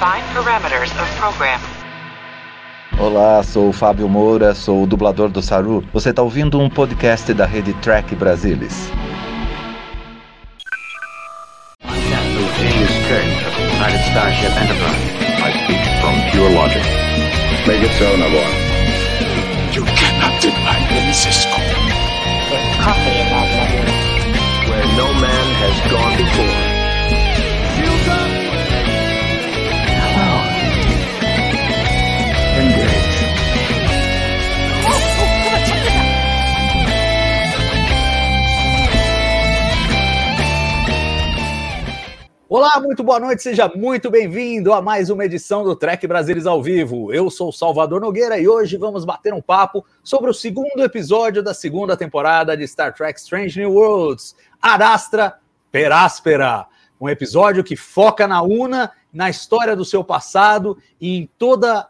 Define parameters of program. Olá, sou o Fábio Moura, sou o dublador do Saru. Você está ouvindo um podcast da rede Track Brasilis. I speak from pure logic. Make it so, Nabor. You cannot deny me, Cisco. coffee in Olá, muito boa noite, seja muito bem-vindo a mais uma edição do Trek Brasilis ao vivo. Eu sou Salvador Nogueira e hoje vamos bater um papo sobre o segundo episódio da segunda temporada de Star Trek Strange New Worlds, Arastra Peráspera. Um episódio que foca na Una, na história do seu passado e em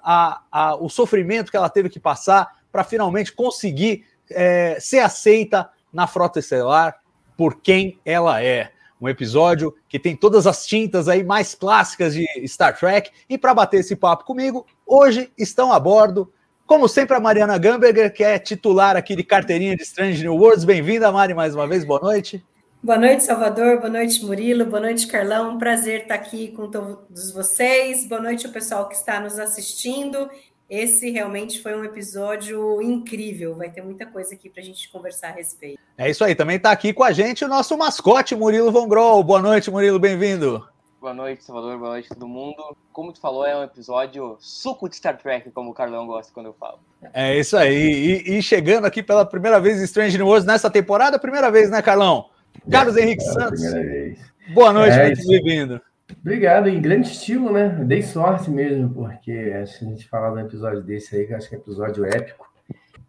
a, o sofrimento que ela teve que passar para finalmente conseguir é, ser aceita na frota estelar por quem ela é um episódio que tem todas as tintas aí mais clássicas de Star Trek. E para bater esse papo comigo, hoje estão a bordo, como sempre, a Mariana Gamberger, que é titular aqui de carteirinha de Strange New Worlds. Bem-vinda, Mari, mais uma vez. Boa noite. Boa noite, Salvador. Boa noite, Murilo. Boa noite, Carlão. Um prazer estar aqui com todos vocês. Boa noite ao pessoal que está nos assistindo. Esse realmente foi um episódio incrível. Vai ter muita coisa aqui para a gente conversar a respeito. É isso aí. Também está aqui com a gente o nosso mascote, Murilo Von Groll. Boa noite, Murilo. Bem-vindo. Boa noite, Salvador. Boa noite, todo mundo. Como tu falou, é um episódio suco de Star Trek, como o Carlão gosta quando eu falo. É isso aí. E, e chegando aqui pela primeira vez em Strange New Worlds nessa temporada, primeira vez, né, Carlão? Carlos é, Henrique Santos. Boa noite, é, muito bem-vindo. Obrigado, em grande estilo, né? Dei sorte mesmo, porque a gente falar de um episódio desse aí, que acho que é um episódio épico.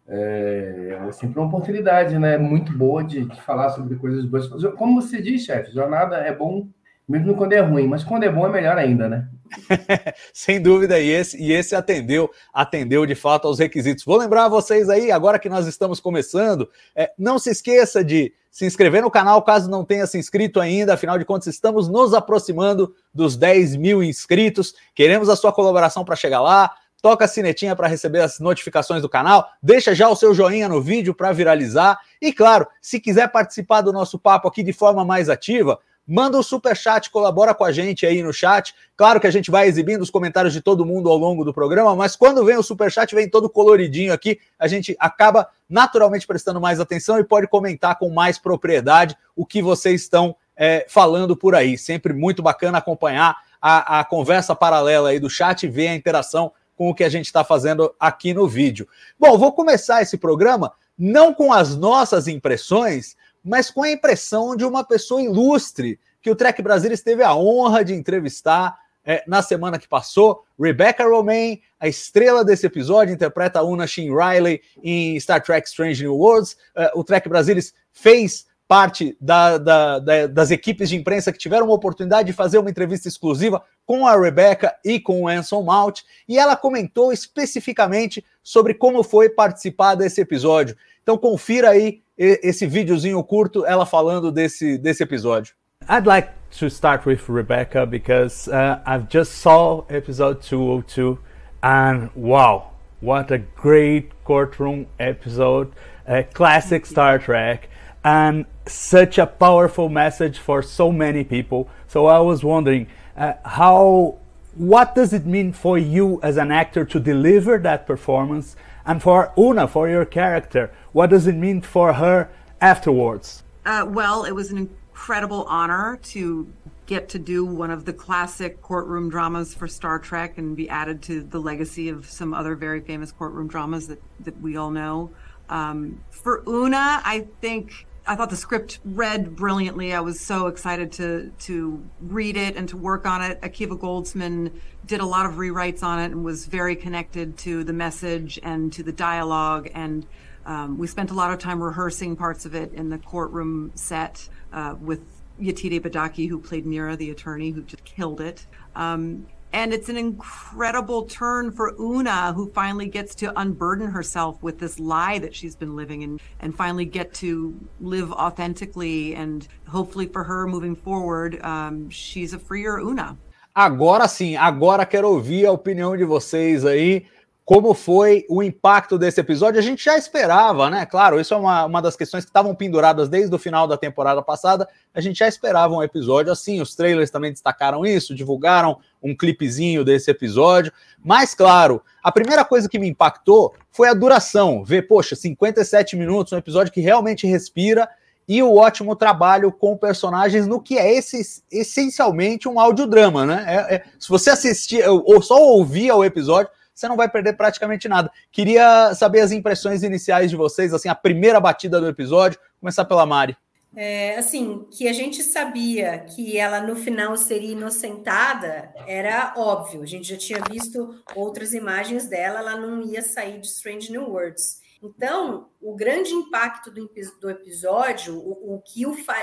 É, é sempre uma oportunidade, né? Muito boa de, de falar sobre coisas boas. Como você diz, chefe, jornada é bom mesmo quando é ruim, mas quando é bom é melhor ainda, né? Sem dúvida, e esse, e esse atendeu, atendeu de fato aos requisitos. Vou lembrar vocês aí, agora que nós estamos começando, é, não se esqueça de se inscrever no canal caso não tenha se inscrito ainda, afinal de contas, estamos nos aproximando dos 10 mil inscritos. Queremos a sua colaboração para chegar lá. Toca a sinetinha para receber as notificações do canal, deixa já o seu joinha no vídeo para viralizar. E claro, se quiser participar do nosso papo aqui de forma mais ativa, manda um super chat, colabora com a gente aí no chat. Claro que a gente vai exibindo os comentários de todo mundo ao longo do programa, mas quando vem o super chat, vem todo coloridinho aqui, a gente acaba naturalmente prestando mais atenção e pode comentar com mais propriedade o que vocês estão é, falando por aí. Sempre muito bacana acompanhar a, a conversa paralela aí do chat e ver a interação com o que a gente está fazendo aqui no vídeo. Bom, vou começar esse programa não com as nossas impressões, mas com a impressão de uma pessoa ilustre que o Trek Brasilis teve a honra de entrevistar é, na semana que passou. Rebecca Romaine, a estrela desse episódio, interpreta a Una Shin Riley em Star Trek Strange New Worlds. É, o Trek Brasilis fez parte da, da, da, das equipes de imprensa que tiveram uma oportunidade de fazer uma entrevista exclusiva com a Rebecca e com o Anson Mount, e ela comentou especificamente sobre como foi participar desse episódio. Então confira aí esse videozinho curto, ela falando desse, desse episódio. I'd like to start with Rebecca because uh, I've just saw episode 202 and wow, what a great courtroom episode, a classic Star Trek and such a powerful message for so many people. So I was wondering uh, how what does it mean for you as an actor to deliver that performance and for Una for your character what does it mean for her afterwards? Uh, well, it was an incredible honor to get to do one of the classic courtroom dramas for Star Trek and be added to the legacy of some other very famous courtroom dramas that, that we all know. Um, for Una, I think I thought the script read brilliantly. I was so excited to to read it and to work on it. Akiva Goldsman did a lot of rewrites on it and was very connected to the message and to the dialogue and um, we spent a lot of time rehearsing parts of it in the courtroom set uh, with Yatide Badaki, who played Mira, the attorney, who just killed it. Um, and it's an incredible turn for Una, who finally gets to unburden herself with this lie that she's been living and, and finally get to live authentically. And hopefully, for her moving forward, um, she's a freer Una. Agora sim, agora quero ouvir a opinião de vocês aí. Como foi o impacto desse episódio? A gente já esperava, né? Claro, isso é uma, uma das questões que estavam penduradas desde o final da temporada passada. A gente já esperava um episódio assim. Os trailers também destacaram isso, divulgaram um clipezinho desse episódio. Mas, claro, a primeira coisa que me impactou foi a duração. Ver, poxa, 57 minutos, um episódio que realmente respira e o ótimo trabalho com personagens no que é esse, essencialmente um audiodrama, né? É, é, se você assistir ou só ouvir ao episódio, você não vai perder praticamente nada. Queria saber as impressões iniciais de vocês, assim, a primeira batida do episódio. Começar pela Mari. É, assim, que a gente sabia que ela no final seria inocentada era óbvio. A gente já tinha visto outras imagens dela, ela não ia sair de Strange New Worlds. Então, o grande impacto do, do episódio, o, o que o fa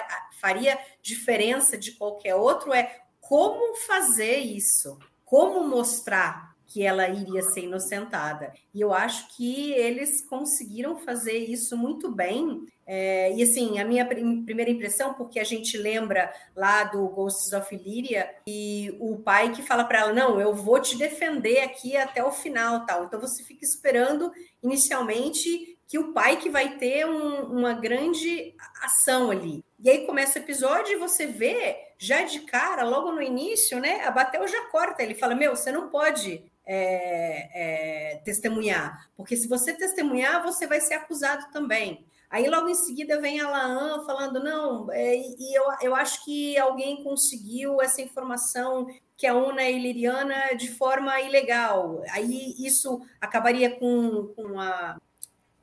faria diferença de qualquer outro é como fazer isso, como mostrar que ela iria ser inocentada. E eu acho que eles conseguiram fazer isso muito bem. É, e assim, a minha prim primeira impressão, porque a gente lembra lá do Ghosts of Illyria e o pai que fala para ela: Não, eu vou te defender aqui até o final, tal. Então você fica esperando inicialmente que o pai que vai ter um, uma grande ação ali. E aí começa o episódio e você vê já de cara, logo no início, né? A Batel já corta. Ele fala: Meu, você não pode é, é, testemunhar, porque se você testemunhar, você vai ser acusado também. Aí logo em seguida vem a Laan falando: não, é, e eu, eu acho que alguém conseguiu essa informação que a UNA é iliriana de forma ilegal. Aí isso acabaria com, com a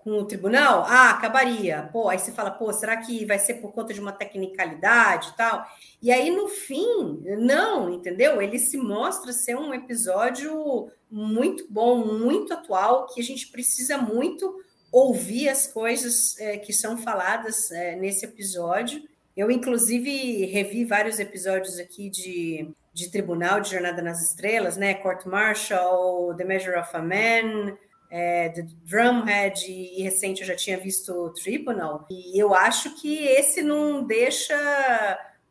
com o tribunal? Ah, acabaria. Pô, aí você fala, pô, será que vai ser por conta de uma tecnicalidade e tal? E aí, no fim, não, entendeu? Ele se mostra ser um episódio muito bom, muito atual, que a gente precisa muito ouvir as coisas é, que são faladas é, nesse episódio. Eu, inclusive, revi vários episódios aqui de, de Tribunal de Jornada nas Estrelas, né? Court Martial, The Measure of a Man, é, The Drumhead e, recente eu já tinha visto Tribunal, e eu acho que esse não deixa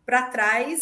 para trás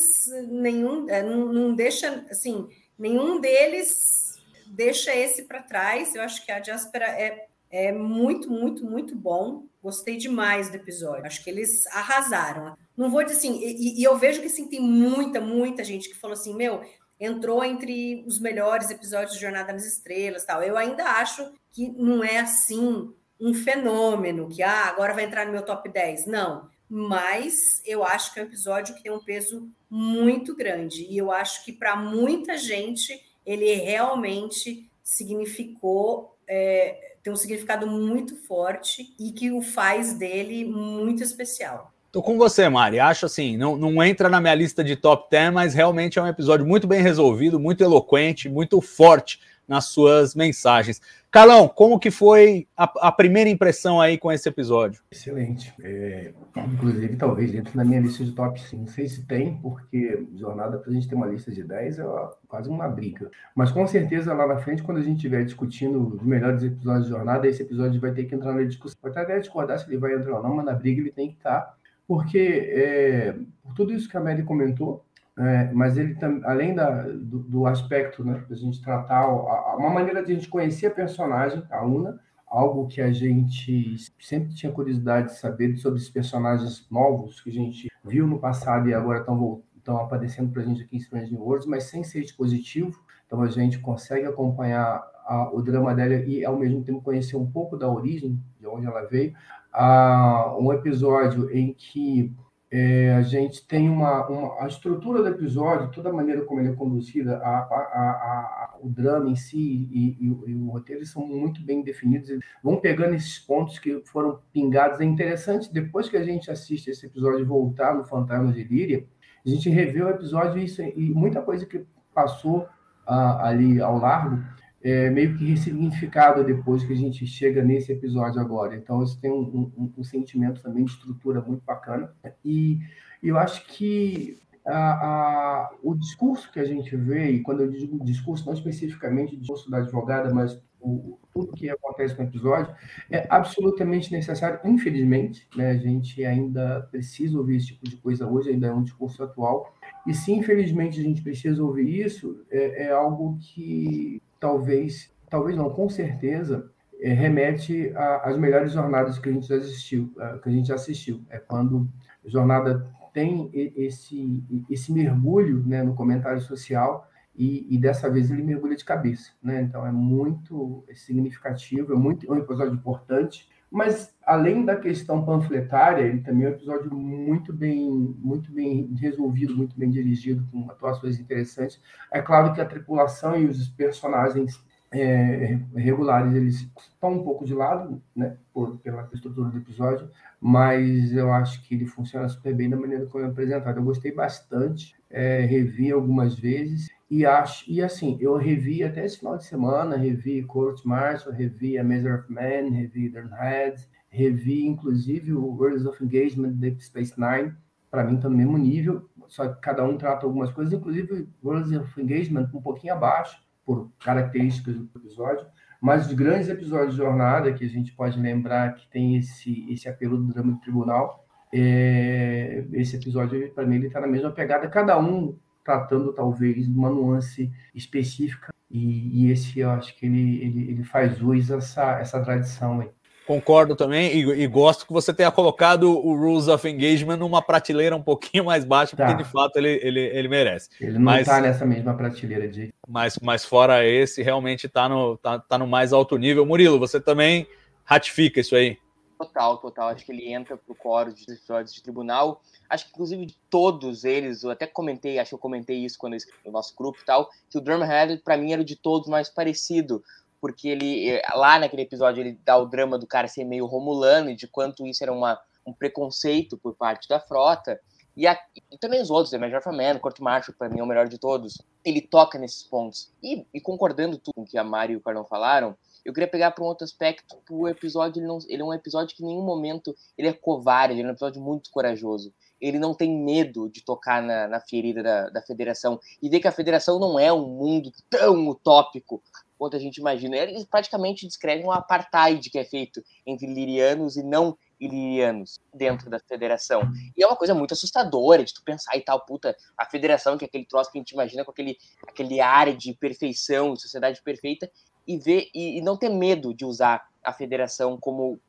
nenhum, é, não, não, deixa assim, nenhum deles deixa esse para trás. Eu acho que a Jaspera é, é muito, muito, muito bom. Gostei demais do episódio. Acho que eles arrasaram. Não vou dizer assim, e, e eu vejo que assim, tem muita, muita gente que falou assim: meu, entrou entre os melhores episódios de Jornada nas Estrelas, tal. Eu ainda acho que não é assim um fenômeno que ah, agora vai entrar no meu top 10. Não, mas eu acho que é um episódio que tem um peso muito grande e eu acho que para muita gente ele realmente significou é, tem um significado muito forte e que o faz dele muito especial. Tô com você, Mari. Acho assim, não, não entra na minha lista de top 10, mas realmente é um episódio muito bem resolvido, muito eloquente, muito forte nas suas mensagens. Carlão, como que foi a, a primeira impressão aí com esse episódio? Excelente. É, inclusive, talvez entre na minha lista de top 5. Não sei se tem, porque jornada para a gente ter uma lista de 10 é quase uma briga. Mas com certeza lá na frente, quando a gente estiver discutindo os melhores episódios de jornada, esse episódio vai ter que entrar na discussão. Pode até discordar se ele vai entrar ou não, mas na briga ele tem que estar porque é, por tudo isso que a Mary comentou, é, mas ele além da, do, do aspecto né, da gente tratar a, uma maneira de a gente conhecer a personagem, a Una, algo que a gente sempre tinha curiosidade de saber sobre os personagens novos que a gente viu no passado e agora estão estão aparecendo para a gente aqui em Strange New Worlds, mas sem ser expositivo. Então a gente consegue acompanhar a, o drama dela e ao mesmo tempo conhecer um pouco da origem, de onde ela veio a um episódio em que é, a gente tem uma, uma, a estrutura do episódio, toda a maneira como ele é conduzida, a, a, a, o drama em si e, e, e, o roteiro são muito bem definidos. Eles vão pegando esses pontos que foram pingados. É interessante, depois que a gente assiste esse episódio voltar no Fantasma de Líria, a gente revê o episódio e, isso, e muita coisa que passou ah, ali ao largo é, meio que ressignificado depois que a gente chega nesse episódio agora. Então, isso tem um, um, um sentimento também de estrutura muito bacana. E eu acho que a, a, o discurso que a gente vê, e quando eu digo discurso, não especificamente o discurso da advogada, mas o, tudo que acontece no episódio, é absolutamente necessário, infelizmente, né? A gente ainda precisa ouvir esse tipo de coisa hoje, ainda é um discurso atual. E se infelizmente a gente precisa ouvir isso, é, é algo que talvez, talvez não, com certeza, é, remete às melhores jornadas que a gente assistiu, que a gente assistiu. É quando a jornada tem esse, esse mergulho né, no comentário social e, e, dessa vez ele mergulha de cabeça. Né? Então é muito significativo, é, muito, é um episódio importante, mas além da questão panfletária, ele também é um episódio muito bem, muito bem resolvido, muito bem dirigido, com atuações interessantes. É claro que a tripulação e os personagens é, regulares eles estão um pouco de lado, né, por, pela estrutura do episódio, mas eu acho que ele funciona super bem da maneira como é apresentado. Eu gostei bastante, é, revi algumas vezes e acho e assim eu revi até esse final de semana, revi Court Marshall, revi A Measure of Man, revi Head, revi inclusive o Words of Engagement Deep Space Nine, para mim está no mesmo nível, só que cada um trata algumas coisas, inclusive Words of Engagement um pouquinho abaixo por características do episódio, mas os grandes episódios de jornada que a gente pode lembrar que tem esse, esse apelo do drama do tribunal, é, esse episódio, para mim, ele está na mesma pegada, cada um tratando talvez de uma nuance específica, e, e esse eu acho que ele, ele, ele faz jus a essa, essa tradição aí. Concordo também e, e, gosto que você tenha colocado o Rules of Engagement numa prateleira um pouquinho mais baixa, porque tá. de fato ele, ele, ele merece. Ele não está nessa mesma prateleira de. Mas, mas fora esse, realmente está no, tá, tá no mais alto nível. Murilo, você também ratifica isso aí? Total, total. Acho que ele entra para o coro de episódios de tribunal. Acho que, inclusive, de todos eles, eu até comentei, acho que eu comentei isso quando eu escrevi no nosso grupo e tal, que o Drumhead, para mim, era de todos mais parecido porque ele eh, lá naquele episódio ele dá o drama do cara ser meio romulano e de quanto isso era uma, um preconceito por parte da frota. E, a, e também os outros, The Major of Man, Court Marshall, para mim é o melhor de todos. Ele toca nesses pontos. E, e concordando tudo com o que a Mari e o Carlão falaram, eu queria pegar para um outro aspecto, o episódio ele, não, ele é um episódio que em nenhum momento ele é covarde, ele é um episódio muito corajoso. Ele não tem medo de tocar na, na ferida da, da federação e ver que a federação não é um mundo tão utópico quanto a gente imagina. Eles praticamente descrevem um apartheid que é feito entre lirianos e não ilirianos dentro da federação. E é uma coisa muito assustadora de tu pensar e tal, puta, a federação, que é aquele troço que a gente imagina com aquele, aquele ar de perfeição, de sociedade perfeita, e ver e, e não ter medo de usar a federação como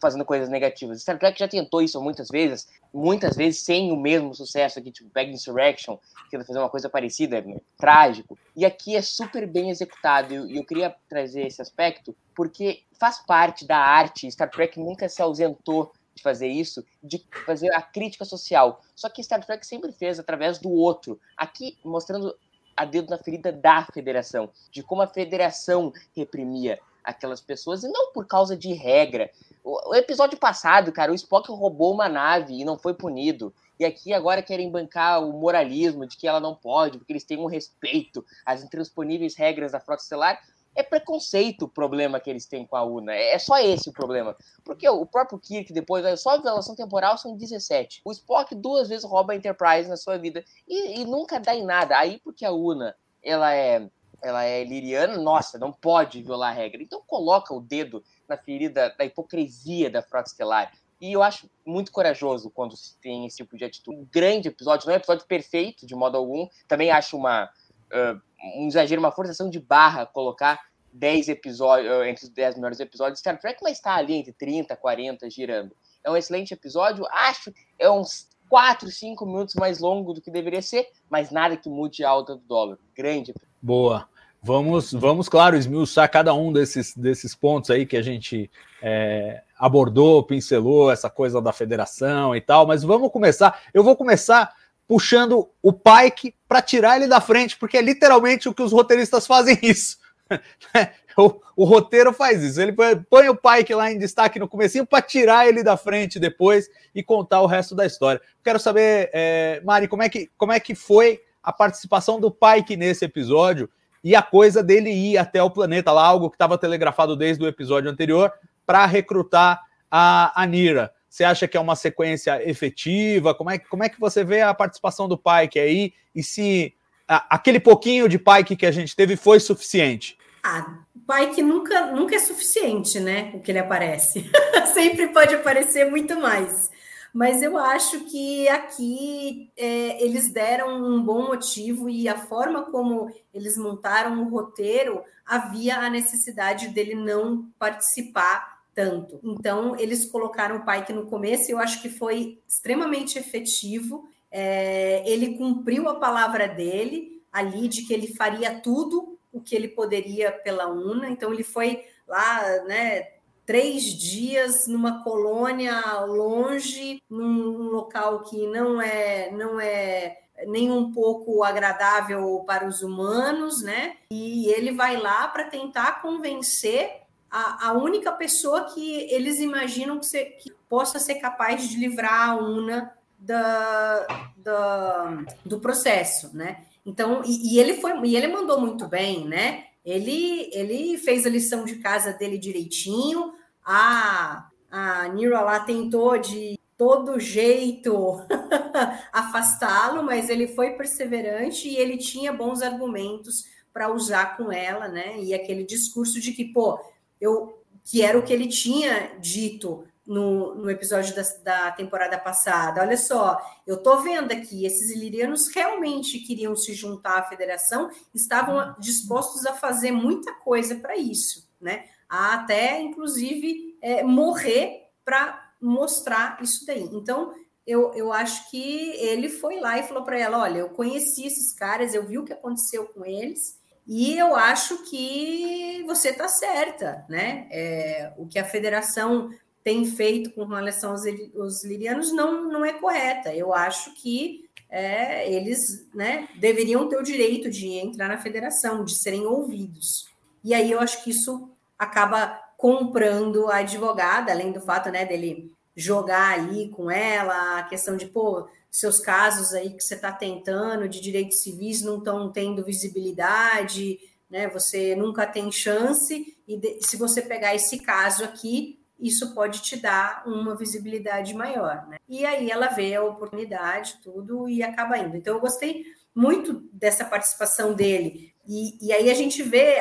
fazendo coisas negativas. Star Trek já tentou isso muitas vezes, muitas vezes sem o mesmo sucesso aqui, tipo Bag Insurrection, que fazer uma coisa parecida, é trágico. E aqui é super bem executado, e eu queria trazer esse aspecto, porque faz parte da arte, Star Trek nunca se ausentou de fazer isso, de fazer a crítica social. Só que Star Trek sempre fez através do outro. Aqui, mostrando a dedo na ferida da federação, de como a federação reprimia aquelas pessoas, e não por causa de regra, o, episódio passado, cara, o Spock roubou uma nave e não foi punido. E aqui agora querem bancar o moralismo de que ela não pode, porque eles têm um respeito às intransponíveis regras da Frota Estelar. É preconceito o problema que eles têm com a UNA. É só esse o problema. Porque o próprio Kirk, depois, só a violação temporal são 17. O Spock duas vezes rouba a Enterprise na sua vida e, e nunca dá em nada. Aí, porque a UNA ela é ela é liriana, nossa, não pode violar a regra. Então coloca o dedo na ferida da hipocrisia da Frota Estelar. E eu acho muito corajoso quando se tem esse tipo de atitude. Um grande episódio, não é um episódio perfeito de modo algum. Também acho uma, uh, um exagero, uma forçação de barra colocar 10 episódios, uh, entre os 10 melhores episódios de Star Trek, mas está ali entre 30 e 40 girando. É um excelente episódio. Acho é uns 4, 5 minutos mais longo do que deveria ser, mas nada que mude a alta do dólar. Grande. Boa. Vamos, vamos, claro, esmiuçar cada um desses, desses pontos aí que a gente é, abordou, pincelou, essa coisa da federação e tal, mas vamos começar. Eu vou começar puxando o Pike para tirar ele da frente, porque é literalmente o que os roteiristas fazem isso. o, o, roteiro faz isso. Ele põe o Pike lá em destaque no comecinho para tirar ele da frente depois e contar o resto da história. Quero saber, é, Mari, como é, que, como é que foi a participação do Pike nesse episódio e a coisa dele ir até o planeta lá, algo que estava telegrafado desde o episódio anterior, para recrutar a, a Nira. Você acha que é uma sequência efetiva? Como é, como é que você vê a participação do Pike aí? E se aquele pouquinho de Pike que a gente teve foi suficiente? Ah, Pike nunca, nunca é suficiente, né? O que ele aparece. Sempre pode aparecer muito mais. Mas eu acho que aqui é, eles deram um bom motivo e a forma como eles montaram o roteiro havia a necessidade dele não participar tanto. Então, eles colocaram o Pike no começo e eu acho que foi extremamente efetivo. É, ele cumpriu a palavra dele ali de que ele faria tudo o que ele poderia pela UNA. Então, ele foi lá, né? Três dias numa colônia longe, num local que não é, não é nem um pouco agradável para os humanos, né? E ele vai lá para tentar convencer a, a, única pessoa que eles imaginam que, ser, que, possa ser capaz de livrar a UNA da, da, do processo, né? Então, e, e, ele foi, e ele mandou muito bem, né? Ele, ele fez a lição de casa dele direitinho. A, a Nira lá tentou de todo jeito afastá-lo, mas ele foi perseverante e ele tinha bons argumentos para usar com ela, né? E aquele discurso de que, pô, eu que era o que ele tinha dito no, no episódio da, da, temporada passada. Olha só, eu estou vendo aqui, esses ilirianos realmente queriam se juntar à federação, estavam dispostos a fazer muita coisa para isso, né? A até, inclusive, é, morrer para mostrar isso daí. Então, eu, eu acho que ele foi lá e falou para ela: olha, eu conheci esses caras, eu vi o que aconteceu com eles. E eu acho que você está certa, né? É, o que a federação tem feito com relação aos, aos lirianos não, não é correta. Eu acho que é, eles né, deveriam ter o direito de entrar na federação, de serem ouvidos. E aí eu acho que isso acaba comprando a advogada, além do fato né, dele jogar ali com ela, a questão de, pô, seus casos aí que você está tentando de direitos civis não estão tendo visibilidade, né? Você nunca tem chance, e de, se você pegar esse caso aqui, isso pode te dar uma visibilidade maior, né? E aí ela vê a oportunidade, tudo, e acaba indo. Então, eu gostei muito dessa participação dele. E, e aí a gente vê,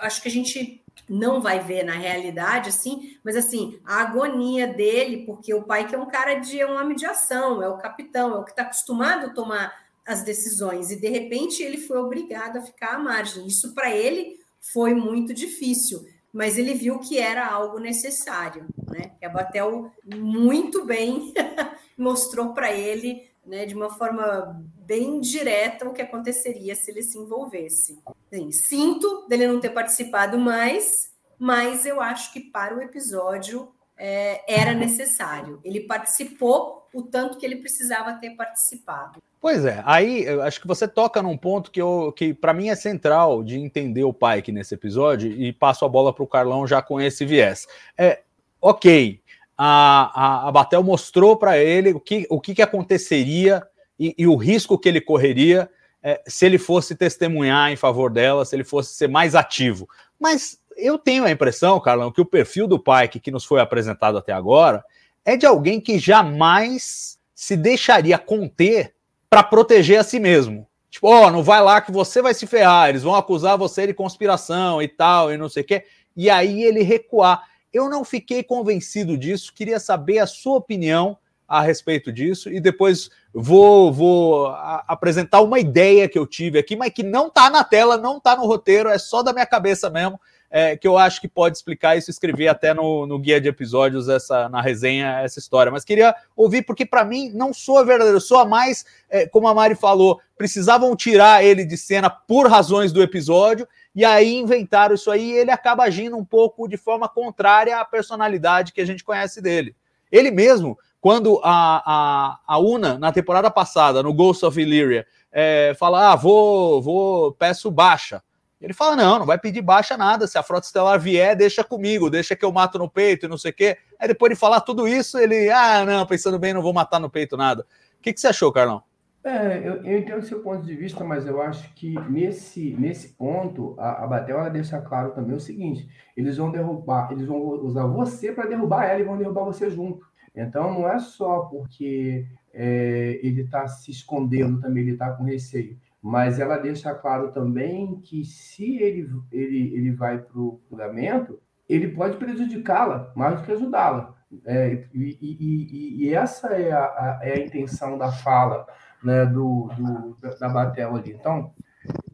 acho que a gente não vai ver na realidade, assim, mas assim, a agonia dele, porque o pai que é um cara de é um homem de ação, é o capitão, é o que está acostumado a tomar as decisões, e de repente ele foi obrigado a ficar à margem. Isso para ele foi muito difícil mas ele viu que era algo necessário, né? A Batel muito bem mostrou para ele, né, de uma forma bem direta o que aconteceria se ele se envolvesse. Sim, sinto dele não ter participado mais, mas eu acho que para o episódio é, era necessário. Ele participou o tanto que ele precisava ter participado. Pois é, aí acho que você toca num ponto que, que para mim é central de entender o Pike nesse episódio e passo a bola para o Carlão já com esse viés. É, ok, a, a, a Batel mostrou para ele o que, o que, que aconteceria e, e, o risco que ele correria é, se ele fosse testemunhar em favor dela, se ele fosse ser mais ativo. Mas eu tenho a impressão, Carlão, que o perfil do Pike que nos foi apresentado até agora é de alguém que jamais se deixaria conter para proteger a si mesmo. Tipo, ó, oh, não vai lá que você vai se ferrar, eles vão acusar você de conspiração e tal, e não sei o quê. E aí ele recuar. Eu não fiquei convencido disso, queria saber a sua opinião a respeito disso e depois vou, vou apresentar uma ideia que eu tive aqui, mas que não tá na tela, não tá no roteiro, é só da minha cabeça mesmo é, que eu acho que pode explicar isso, escrevi até no, no guia de episódios, essa, na resenha, essa história. Mas queria ouvir, porque para mim não sou verdadeiro, sou a mais, é, como a Mari falou, precisavam tirar ele de cena por razões do episódio, e aí inventaram isso aí, e ele acaba agindo um pouco de forma contrária à personalidade que a gente conhece dele. Ele mesmo, quando a, a, a Una, na temporada passada, no Ghost of Illyria, é, fala, ah, vou, vou, peço baixa. Ele fala: não, não vai pedir baixa nada. Se a frota estelar vier, deixa comigo, deixa que eu mato no peito e não sei o quê. Aí depois de falar tudo isso, ele, ah, não, pensando bem, não vou matar no peito nada. O que, que você achou, Carlão? É, eu, eu entendo seu ponto de vista, mas eu acho que nesse, nesse ponto, a, a Batel ela deixa claro também o seguinte: eles vão derrubar, eles vão usar você para derrubar ela e vão derrubar você junto. Então, não é só porque é, ele está se escondendo também, ele está com receio, mas ela deixa claro também que se ele, ele, ele vai para o julgamento, ele pode prejudicá-la mais do que ajudá-la. É, e, e, e, essa é a, é a intenção da fala né, do, do, da Batel ali. Então,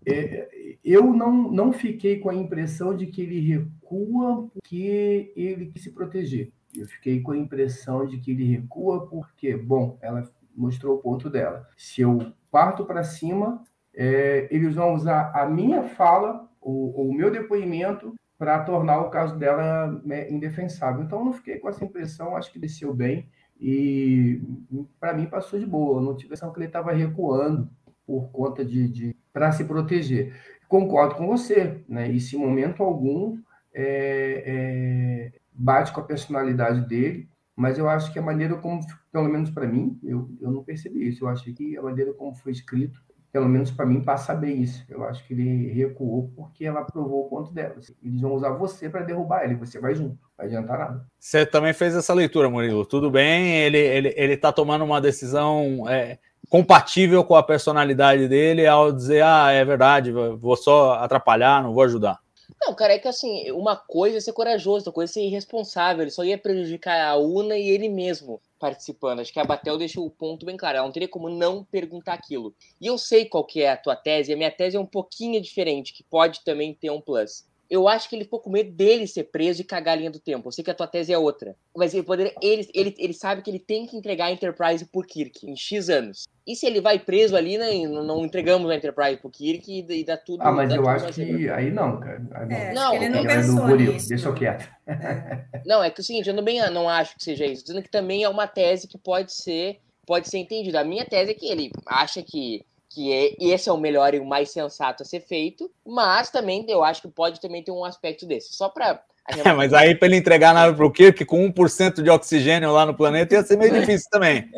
é, eu não, não fiquei com a impressão de que ele recua porque ele quis se proteger. Eu fiquei com a impressão de que ele recua porque, bom, ela mostrou o ponto dela. Se eu parto para cima, é, eles vão usar a minha fala, o, meu depoimento, para tornar o caso dela né, indefensável. Então, eu não fiquei com essa impressão, acho que desceu bem e, para mim, passou de boa. Eu não tive a impressão que ele estava recuando por conta de, de para se proteger. Concordo com você, né? Momento algum é, é, bate com a personalidade dele, mas eu acho que a maneira como, pelo menos para mim, eu, eu não percebi isso. Eu acho que a maneira como foi escrito pelo menos para mim, passa bem isso. Eu acho que ele recuou porque ela provou o ponto dela. Eles vão usar você para derrubar ele, você vai junto, não vai adiantar nada. Você também fez essa leitura, Murilo. Tudo bem, ele, ele, ele tá tomando uma decisão é, compatível com a personalidade dele ao dizer, ah, é verdade, vou só atrapalhar, não vou ajudar. Não, cara, é que assim, uma coisa é ser corajoso, outra coisa é ser irresponsável. Ele só ia prejudicar a Una e ele mesmo participando. Acho que a Batel deixou o ponto bem claro. Ela não teria como não perguntar aquilo. E eu sei qual que é a tua tese. A minha tese é um pouquinho diferente, que pode também ter um plus eu acho que ele ficou com medo dele ser preso e cagar a linha do tempo. Eu sei que a tua tese é outra. Mas ele, poderia, ele, ele, ele sabe que ele tem que entregar a Enterprise por Kirk em X anos. E se ele vai preso ali, né, não entregamos a Enterprise pro Kirk e, e dá tudo. Ah, mas eu acho que aí não, cara. Aí não, é, não, ele não pensou Buril, Deixa eu quieto. não, é que o seguinte, eu também não acho que seja isso. Dizendo que também é uma tese que pode ser, pode ser entendida. A minha tese é que ele acha que que é, esse é o melhor e o mais sensato a ser feito, mas também eu acho que pode também ter um aspecto desse. Só para é, mas aí para ele entregar a nave para o Kirk com 1% de oxigênio lá no planeta ia ser meio difícil também.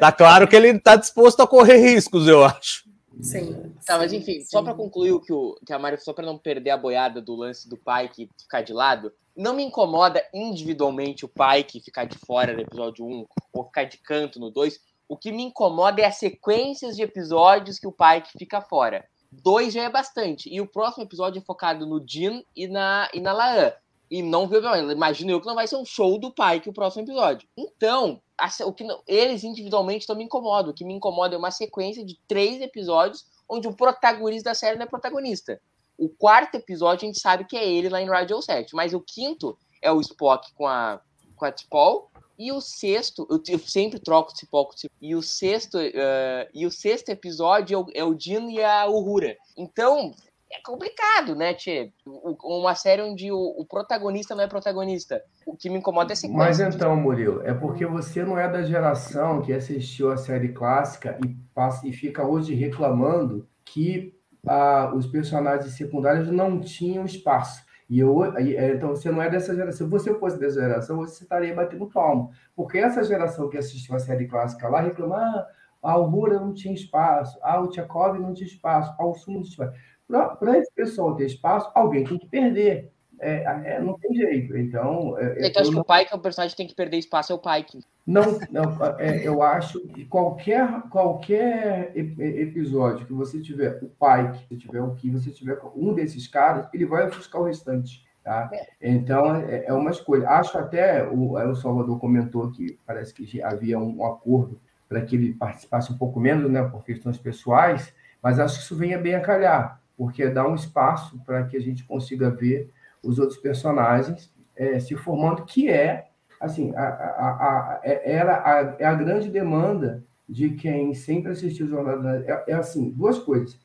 Tá claro que ele está disposto a correr riscos, eu acho. Sim. Tá, mas enfim, sim. só para concluir o que, o que a Mari, só para não perder a boiada do lance do Pike ficar de lado, não me incomoda individualmente o Pike ficar de fora no episódio 1 ou ficar de canto no 2, o que me incomoda é as sequências de episódios que o Pike fica fora. Dois já é bastante. E o próximo episódio é focado no Jean e na, e na Laan. E não viu Imagino eu que não vai ser um show do Pike o próximo episódio. Então, o que eles individualmente não me incomodam. O que me incomoda é uma sequência de três episódios onde o protagonista da série não é protagonista. O quarto episódio a gente sabe que é ele lá em Radio 7. Mas o quinto é o Spock com a, com a T'Pol. E o sexto, eu, eu sempre troco esse pouco. E o sexto, uh, e o sexto episódio é o, é o Dino e a Uhura. Então, é complicado, né, Tchê? Uma série onde o, o, protagonista não é protagonista. O que me incomoda é esse Mas então, Murilo, é porque você não é da geração que assistiu a série clássica e, passa, e fica hoje reclamando que ah, os personagens secundários não tinham espaço. E eu, é, então você não é dessa geração. Se você fosse dessa geração, você estaria batendo palmo. Porque essa geração que assistiu a série clássica lá reclama: ah, a Aurora não tinha espaço, ah, o Tchekov não tinha espaço, ah, o Sul não tinha espaço. Para esse pessoal ter espaço, alguém tem que perder. É, é, não tem jeito. Então. É, então acho que o pai, que é o personagem que tem que perder espaço, é o pai. Que... Não, não é, eu acho que qualquer, qualquer episódio que você tiver o pai, que tiver o que você tiver um desses caras, ele vai ofuscar o restante. Tá? É. Então é, é uma escolha. Acho até o, o Salvador comentou que parece que havia um acordo para que ele participasse um pouco menos, né, por questões pessoais, mas acho que isso venha bem a calhar, porque dá um espaço para que a gente consiga ver os outros personagens é, se formando, que é assim, a, a, a, é, era a, é a grande demanda de quem sempre assistiu Jornada é, é assim, duas coisas.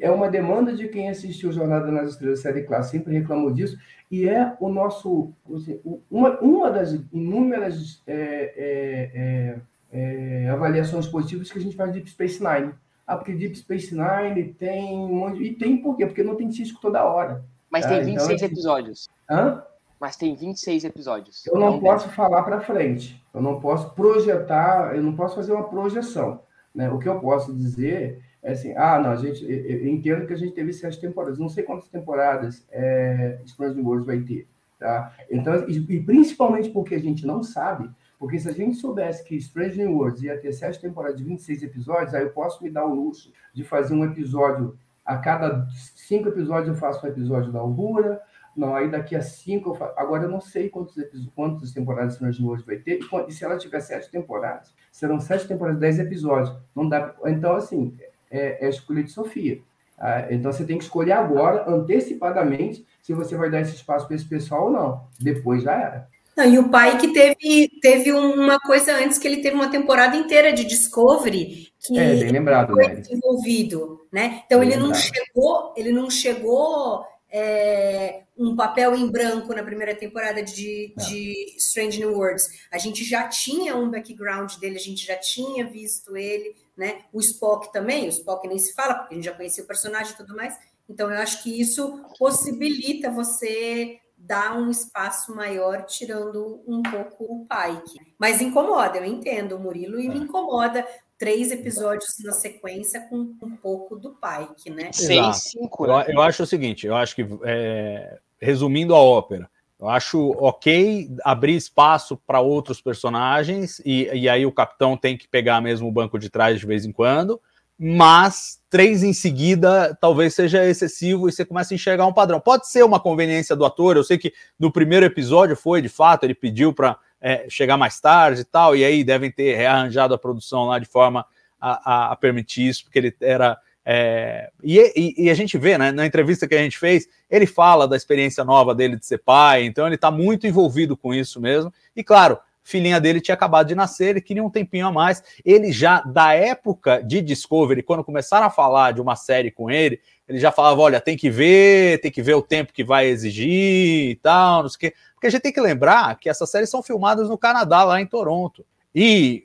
É uma demanda de quem assistiu Jornada nas Estrelas série classe, sempre reclamou disso, e é o nosso assim, uma, uma das inúmeras é, é, é, avaliações positivas que a gente faz de Deep Space Nine. Ah, porque Deep Space Nine tem um monte. E tem por quê? Porque não tem cisco toda hora. Mas tem 26 então, episódios. Hã? Mas tem 26 episódios. Eu não, não posso falar para frente. Eu não posso projetar, eu não posso fazer uma projeção. Né? O que eu posso dizer é assim, ah, não, a gente, eu entendo que a gente teve sete temporadas, não sei quantas temporadas é, Strange Worlds vai ter, tá? Então, e, e principalmente porque a gente não sabe, Porque se a gente soubesse que Strange New Worlds ia ter sete temporadas de 26 episódios, aí eu posso me dar o luxo de fazer um episódio a cada cinco episódios eu faço um episódio da Albura, não, aí daqui a cinco eu faço... Agora eu não sei quantos episódios, quantas temporadas de Strange New Worlds vai ter, e se ela tiver sete temporadas, serão sete temporadas, dez episódios. Não dá. Então, assim, é, é a escolha de Sofia. Ah, então você tem que escolher agora, antecipadamente, se você vai dar esse espaço para esse pessoal ou não. Depois já era. Não, e o pai que teve, teve uma coisa antes, que ele teve uma temporada inteira de Discovery que é, bem lembrado, foi desenvolvido, né? Então Bem ele não lembrado. chegou, ele não chegou é, um papel em branco na primeira temporada de, de Strange New Worlds. A gente já tinha um background dele, a gente já tinha visto ele, né? O Spock também, o Spock nem se fala, porque a gente já conhecia o personagem e tudo mais. Então eu acho que isso possibilita você dar um espaço maior, tirando um pouco o Pike. Mas incomoda, eu entendo o Murilo, e me incomoda três episódios na sequência com um pouco do Pike, né? Exato. Eu, eu acho o seguinte, eu acho que, é, resumindo a ópera, eu acho ok abrir espaço para outros personagens, e, e aí o capitão tem que pegar mesmo o banco de trás de vez em quando, mas três em seguida talvez seja excessivo e você começa a enxergar um padrão. Pode ser uma conveniência do ator, eu sei que no primeiro episódio foi de fato, ele pediu para é, chegar mais tarde e tal, e aí devem ter rearranjado a produção lá de forma a, a, a permitir isso, porque ele era. É, e, e, e, a gente vê, né, na entrevista que a gente fez, ele fala da experiência nova dele de ser pai, então ele está muito envolvido com isso mesmo. E claro, filhinha dele tinha acabado de nascer, ele queria um tempinho a mais. Ele já, da época de Discovery, quando começaram a falar de uma série com ele, ele já falava: olha, tem que ver, tem que ver o tempo que vai exigir e tal, não sei o quê. Porque a gente tem que lembrar que essas séries são filmadas no Canadá, lá em Toronto. E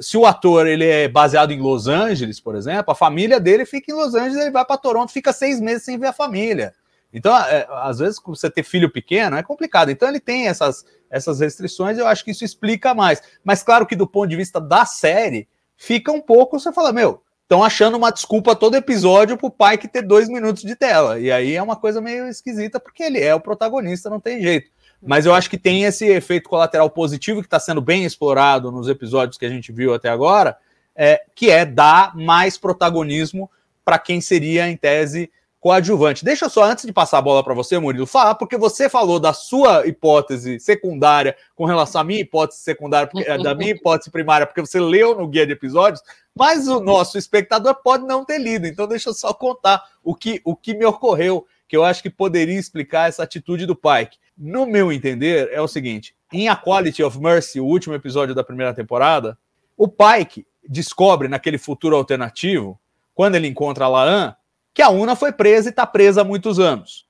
se o ator ele é baseado em Los Angeles, por exemplo, a família dele fica em Los Angeles, ele vai para Toronto, fica seis meses sem ver a família. Então, é, às vezes, você ter filho pequeno é complicado. Então, ele tem essas, essas restrições, eu acho que isso explica mais. Mas, claro que do ponto de vista da série, fica um pouco, você fala, meu, estão achando uma desculpa todo episódio pro pai que ter dois minutos de tela. E aí é uma coisa meio esquisita, porque ele é o protagonista, não tem jeito. Mas eu acho que tem esse efeito colateral positivo que está sendo bem explorado nos episódios que a gente viu até agora, é, que é dar mais protagonismo para quem seria, em tese, coadjuvante. Deixa eu só, antes de passar a bola para você, Murilo, falar, porque você falou da sua hipótese secundária com relação à minha hipótese secundária, porque, da minha hipótese primária, porque você leu no guia de episódios, mas o nosso espectador pode não ter lido. Então, deixa eu só contar o que, o que me ocorreu, que eu acho que poderia explicar essa atitude do Pike. No meu entender, é o seguinte: em A Quality of Mercy, o último episódio da primeira temporada, o Pike descobre naquele futuro alternativo, quando ele encontra a Laan, que a Una foi presa e está presa há muitos anos.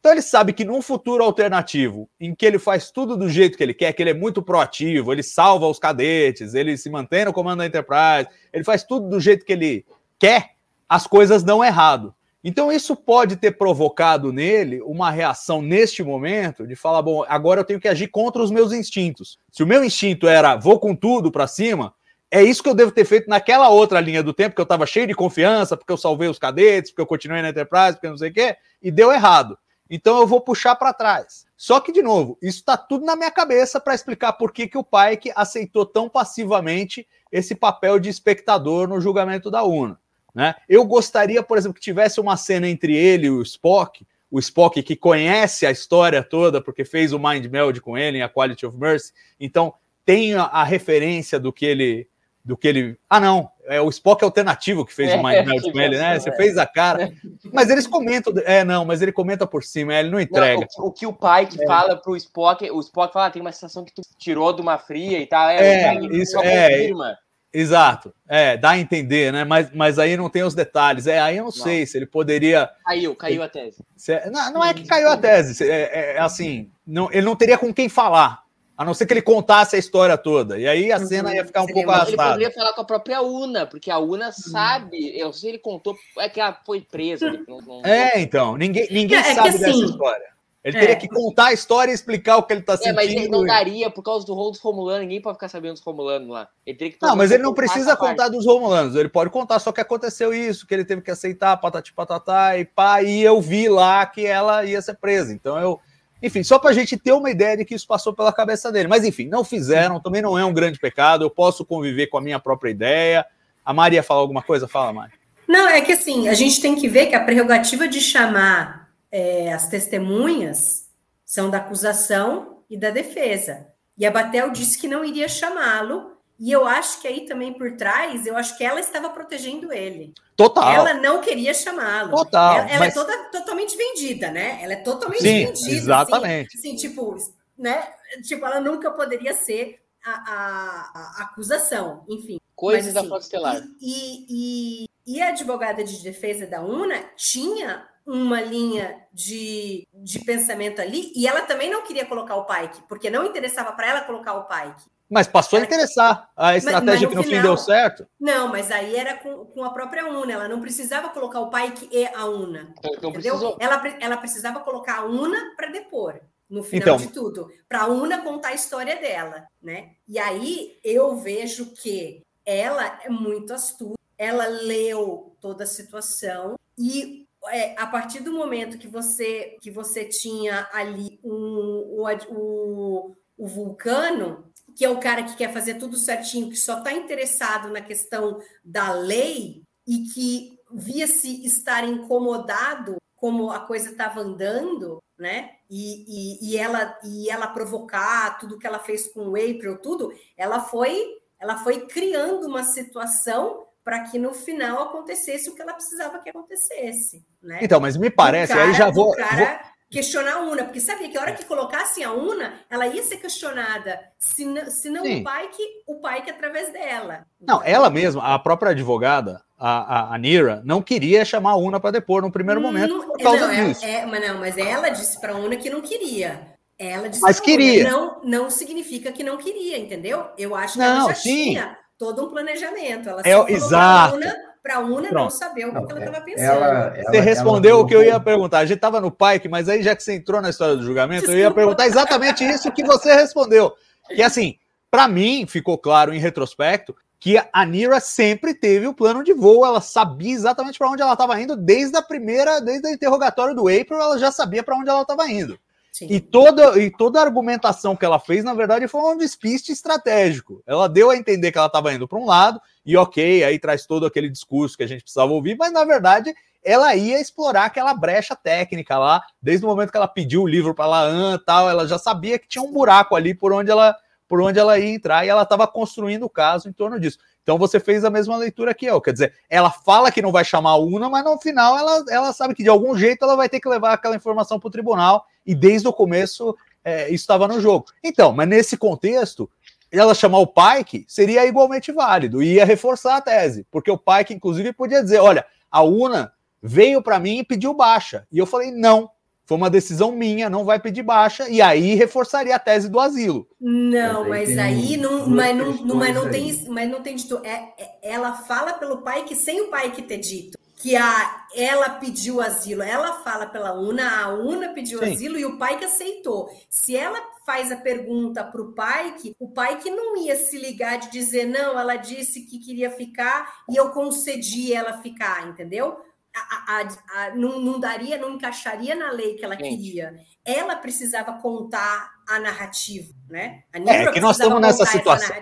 Então ele sabe que num futuro alternativo, em que ele faz tudo do jeito que ele quer, que ele é muito proativo, ele salva os cadetes, ele se mantém no comando da Enterprise, ele faz tudo do jeito que ele quer, as coisas dão errado. Então isso pode ter provocado nele uma reação neste momento de falar, bom, agora eu tenho que agir contra os meus instintos. Se o meu instinto era vou com tudo para cima, é isso que eu devo ter feito naquela outra linha do tempo, que eu estava cheio de confiança, porque eu salvei os cadetes, porque eu continuei na Enterprise, porque não sei o quê, e deu errado. Então eu vou puxar para trás. Só que, de novo, isso está tudo na minha cabeça para explicar por que, que o Pike aceitou tão passivamente esse papel de espectador no julgamento da UNA. Né? Eu gostaria, por exemplo, que tivesse uma cena entre ele e o Spock, o Spock que conhece a história toda, porque fez o Mind Meld com ele em A Quality of Mercy, então tem a, a referência do que ele do que ele. Ah, não, é o Spock alternativo que fez é, o Mind Meld com ele, né? Você é. fez a cara. Mas eles comentam. É, não, mas ele comenta por cima, ele não entrega. Não, o, o, que o pai que é. fala pro Spock, o Spock fala: ah, tem uma sensação que tu tirou de uma fria e tal. É, isso é. Confirma. Exato, é, dá a entender, né? Mas, mas aí não tem os detalhes. É, aí eu não, não. sei se ele poderia. Caiu, caiu a tese. Se, não, não é que caiu a tese, é, é, assim, não, ele não teria com quem falar. A não ser que ele contasse a história toda. E aí a cena ia ficar um Seria, pouco arrastada. Ele poderia falar com a própria Una, porque a Una sabe. Eu sei se ele contou. É que ela foi presa. Não, não... É, então. Ninguém, ninguém é, sabe é dessa assim, história. Ele é. teria que contar a história e explicar o que ele está sentindo. É, mas ele não daria por causa do rol dos Romulanos. Ninguém pode ficar sabendo dos Romulanos lá. Ele teria que não, mas ele não precisa contar dos Romulanos. Ele pode contar só que aconteceu isso, que ele teve que aceitar patati patatá e pá. E eu vi lá que ela ia ser presa. Então eu Enfim, só para a gente ter uma ideia de que isso passou pela cabeça dele. Mas enfim, não fizeram, também não é um grande pecado. Eu posso conviver com a minha própria ideia. A Maria fala alguma coisa? Fala, Maria. Não, é que assim, a gente tem que ver que a prerrogativa de chamar é, as testemunhas são da acusação e da defesa. E a Batel disse que não iria chamá-lo, e eu acho que aí também por trás, eu acho que ela estava protegendo ele. Total. Ela não queria chamá-lo. Total. Ela, ela mas... é toda, totalmente vendida, né? Ela é totalmente Sim, vendida. Assim, Exatamente. Assim, assim, tipo, né? Tipo, ela nunca poderia ser a, a, a acusação, enfim. Coisas mas, assim, da Fox Estelar. E, e, e, a advogada de defesa da UNA tinha uma linha de, de pensamento ali, e ela também não queria colocar o Pike, porque não interessava para ela colocar o Pike. Mas passou a interessar a estratégia mas, mas no que no final, fim deu certo. Não, mas aí era com, com a própria UNA. Ela não precisava colocar o Pike e a UNA. Então, entendeu? Ela, ela precisava colocar a UNA para depor no final então, de tudo, para a Una contar a história dela, né? E aí eu vejo que ela é muito astuta, ela leu toda a situação e é, a partir do momento que você que você tinha ali um, o, o, o vulcano, que é o cara que quer fazer tudo certinho, que só está interessado na questão da lei e que via-se estar incomodado como a coisa estava andando, né? E, e, e, ela e ela provocar tudo que ela fez com o April, tudo, ela foi ela foi criando uma situação para que no final acontecesse o que ela precisava que acontecesse, né? Então, mas me parece, cara, aí já vou, cara vou... questionar a Una, porque sabia que a hora que colocassem a Una, ela ia ser questionada, se não, se não o pai que o pai que através dela. Não, ela mesma, a própria advogada, a, a, a Nira, não queria chamar a Una para depor no primeiro momento não, por causa não, disso. É, é, mas não, mas ela disse para a Una que não queria. Ela disse Mas queria. Não, não significa que não queria, entendeu? Eu acho que não, ela já sim. tinha todo um planejamento. Ela é, exato. Para a Una, não saber o que ela estava pensando. Ela, ela, você respondeu o que eu ia perguntar. A gente estava no Pike, mas aí já que você entrou na história do julgamento, Desculpa. eu ia perguntar exatamente isso que você respondeu. Que assim, para mim ficou claro em retrospecto que a Nira sempre teve o plano de voo, ela sabia exatamente para onde ela estava indo desde a primeira, desde o interrogatório do April, ela já sabia para onde ela estava indo. E toda, e toda a argumentação que ela fez, na verdade, foi um despiste estratégico. Ela deu a entender que ela estava indo para um lado, e ok, aí traz todo aquele discurso que a gente precisava ouvir, mas na verdade ela ia explorar aquela brecha técnica lá, desde o momento que ela pediu o livro para Laan tal, ela já sabia que tinha um buraco ali por onde ela por onde ela ia entrar e ela estava construindo o caso em torno disso. Então você fez a mesma leitura que eu, quer dizer, ela fala que não vai chamar a UNA, mas no final ela, ela sabe que de algum jeito ela vai ter que levar aquela informação para o tribunal e desde o começo é, isso estava no jogo. Então, mas nesse contexto, ela chamar o Pike seria igualmente válido e ia reforçar a tese, porque o Pike, inclusive, podia dizer: olha, a UNA veio para mim e pediu baixa. E eu falei: não, foi uma decisão minha, não vai pedir baixa, e aí reforçaria a tese do asilo. Não, mas aí não, mas não, mas não tem, mas não tem dito. É, é, ela fala pelo pai que sem o pai que ter dito que a ela pediu asilo, ela fala pela UNA, a UNA pediu Sim. asilo e o pai que aceitou. Se ela faz a pergunta para o pai, que o pai que não ia se ligar de dizer não, ela disse que queria ficar e eu concedi ela ficar, entendeu? a, a, a, não, não, daria, não encaixaria na lei que ela Gente. queria. Ela precisava contar a narrativa, né? A é, é que nós estamos nessa situação.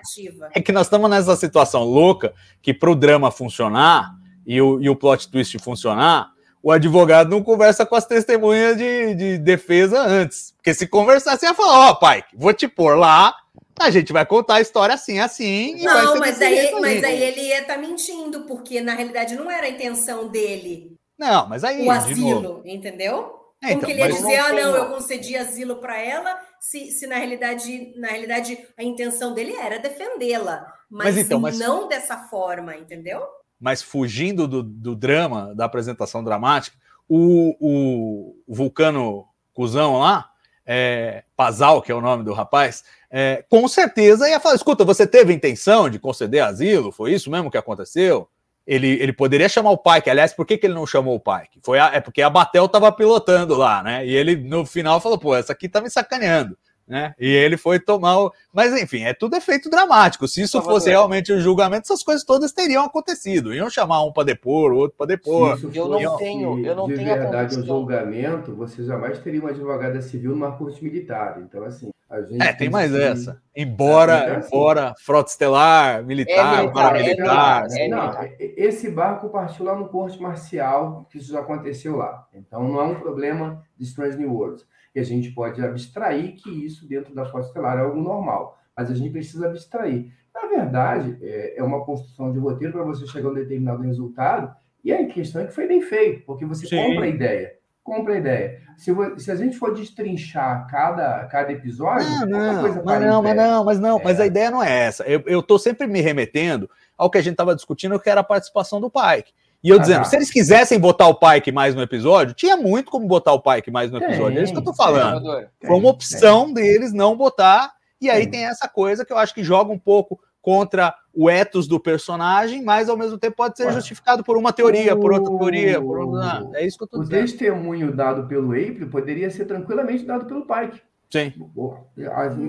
É que nós estamos nessa situação louca que para o drama funcionar e o, e o plot twist funcionar, o advogado não conversa com as testemunhas de, de defesa antes. Porque se conversasse, ia falar: Ó, oh, pai, vou te pôr lá a gente vai contar a história assim, assim. não, mas aí, mas aí ele ia estar tá mentindo, porque na realidade não era a intenção dele. Não, mas aí. O asilo, entendeu? É, Como então, que ele ia dizer, ah, não, eu concedi asilo para ela, se, se na realidade, na realidade a intenção dele era defendê-la. Mas, mas, então, mas não dessa forma, entendeu? Mas fugindo do, do drama, da apresentação dramática, o, o, o vulcano cuzão lá, é, Pazal, que é o nome do rapaz, é, com certeza ia falar: escuta, você teve intenção de conceder asilo? Foi isso mesmo que aconteceu? Ele, ele poderia chamar o Pike. Aliás, por que, que ele não chamou o Pike? Foi a, é porque a Batel estava pilotando lá, né? E ele no final falou: pô, essa aqui tá me sacaneando. Né? E ele foi tomar o... Mas enfim, é tudo efeito dramático. Se isso fosse realmente o um julgamento, essas coisas todas teriam acontecido. Iam chamar um para depor, o outro para depor. Se eu não tenho, eu não de tenho verdade o julgamento, você jamais teria uma advogada civil numa corte militar. Então, assim, a gente. É, tem mais essa. Embora, é, assim, embora frota estelar, militar, é militar, paramilitar. É, não, esse barco partiu lá no corte marcial, que isso já aconteceu lá. Então, não é um problema de Strange New Worlds e a gente pode abstrair que isso dentro da foto estelar é algo normal, mas a gente precisa abstrair. Na verdade, é, é uma construção de roteiro para você chegar a um determinado resultado, e a questão é que foi bem feito, porque você Sim. compra a ideia. Compra a ideia. Se, se, a gente for destrinchar cada, cada episódio, não, não, coisa mas não, mas não, mas não, é. mas a ideia não é essa. Eu estou sempre me remetendo ao que a gente estava discutindo, que era a participação do Pike. E eu ah, dizendo, se eles quisessem botar o Pike mais no episódio, tinha muito como botar o Pike mais no episódio. Tem, é isso que eu tô falando. Tem, Foi uma opção tem. deles não botar. E aí tem essa coisa que eu acho que joga um pouco contra o ethos do personagem, mas ao mesmo tempo pode ser Ué. justificado por uma teoria, o... por outra teoria, por outra... É isso que eu tô o dizendo. O testemunho dado pelo April poderia ser tranquilamente dado pelo Pike. Sim.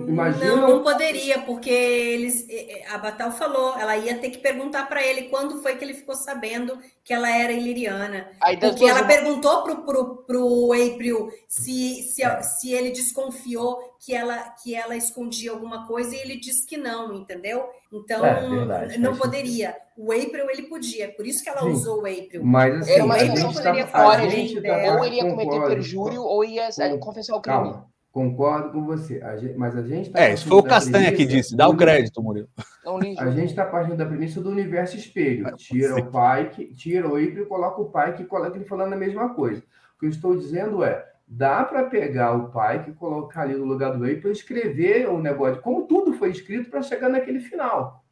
Imagina... Não, não poderia, porque eles, a Batal falou, ela ia ter que perguntar para ele quando foi que ele ficou sabendo que ela era iliriana. porque ela perguntou pro, pro, pro April se, se, é. se ele desconfiou que ela, que ela escondia alguma coisa e ele disse que não, entendeu? Então, é, verdade, não poderia. O April ele podia, por isso que ela Sim. usou o April. Mas assim, é, mas não poderia tá, fora, gente, tá, ou ele ia cometer perjúrio ou ia confessar o crime. Calma. Concordo com você, a gente, mas a gente tá É, isso foi o Castanha que disse, dá o crédito, Murilo. A gente está partindo da premissa do universo espelho. Tira o pai, tira o April, coloca o pai que coloca ele falando a mesma coisa. O que eu estou dizendo é, dá para pegar o pai que colocar ali no lugar do April e escrever o negócio, como tudo foi escrito para chegar naquele final.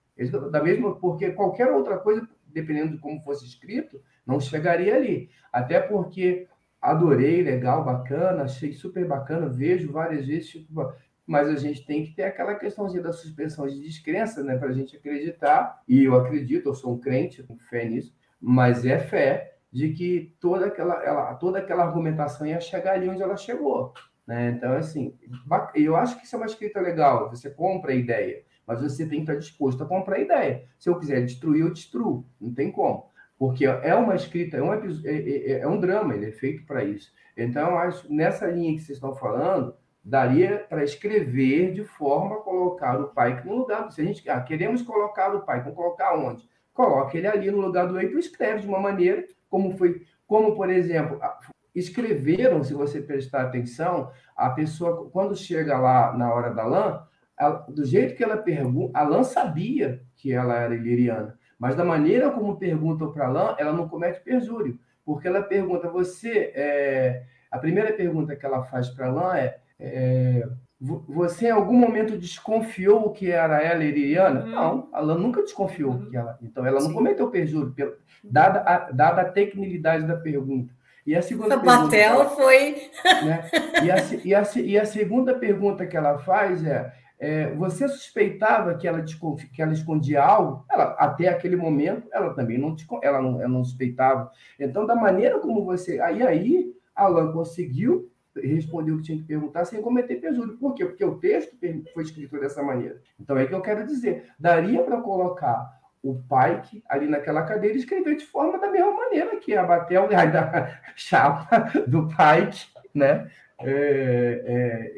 Da mesma, porque qualquer outra coisa, dependendo de como fosse escrito, não chegaria ali. Até porque adorei, legal, bacana, achei super bacana, vejo várias vezes, tipo, mas a gente tem que ter aquela questãozinha da suspensão de descrença, né, para a gente acreditar, e eu acredito, eu sou um crente, com fé nisso, mas é fé de que toda aquela, ela, toda aquela argumentação ia chegar ali onde ela chegou. Né? Então, assim, eu acho que isso é uma escrita legal, você compra a ideia, mas você tem que estar disposto a comprar a ideia. Se eu quiser destruir, eu destruo, não tem como porque é uma escrita, é um, é, é, é um drama, ele é feito para isso. Então, acho nessa linha que vocês estão falando, daria para escrever de forma a colocar o pai no lugar. Se a gente ah, queremos colocar o pai, vamos colocar onde? Coloque ele ali no lugar do Eito, escreve de uma maneira, como foi, como por exemplo, escreveram, se você prestar atenção, a pessoa, quando chega lá na hora da lã, ela, do jeito que ela pergunta, a lã sabia que ela era iliriana. Mas da maneira como perguntam para Alain, ela não comete perjúrio, porque ela pergunta, você... É... A primeira pergunta que ela faz para Alain é, é, você em algum momento desconfiou que era ela Iriana? Hum. Não, Alain nunca desconfiou uhum. que ela. Então ela não Sim. cometeu perjúrio, pelo, dada, a, dada a tecnicidade da pergunta. E a segunda pergunta. ela, foi. Né, e, a, e, a, e a segunda pergunta que ela faz é: é, você suspeitava que ela, que ela escondia algo? Ela, até aquele momento, ela também não, ela não, ela não suspeitava. Então, da maneira como você. Aí, aí, Alan conseguiu responder o que tinha que perguntar sem cometer perjúrio. Por quê? Porque o texto foi escrito dessa maneira. Então, é que eu quero dizer. Daria para colocar o Pike ali naquela cadeira e escrever de forma da mesma maneira que a Batel, da chapa do Pike, né? É é,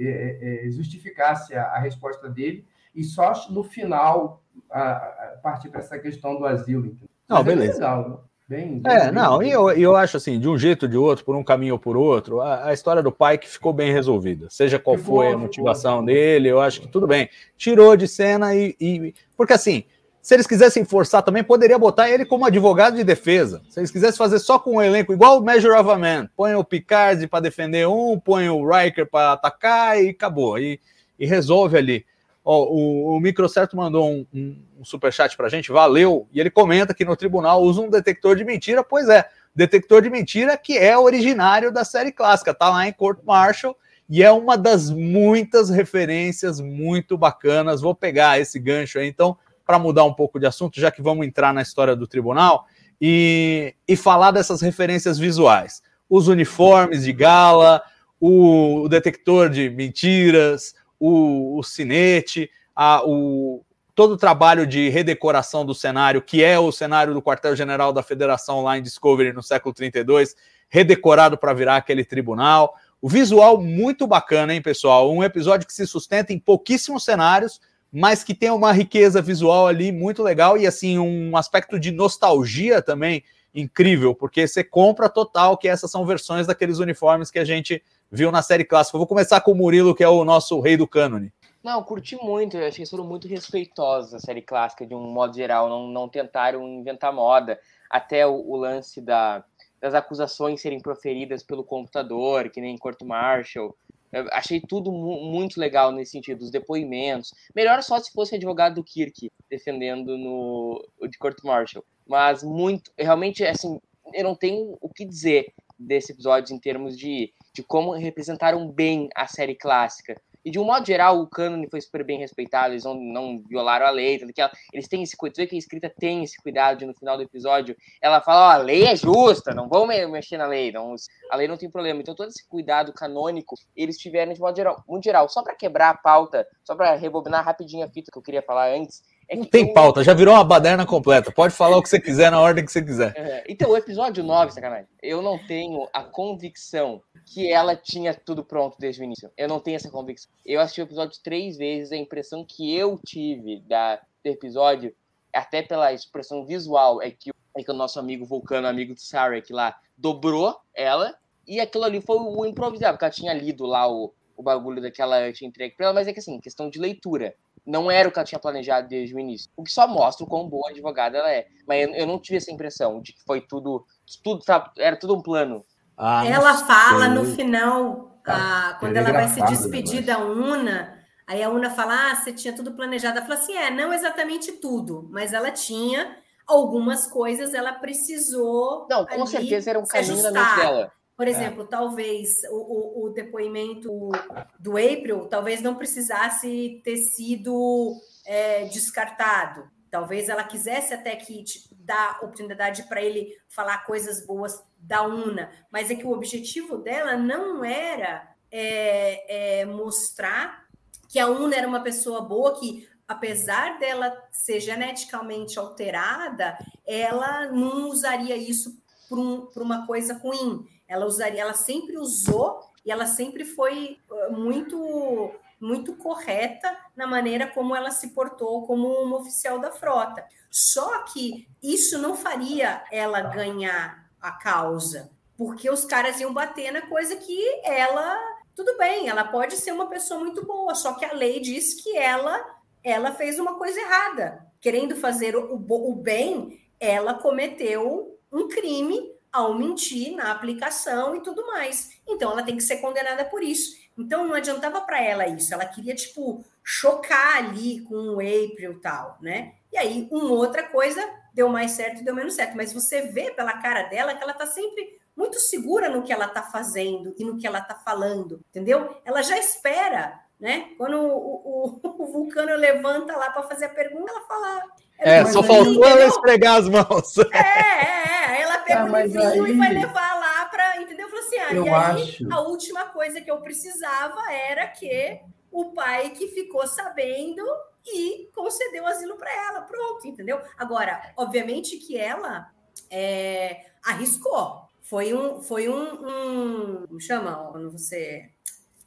é, é, justificasse a, a, resposta dele e só no final a, a partir para essa questão do asilo. Não, Mas beleza. Legal, Bem, bem, é, não, e eu, eu acho assim, de um jeito ou de outro, por um caminho ou por outro, a, a história do pai que ficou bem resolvida. Seja qual ficou, foi a motivação ficou. dele, eu acho que tudo bem. Tirou de cena e, e. Porque assim, se eles quisessem forçar também, poderia botar ele como advogado de defesa. Se eles quisessem fazer só com o elenco, igual o Measure of a Man, põe o Picard para defender um, põe o Riker para atacar e acabou. E, e resolve ali. Ó, o, o Microcerto mandou um, um, um superchat para a gente, valeu. E ele comenta que no tribunal usa um detector de mentira. Pois é, detector de mentira que é originário da série clássica, tá lá em Court Martial e é uma das muitas referências muito bacanas. Vou pegar esse gancho aí, então para mudar um pouco de assunto, já que vamos entrar na história do tribunal, e, e falar dessas referências visuais. Os uniformes de gala, o, o detector de mentiras, o, o cinete, a, o, todo o trabalho de redecoração do cenário, que é o cenário do quartel-general da Federação lá em Discovery no século 32, redecorado para virar aquele tribunal. O visual muito bacana, hein, pessoal? Um episódio que se sustenta em pouquíssimos cenários, mas que tem uma riqueza visual ali muito legal e assim um aspecto de nostalgia também incrível, porque você compra total que essas são versões daqueles uniformes que a gente viu na série clássica. Eu vou começar com o Murilo, que é o nosso rei do cânone. Não, curti muito. Eu achei que foram muito respeitosos da série clássica, de um modo geral. Não, não tentaram inventar moda. Até o, o lance da, das acusações serem proferidas pelo computador, que nem em Corto Marshall. Eu achei tudo mu muito legal nesse sentido, os depoimentos. Melhor só se fosse advogado do Kirk defendendo no de Corto Marshall. Mas muito, realmente, assim, eu não tenho o que dizer desse episódio em termos de, de como representaram bem a série clássica. E de um modo geral, o cânone foi super bem respeitado, eles não, não violaram a lei, tanto que ela, eles têm esse cuidado, que a escrita tem esse cuidado de no final do episódio, ela fala, ó, a lei é justa, não vão mexer na lei, não, a lei não tem problema. Então todo esse cuidado canônico, eles tiveram de modo geral, muito geral. Só para quebrar a pauta, só para rebobinar rapidinho a fita que eu queria falar antes, é não tem eu... pauta, já virou uma baderna completa. Pode falar o que você quiser na ordem que você quiser. É, então, o episódio 9, sacanagem, eu não tenho a convicção que ela tinha tudo pronto desde o início. Eu não tenho essa convicção. Eu assisti o episódio três vezes, a impressão que eu tive da, do episódio, até pela expressão visual, é que, é que o nosso amigo Vulcano, amigo do Sarek lá, dobrou ela, e aquilo ali foi o improvisado, porque ela tinha lido lá o, o bagulho daquela tinha entregue pra ela, mas é que assim, questão de leitura. Não era o que ela tinha planejado desde o início. O que só mostra o quão boa advogada ela é. Mas eu, eu não tive essa impressão de que foi tudo. tudo era tudo um plano ah, ela fala no final, tá. ah, quando ela vai se despedir da Una, aí a Una fala: Ah, você tinha tudo planejado. Ela fala assim: É, não exatamente tudo, mas ela tinha algumas coisas, ela precisou. Não, com certeza era um caminho na mente dela. Por é. exemplo, é. talvez o, o, o, depoimento do April talvez não precisasse ter sido é, descartado. Talvez ela quisesse até que dar oportunidade para ele falar coisas boas da UNA, mas é que o objetivo dela não era é, é, mostrar que a UNA era uma pessoa boa, que apesar dela ser geneticamente alterada, ela não usaria isso para um, uma coisa ruim. Ela usaria, ela sempre usou e ela sempre foi uh, muito muito correta na maneira como ela se portou como uma oficial da frota. Só que isso não faria ela ganhar a causa, porque os caras iam bater na coisa que ela, tudo bem, ela pode ser uma pessoa muito boa, só que a lei diz que ela ela fez uma coisa errada, querendo fazer o, o bem, ela cometeu um crime ao mentir na aplicação e tudo mais. Então ela tem que ser condenada por isso. Então não adiantava para ela isso, ela queria tipo chocar ali com o April e tal, né? E aí uma outra coisa deu mais certo e deu menos certo. Mas você vê pela cara dela que ela está sempre muito segura no que ela está fazendo e no que ela está falando, entendeu? Ela já espera, né? Quando o, o, o Vulcano levanta lá para fazer a pergunta, ela fala. é, só faltou ela esfregar as mãos. É, é, é. Pega ah, o livrinho aí... e vai levar lá para. Entendeu? Falou assim: ah, eu e aí acho... a última coisa que eu precisava era que o pai que ficou sabendo e concedeu asilo para ela. Pronto, entendeu? Agora, obviamente que ela é, arriscou. Foi um. Foi um, um como chama quando você.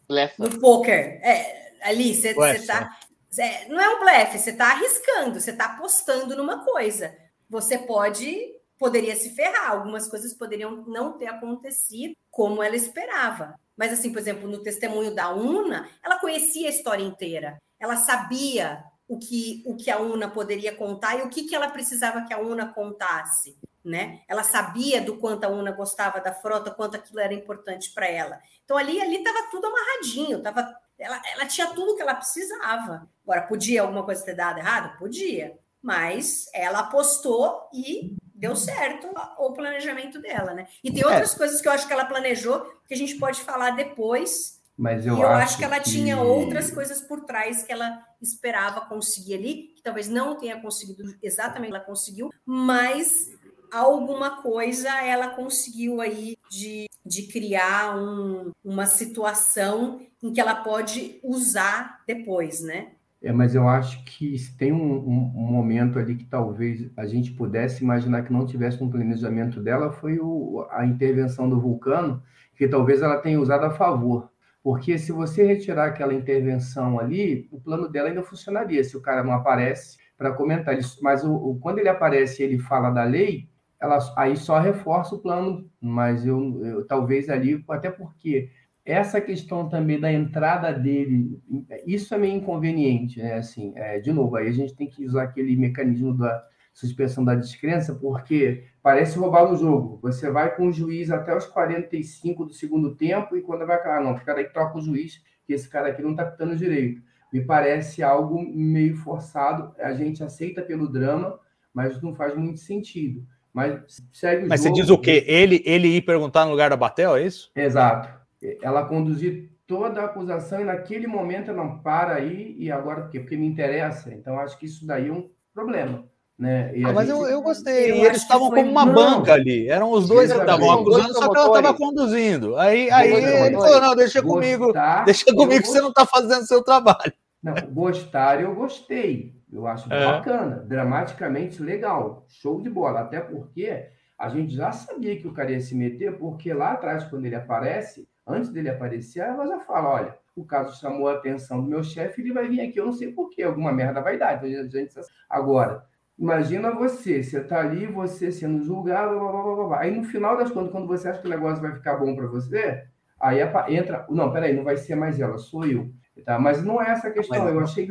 Blefa. No poker. É, ali, você tá. É, não é um blefe, você está arriscando, você está apostando numa coisa. Você pode, poderia se ferrar, algumas coisas poderiam não ter acontecido como ela esperava. Mas, assim, por exemplo, no testemunho da Una, ela conhecia a história inteira ela sabia o que, o que a UNA poderia contar e o que, que ela precisava que a UNA contasse. Né? Ela sabia do quanto a UNA gostava da frota, quanto aquilo era importante para ela. Então ali ali estava tudo amarradinho, tava, ela, ela tinha tudo que ela precisava. Agora, podia alguma coisa ter dado errado? Podia. Mas ela apostou e deu certo o planejamento dela, né? E tem outras é. coisas que eu acho que ela planejou que a gente pode falar depois, mas eu, e eu acho, acho que ela que... tinha outras coisas por trás que ela esperava conseguir ali, que talvez não tenha conseguido exatamente ela conseguiu, mas alguma coisa ela conseguiu aí de, de criar um, uma situação em que ela pode usar depois, né? É, mas eu acho que tem um, um, um, momento ali que talvez a gente pudesse imaginar que não tivesse um planejamento dela, foi o, a intervenção do vulcano, que talvez ela tenha usado a favor. Porque se você retirar aquela intervenção ali, o plano dela ainda funcionaria, se o cara não aparece para comentar. Mas o, o, quando ele aparece e ele fala da lei, ela aí só reforça o plano, mas eu, eu talvez ali, até porque essa questão também da entrada dele, isso é meio inconveniente, né? Assim, é, de novo, aí a gente tem que usar aquele mecanismo da suspensão da descrença, porque parece roubar no jogo. Você vai com o juiz até os 45 do segundo tempo e quando vai, ah, não, fica daí troca o juiz, que esse cara aqui não está pitando direito. Me parece algo meio forçado. A gente aceita pelo drama, mas não faz muito sentido. Mas segue o Mas jogo. você diz o quê? Ele, ele ir perguntar no lugar da Batel, é isso? Exato. Ela conduzir toda a acusação e naquele momento não para aí e agora por quê? Porque me interessa. Então acho que isso daí é um problema. Né? Ah, mas gente... eu, eu gostei. Eu e eles estavam como uma não. banca ali. Eram os dois que estavam acusando, só que ela estava conduzindo. Aí, aí ele falou: não, deixa Gostar, comigo, deixa comigo que você não está fazendo seu trabalho. Não, gostar eu gostei. Eu acho é. bacana, dramaticamente legal, show de bola. Até porque a gente já sabia que o cara ia se meter, porque lá atrás, quando ele aparece, antes dele aparecer, ela já fala: olha, o caso chamou a atenção do meu chefe, ele vai vir aqui, eu não sei porquê, alguma merda vai dar. Então, gente... Agora, imagina você, você tá ali, você sendo julgado, blá, blá, blá, blá. aí no final das contas, quando você acha que o negócio vai ficar bom para você, aí entra, não, peraí, não vai ser mais ela, sou eu. Tá? Mas não é essa a questão. Mas... Eu, achei,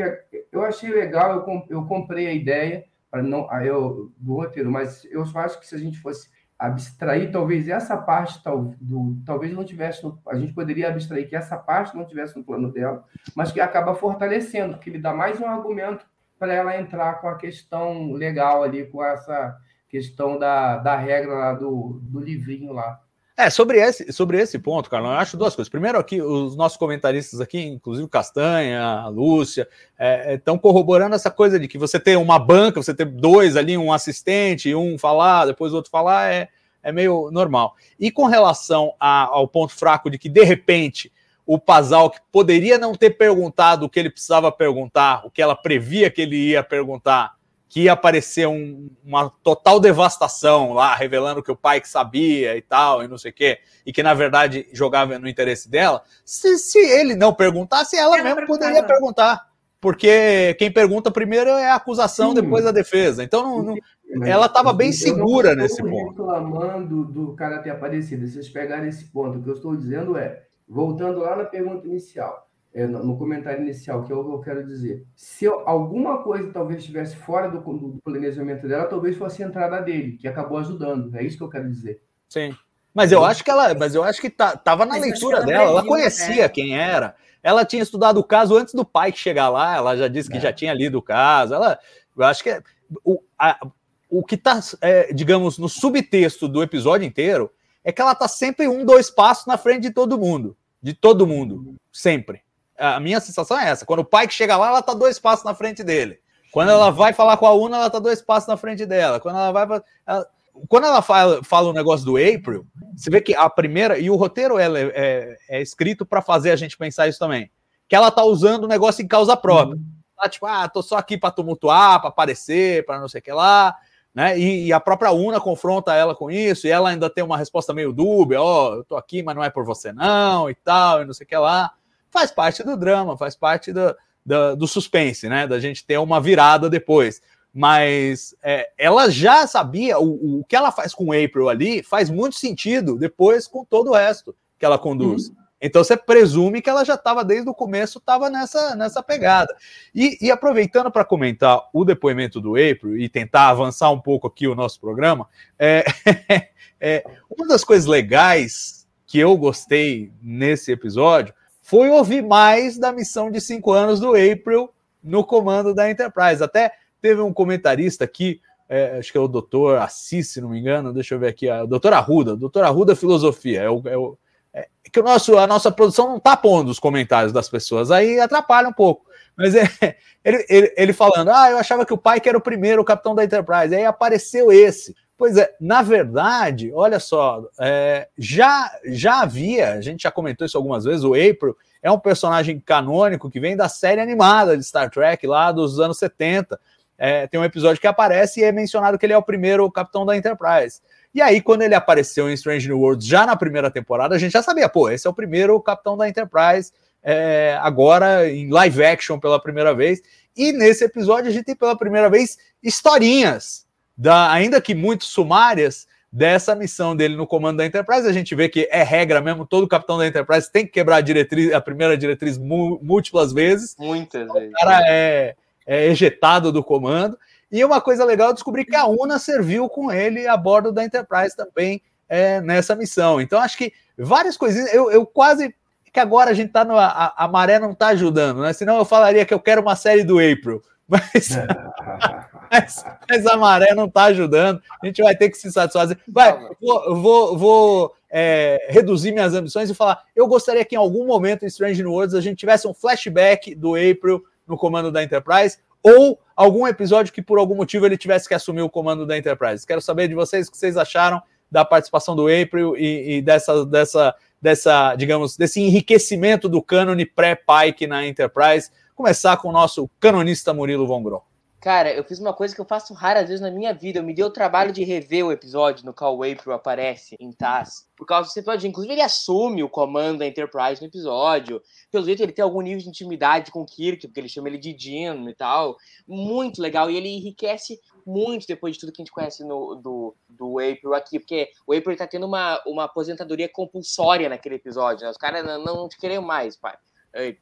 eu achei legal, eu, eu comprei a ideia para não, eu, do roteiro, mas eu só acho que se a gente fosse abstrair, talvez essa parte tal, do, talvez não tivesse, no, a gente poderia abstrair que essa parte não tivesse no plano dela, mas que acaba fortalecendo, que ele dá mais um argumento para ela entrar com a questão legal ali, com essa questão da, da regra lá do, do livrinho lá. É, sobre esse, sobre esse ponto, Carlão, eu acho duas coisas. Primeiro, aqui, os nossos comentaristas aqui, inclusive Castanha, Lúcia, estão é, é corroborando essa coisa de que você ter uma banca, você ter dois ali, um assistente, um falar, depois o outro falar, é, é meio normal. E com relação a, ao ponto fraco de que, de repente, o Pazal, que poderia não ter perguntado o que ele precisava perguntar, o que ela previa que ele ia perguntar, que ia aparecer um, uma total devastação lá, revelando que o pai que sabia e tal, e não sei o quê, e que na verdade jogava no interesse dela. Se, se ele não perguntasse, ela, ela mesmo poderia perguntar. Porque quem pergunta primeiro é a acusação, Sim. depois a defesa. Então, não, não, ela estava bem segura nesse ponto. reclamando do cara ter aparecido. Se vocês pegarem esse ponto, o que eu estou dizendo é, voltando lá na pergunta inicial, no comentário inicial, que é o que eu quero dizer. Se alguma coisa talvez estivesse fora do, do, planejamento dela, talvez fosse a entrada dele, que acabou ajudando. É isso que eu quero dizer. Sim. Mas eu acho que ela, mas eu acho que tá, tava na mas leitura ela dela, ela conhecia é. quem era. Ela tinha estudado o caso antes do pai chegar lá, ela já disse que é. já tinha lido o caso. Ela, eu acho que é, o, a, o que está, é, digamos, no subtexto do episódio inteiro é que ela está sempre um, dois passos na frente de todo mundo. De todo mundo. Sempre. A minha sensação é essa. Quando o pai que chega lá, ela tá dois passos na frente dele. Quando ela vai falar com a Una, ela tá dois passos na frente dela. Quando ela vai. Ela... Quando ela fala, fala o negócio do April, você vê que a primeira. E o roteiro é, é, é escrito para fazer a gente pensar isso também. Que ela tá usando o negócio em causa própria. Ela, tipo, ah, tô só aqui para tumultuar, para aparecer, para não sei o que lá. Né? E, e, a própria Una confronta ela com isso, e ela ainda tem uma resposta meio dúbia: ó, oh, eu tô aqui, mas não é por você, não, e tal, e não sei o que lá faz parte do drama, faz parte do, do, do suspense, né? Da gente ter uma virada depois. Mas é, ela já sabia, o, o que ela faz com o April ali faz muito sentido depois com todo o resto que ela conduz. Uhum. Então você presume que ela já estava desde o começo, estava nessa, nessa pegada. E, e aproveitando para comentar o depoimento do April e tentar avançar um pouco aqui o nosso programa, é, é, uma das coisas legais que eu gostei nesse episódio foi ouvir mais da missão de cinco anos do April no comando da Enterprise. Até teve um comentarista aqui, é, acho que é o doutor Assis, se não me engano, deixa eu ver aqui, o doutor Arruda, doutor Arruda Filosofia, é, o, é, o, é que o nosso, a nossa produção não está pondo os comentários das pessoas, aí atrapalha um pouco. Mas é, ele, ele, ele, falando, ah, eu achava que o pai que era o primeiro o capitão da Enterprise, aí apareceu esse. Pois é, na verdade, olha só, é, já, já havia, a gente já comentou isso algumas vezes, o April é um personagem canônico que vem da série animada de Star Trek lá dos anos 70. É, tem um episódio que aparece e é mencionado que ele é o primeiro capitão da Enterprise. E aí, quando ele apareceu em Strange New Worlds já na primeira temporada, a gente já sabia, pô, esse é o primeiro capitão da Enterprise, é, agora em live action pela primeira vez. E nesse episódio a gente tem pela primeira vez historinhas da, ainda que muito sumárias, dessa missão dele no comando da Enterprise. A gente vê que é regra mesmo, todo capitão da Enterprise tem que quebrar a diretriz, a primeira diretriz múltiplas vezes. Muitas vezes. O cara é, é ejetado do comando. E uma coisa legal, eu descobri que a UNA serviu com ele a bordo da Enterprise também é, nessa missão. Então, acho que várias coisinhas. Eu, eu quase. Que agora a gente tá no. A, a maré não tá ajudando, né? Senão eu falaria que eu quero uma série do April. Mas. mas, mas, a maré não está ajudando, a gente vai ter que se satisfazer. Vai, vou, vou, vou é, reduzir minhas ambições e falar: eu gostaria que em algum momento em Strange New Worlds a gente tivesse um flashback do April no comando da Enterprise, ou algum episódio que por algum motivo ele tivesse que assumir o comando da Enterprise. Quero saber de vocês o que vocês acharam da participação do April e, e dessa, dessa, dessa, digamos, desse enriquecimento do cânone pré-Pike na Enterprise. Começar com o nosso canonista Murilo Von. Cara, eu fiz uma coisa que eu faço raras vezes na minha vida. Eu me dei o trabalho de rever o episódio no qual o April aparece em Taz. Por causa desse episódio. Inclusive, ele assume o comando da Enterprise no episódio. Pelo jeito, ele tem algum nível de intimidade com o Kirk, porque ele chama ele de Jim e tal. Muito legal. E ele enriquece muito depois de tudo que a gente conhece no, do, do April aqui. Porque o April tá tendo uma, uma aposentadoria compulsória naquele episódio. Né? Os caras não, não te queriam mais, pai.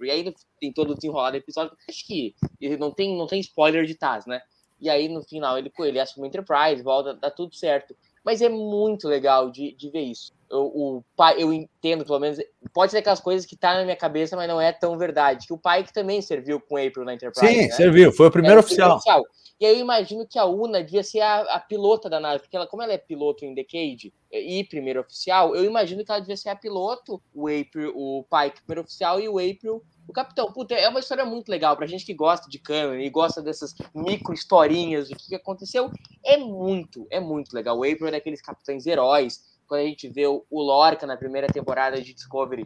E aí tem todo o desenrolar do episódio, acho que não tem, não tem spoiler de Taz, né? E aí no final ele, ele assume Enterprise, volta, dá tudo certo. Mas é muito legal de, de ver isso. Eu, o pai, eu entendo, pelo menos, pode ser aquelas coisas que tá na minha cabeça, mas não é tão verdade. Que o pai que também serviu com April na Enterprise. Sim, né? serviu, foi o primeiro, oficial. O primeiro oficial. E aí eu imagino que a Una devia ser a, a pilota da nave, porque ela, como ela é piloto em Decade e primeiro oficial, eu imagino que ela devia ser a piloto, o April, o Pike primeiro oficial e o April o Capitão. Puta, é uma história muito legal pra gente que gosta de canon e gosta dessas micro historinhas do que aconteceu. É muito, é muito legal. O April é daqueles capitães heróis quando a gente vê o Lorca na primeira temporada de Discovery,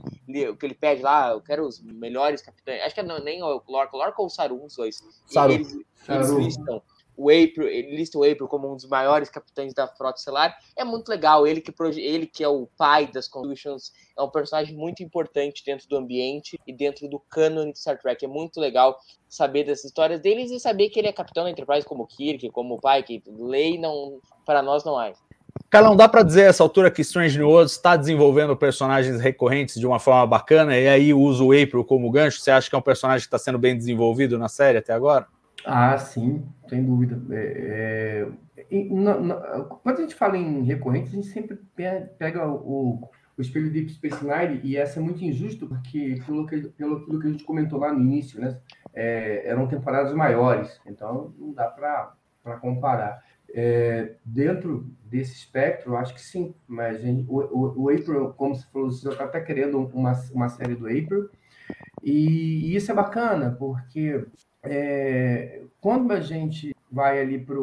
o que ele pede lá, eu quero os melhores capitães. Acho que não, nem o Lorca, o Lorca ou o Saru, os dois. Saru. eles, eles listam o April, ele lista o April como um dos maiores capitães da frota estelar. É muito legal, ele que, ele que é o pai das Constitutions, é um personagem muito importante dentro do ambiente e dentro do canon de Star Trek. É muito legal saber dessas histórias deles e saber que ele é capitão da Enterprise como Kirk, como o pai, que lei não, para nós não há. Carlão, dá para dizer essa altura que Strange New Worlds está desenvolvendo personagens recorrentes de uma forma bacana e aí usa o April como gancho? Você acha que é um personagem que está sendo bem desenvolvido na série até agora? Ah, sim, sem dúvida. É, é, na, na, quando a gente fala em recorrente, a gente sempre pega o, o espelho de Space e essa é muito injusto, porque pelo que, pelo que a gente comentou lá no início, né, é, eram temporadas maiores, então não dá para comparar. É, dentro desse espectro, acho que sim, mas gente, o, o, o, April, como você falou, você está até querendo uma, uma série do April, e, e isso é bacana, porque é, quando a gente vai ali para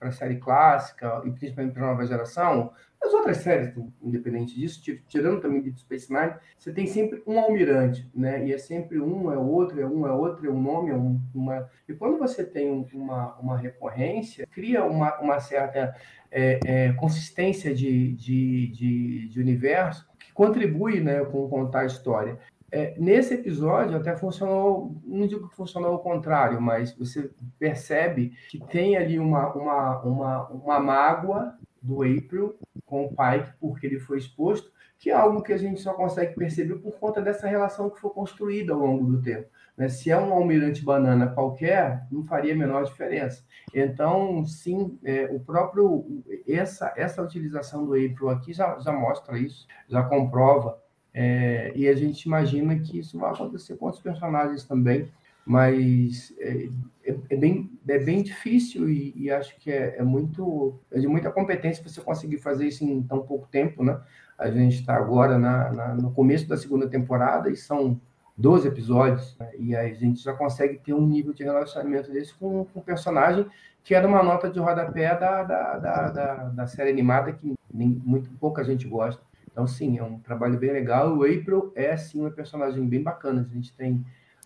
a série clássica e principalmente para a nova geração, as outras séries, independente disso, tirando também de Space Nine, você tem sempre um almirante, né? E é sempre um, é outro, é um, é outro, é um nome, é um, uma. E quando você tem uma, uma recorrência, cria uma, uma certa é, é, consistência de, de, de, de universo que contribui né, com contar a história. É, nesse episódio até funcionou, não digo que funcionou ao contrário, mas você percebe que tem ali uma, uma, uma, uma mágoa do April com o Pike, porque ele foi exposto, que é algo que a gente só consegue perceber por conta dessa relação que foi construída ao longo do tempo. Né? Se é um almirante banana qualquer, não faria a menor diferença. Então, sim, é, o próprio essa, essa utilização do April aqui já, já mostra isso, já comprova é, e a gente imagina que isso vai acontecer com outros personagens também, mas é, é, é bem, é bem difícil e, e acho que é, é, muito é de muita competência você conseguir fazer isso em tão pouco tempo, né? A gente está agora na, na, no começo da segunda temporada e são 12 episódios, né? e a gente já consegue ter um nível de relacionamento desse com, com um personagem que era uma nota de rodapé da, da, da, da, da série animada que nem, muito pouca gente gosta. Então, sim, é um trabalho bem legal. O April é, sim, uma personagem bem bacana. A gente tem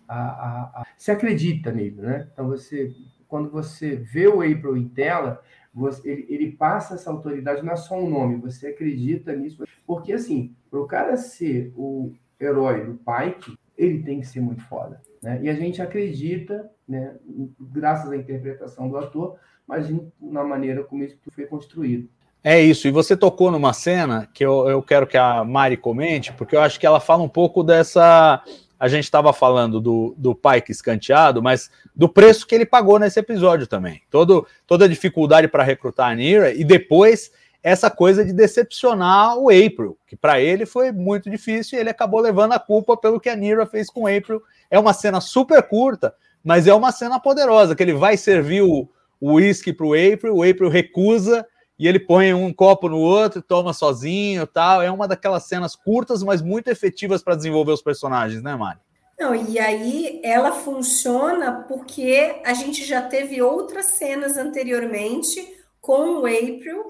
a, a, a... se acredita nele, né? Então, você, quando você vê o April em tela, você, ele, ele, passa essa autoridade, não é só um nome, você acredita nisso. Porque, assim, para o cara ser o herói do Pike, ele tem que ser muito foda. Né? E a gente acredita, né, graças à interpretação do ator, mas na maneira como isso foi construído. É isso, e você tocou numa cena que eu, eu quero que a Mari comente, porque eu acho que ela fala um pouco dessa. A gente estava falando do, do Pike escanteado, mas do preço que ele pagou nesse episódio também. Todo, toda a dificuldade para recrutar a Nira e depois essa coisa de decepcionar o April, que para ele foi muito difícil e ele acabou levando a culpa pelo que a Nira fez com o April. É uma cena super curta, mas é uma cena poderosa, que ele vai servir o uísque para o April, o April recusa e ele põe um copo no outro, toma sozinho tal. É uma daquelas cenas curtas, mas muito efetivas para desenvolver os personagens, né, Mari? Não, e aí ela funciona porque a gente já teve outras cenas anteriormente com o April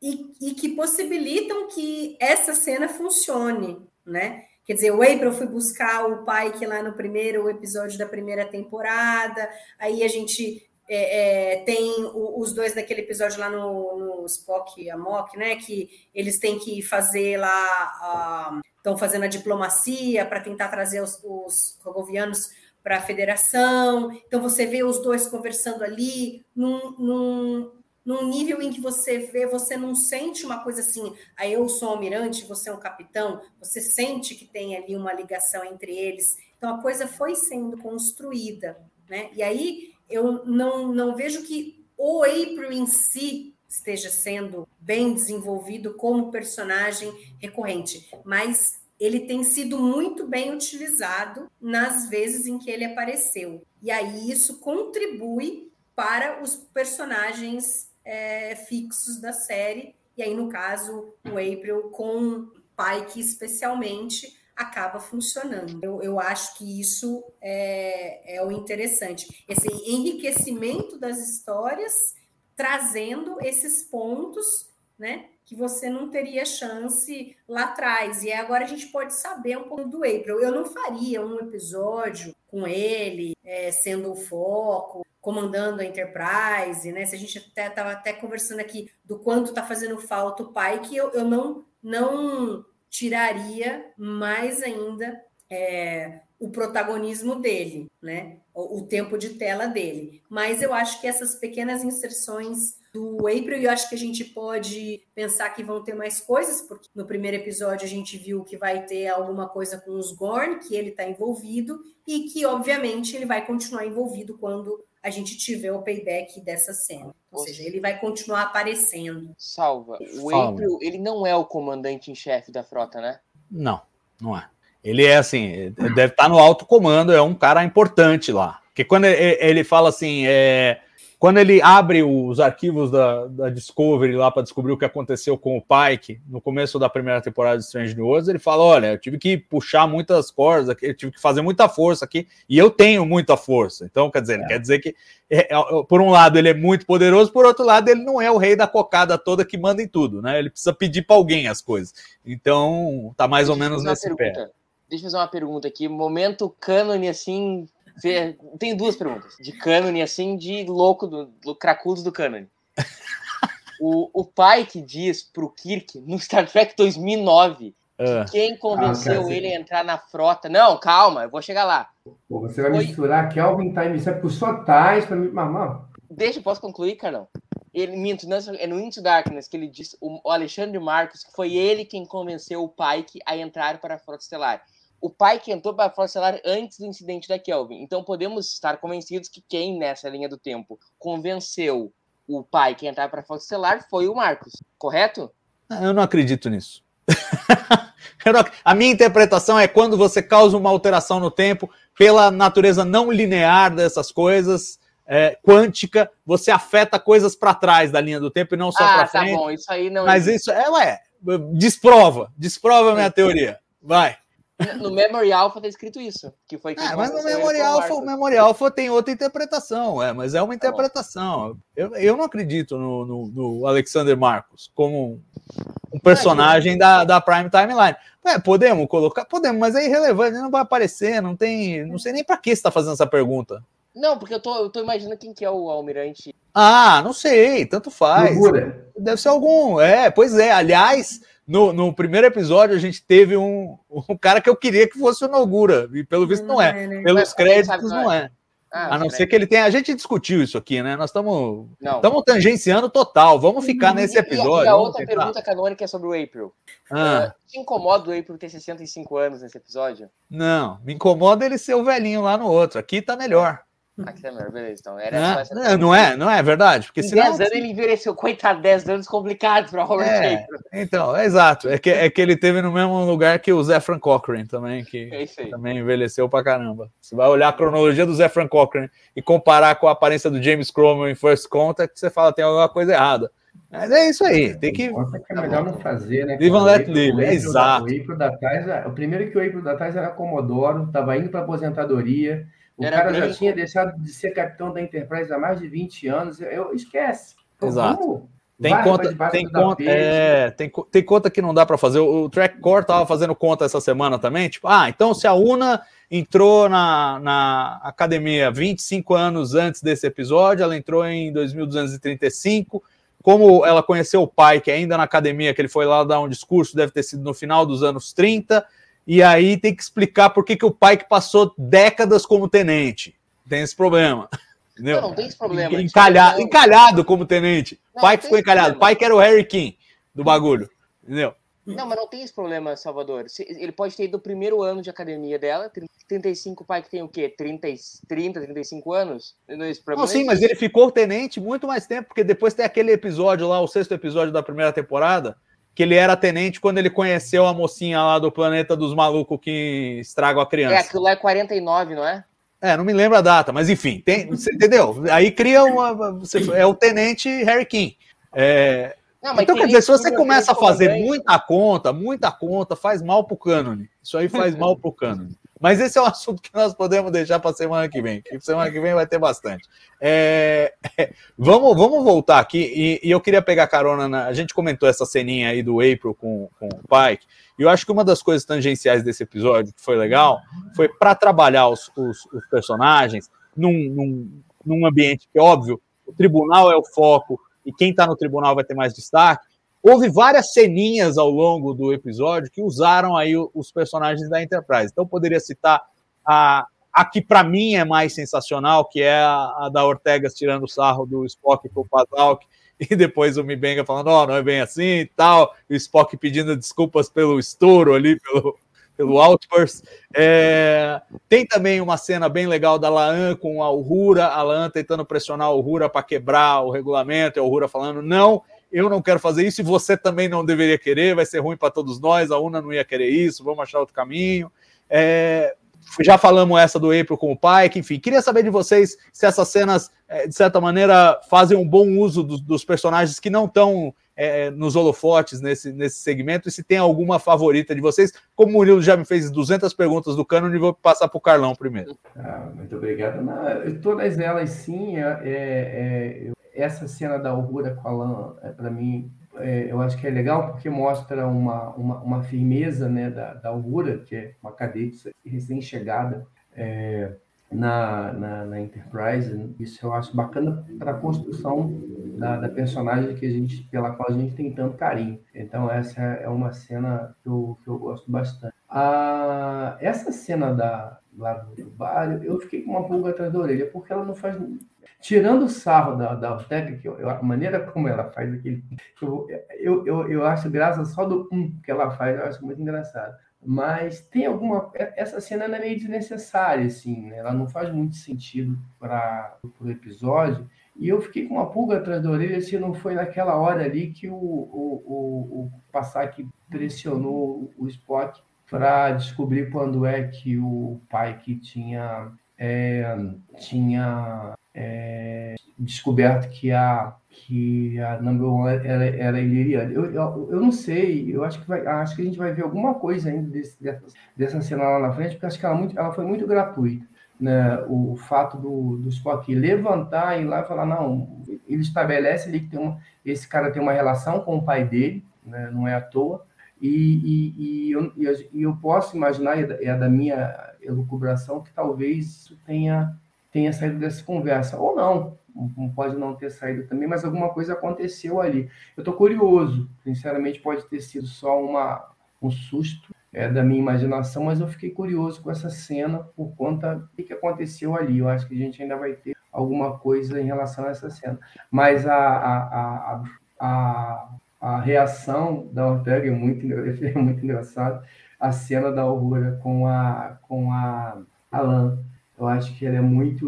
e, e que possibilitam que essa cena funcione, né? Quer dizer, o April foi buscar o Pike lá no primeiro episódio da primeira temporada, aí a gente é, é, tem o, os dois daquele episódio lá no, no Spock e Amok, né? Que eles têm que fazer lá, estão fazendo a diplomacia para tentar trazer os, os rogovianos para a federação. Então você vê os dois conversando ali num, num num nível em que você vê, você não sente uma coisa assim, aí eu sou um almirante, você é um capitão, você sente que tem ali uma ligação entre eles. Então a coisa foi sendo construída, né? E aí eu não, não vejo que o April em si esteja sendo bem desenvolvido como personagem recorrente, mas ele tem sido muito bem utilizado nas vezes em que ele apareceu. E aí isso contribui para os personagens é, fixos da série, e aí, no caso, o April com Pike especialmente acaba funcionando. Eu, eu acho que isso é, é o interessante. Esse enriquecimento das histórias trazendo esses pontos, né? Que você não teria chance lá atrás. E agora a gente pode saber um pouco do April. Eu não faria um episódio com ele é, sendo o foco, comandando a Enterprise, né? Se a gente até estava até conversando aqui do quanto está fazendo falta o pai, que eu, eu não, não tiraria mais ainda é, o protagonismo dele, né? O, o, tempo de tela dele. Mas eu acho que essas pequenas inserções do April, e eu acho que a gente pode pensar que vão ter mais coisas, porque no primeiro episódio a gente viu que vai ter alguma coisa com os Gorn, que ele está envolvido, e que, obviamente, ele vai continuar envolvido quando a gente tiver o payback dessa cena. Ou seja, ele vai continuar aparecendo. Salva. O. April, ele não é o comandante em chefe da frota, né? Não, não é. Ele é assim, deve estar no alto comando, é um cara importante lá. Porque quando ele fala assim, é, quando ele abre os arquivos da, da Discovery lá para descobrir o que aconteceu com o Pike no começo da primeira temporada de Strange New Worlds, ele fala: Olha, eu tive que puxar muitas cordas aqui, eu tive que fazer muita força aqui, e eu tenho muita força. Então, quer dizer, é. quer dizer que, é, é, por um lado, ele é muito poderoso, por outro lado, ele não é o rei da cocada toda que manda em tudo, né? Ele precisa pedir para alguém as coisas. Então, tá mais Deixa ou menos nesse pé. Deixa eu fazer uma pergunta aqui. Momento cânone, assim, tem duas perguntas. De cânone, assim, de louco, do, do cracudo do cânone. o, o pai que diz pro Kirk, no Star Trek 2009, que uh. quem convenceu ah, ele a entrar na frota... Não, calma, eu vou chegar lá. Pô, você vai Foi... misturar Kelvin Time, isso é por só tais pra mim, mamão. Deixa, eu posso concluir, Carlão? Ele minto, não, é no Into Darkness que ele disse o Alexandre Marcos que foi ele quem convenceu o Pike a entrar para a Frota Estelar o pai que entrou para a Força Estelar antes do incidente da Kelvin. Então podemos estar convencidos que quem nessa linha do tempo convenceu o pai que entrar para a Força Estelar foi o Marcos, correto? Eu não acredito nisso. não... a minha interpretação é quando você causa uma alteração no tempo pela natureza não linear dessas coisas. É, quântica, você afeta coisas para trás da linha do tempo e não só ah, para tá frente. Bom, isso aí não. Mas isso, ela é, desprova, desprova a minha teoria. Vai. No Memory Alpha tá escrito isso. Que foi é, mas no Memory Alpha, o Memory Alpha tem outra interpretação, é, mas é uma interpretação. Eu, eu não acredito no, no, no Alexander Marcos como um personagem da, da Prime Timeline. É, podemos colocar? Podemos, mas é irrelevante, não vai aparecer, não tem. Não sei nem para que você está fazendo essa pergunta. Não, porque eu tô, eu tô imaginando quem que é o almirante. Ah, não sei, tanto faz. Deve ser algum. É, pois é. Aliás, no, no primeiro episódio a gente teve um, um cara que eu queria que fosse o Nogura, e pelo visto não é. Né? Pelos créditos não é. Ah, a não ser que ele tenha. A gente discutiu isso aqui, né? Nós estamos estamos tangenciando total. Vamos ficar uhum. nesse episódio. E a outra pergunta canônica é sobre o April. Ah. Uh, te incomoda o April ter 65 anos nesse episódio? Não, me incomoda ele ser o velhinho lá no outro. Aqui tá melhor. Aqui tá melhor, beleza. Então, era não, não é, não é verdade. Porque em senão... 10 anos ele envelheceu, coitado, 10 anos complicados para Robert é, April. Então, é exato. É que, é que ele teve no mesmo lugar que o Zefran Cochrane também, que é também envelheceu pra caramba. Você vai olhar a cronologia do Zefran Cochrane e comparar com a aparência do James Cromwell em First Contact, você fala tem alguma coisa errada. Mas é isso aí, tem que. É melhor não fazer, né? Live and let live, exato. O April da Tais, o primeiro que o April da Tais era Comodoro, estava indo para aposentadoria. O era cara já tinha deixado de ser capitão da Enterprise há mais de 20 anos. Eu esquece. Exato. Tem conta, tem conta, é, tem, tem conta que não dá para fazer. O, o Track Core tava fazendo conta essa semana também. Tipo, ah, então se a Una entrou na, na academia 25 anos antes desse episódio, ela entrou em 2235 como ela conheceu o pai, que ainda na academia, que ele foi lá dar um discurso, deve ter sido no final dos anos 30, e aí tem que explicar por que, que o pai que passou décadas como tenente tem esse problema. Entendeu? Não, não tem esse problema. Encalhado, encalhado como tenente. Não, pai que ficou encalhado. Problema. Pai que era o Harry King do bagulho. Entendeu? Não, mas não tem esse problema, Salvador. Ele pode ter ido do primeiro ano de academia dela, 35 pai que tem o quê? 30, 30 35 anos? Não, sim, mas ele ficou tenente muito mais tempo, porque depois tem aquele episódio lá, o sexto episódio da primeira temporada, que ele era tenente quando ele conheceu a mocinha lá do planeta dos malucos que estragam a criança. É, aquilo lá é 49, não é? É, não me lembro a data, mas enfim, tem, você entendeu? Aí cria uma. Você, é o tenente Harry King. É, não, então, quer dizer, se você começa a fazer muita conta, muita conta, faz mal pro cânone. Isso aí faz mal pro cânone. Mas esse é um assunto que nós podemos deixar para semana que vem. Que semana que vem vai ter bastante. É, é, vamos, vamos voltar aqui. E, e, eu queria pegar carona. Na, a gente comentou essa ceninha aí do April com, com o Pike. E eu acho que uma das coisas tangenciais desse episódio que foi legal foi para trabalhar os, os, os personagens num, num, num ambiente que, óbvio, o tribunal é o foco, e quem está no tribunal vai ter mais destaque. Houve várias ceninhas ao longo do episódio que usaram aí os personagens da Enterprise. Então, poderia citar a, a que para mim é mais sensacional, que é a, a, da Ortega tirando sarro do Spock com o Pazalk, e depois o Mibenga falando, oh, não é bem assim e tal, e o Spock pedindo desculpas pelo estouro ali, pelo, pelo outburst. É, tem também uma cena bem legal da Laan com a Uhura, a Laan tentando pressionar a Uhura para quebrar o regulamento, e a Uhura falando, não, eu não quero fazer isso e você também não deveria querer, vai ser ruim para todos nós, a UNA não ia querer isso, vamos achar outro caminho. É, já falamos essa do April com o Pike, enfim, queria saber de vocês se essas cenas, é, de certa maneira, fazem um bom uso dos, dos personagens que não estão é, nos holofotes nesse, nesse segmento e se tem alguma favorita de vocês. Como o Murilo já me fez 200 perguntas do Canon, vou passar para o Carlão primeiro. Ah, muito obrigado. Não, todas elas, sim, é, é, é essa cena da Aurora com a Lan, é, para mim, é, eu acho que é legal porque mostra uma, uma, uma firmeza né, da, da Aurora, que é uma cadete recém-chegada. É, na, na, na, Enterprise. Isso eu acho bacana para a construção da, da, personagem que a gente, pela qual a gente tem tanto carinho. Então essa é uma cena que eu, que eu gosto bastante. A, essa cena da, lá do bar, eu fiquei com uma pulga atrás da orelha, porque ela não faz. Tirando o sarro da, da que eu, a maneira como ela faz aquele. Eu, eu, eu, eu acho graça só do um que ela faz, eu acho muito engraçado mas tem alguma essa cena é meio desnecessária assim né? ela não faz muito sentido para o episódio e eu fiquei com uma pulga atrás da orelha se não foi naquela hora ali que o, o, o, o Passac pressionou o Spock para descobrir quando é que o pai que tinha é, tinha é, descoberto que a que a number one era, era iliriana. Eu, eu, eu, não sei, eu acho que, vai, acho que a gente vai ver alguma coisa ainda desse, dessa, dessa cena lá na frente, porque acho que ela, muito, ela foi muito gratuita. Né? O, o fato do, do Spock levantar e ir lá e falar, não, ele estabelece ali que tem uma, esse cara tem uma relação com o pai dele, né? não é à toa, e, e, e, eu, e eu posso imaginar, é, é da minha elucubração, que talvez isso tenha, tenha saído dessa conversa, ou não, pode não ter saído também, mas alguma coisa aconteceu ali. Eu estou curioso, sinceramente, pode ter sido só uma, um susto é, da minha imaginação, mas eu fiquei curioso com essa cena por conta do que aconteceu ali. Eu acho que a gente ainda vai ter alguma coisa em relação a essa cena. Mas a, a, a, a, a reação da Ortega é muito, é muito engraçada. A cena da Aurora com a, com a Alan eu acho que ela é muito,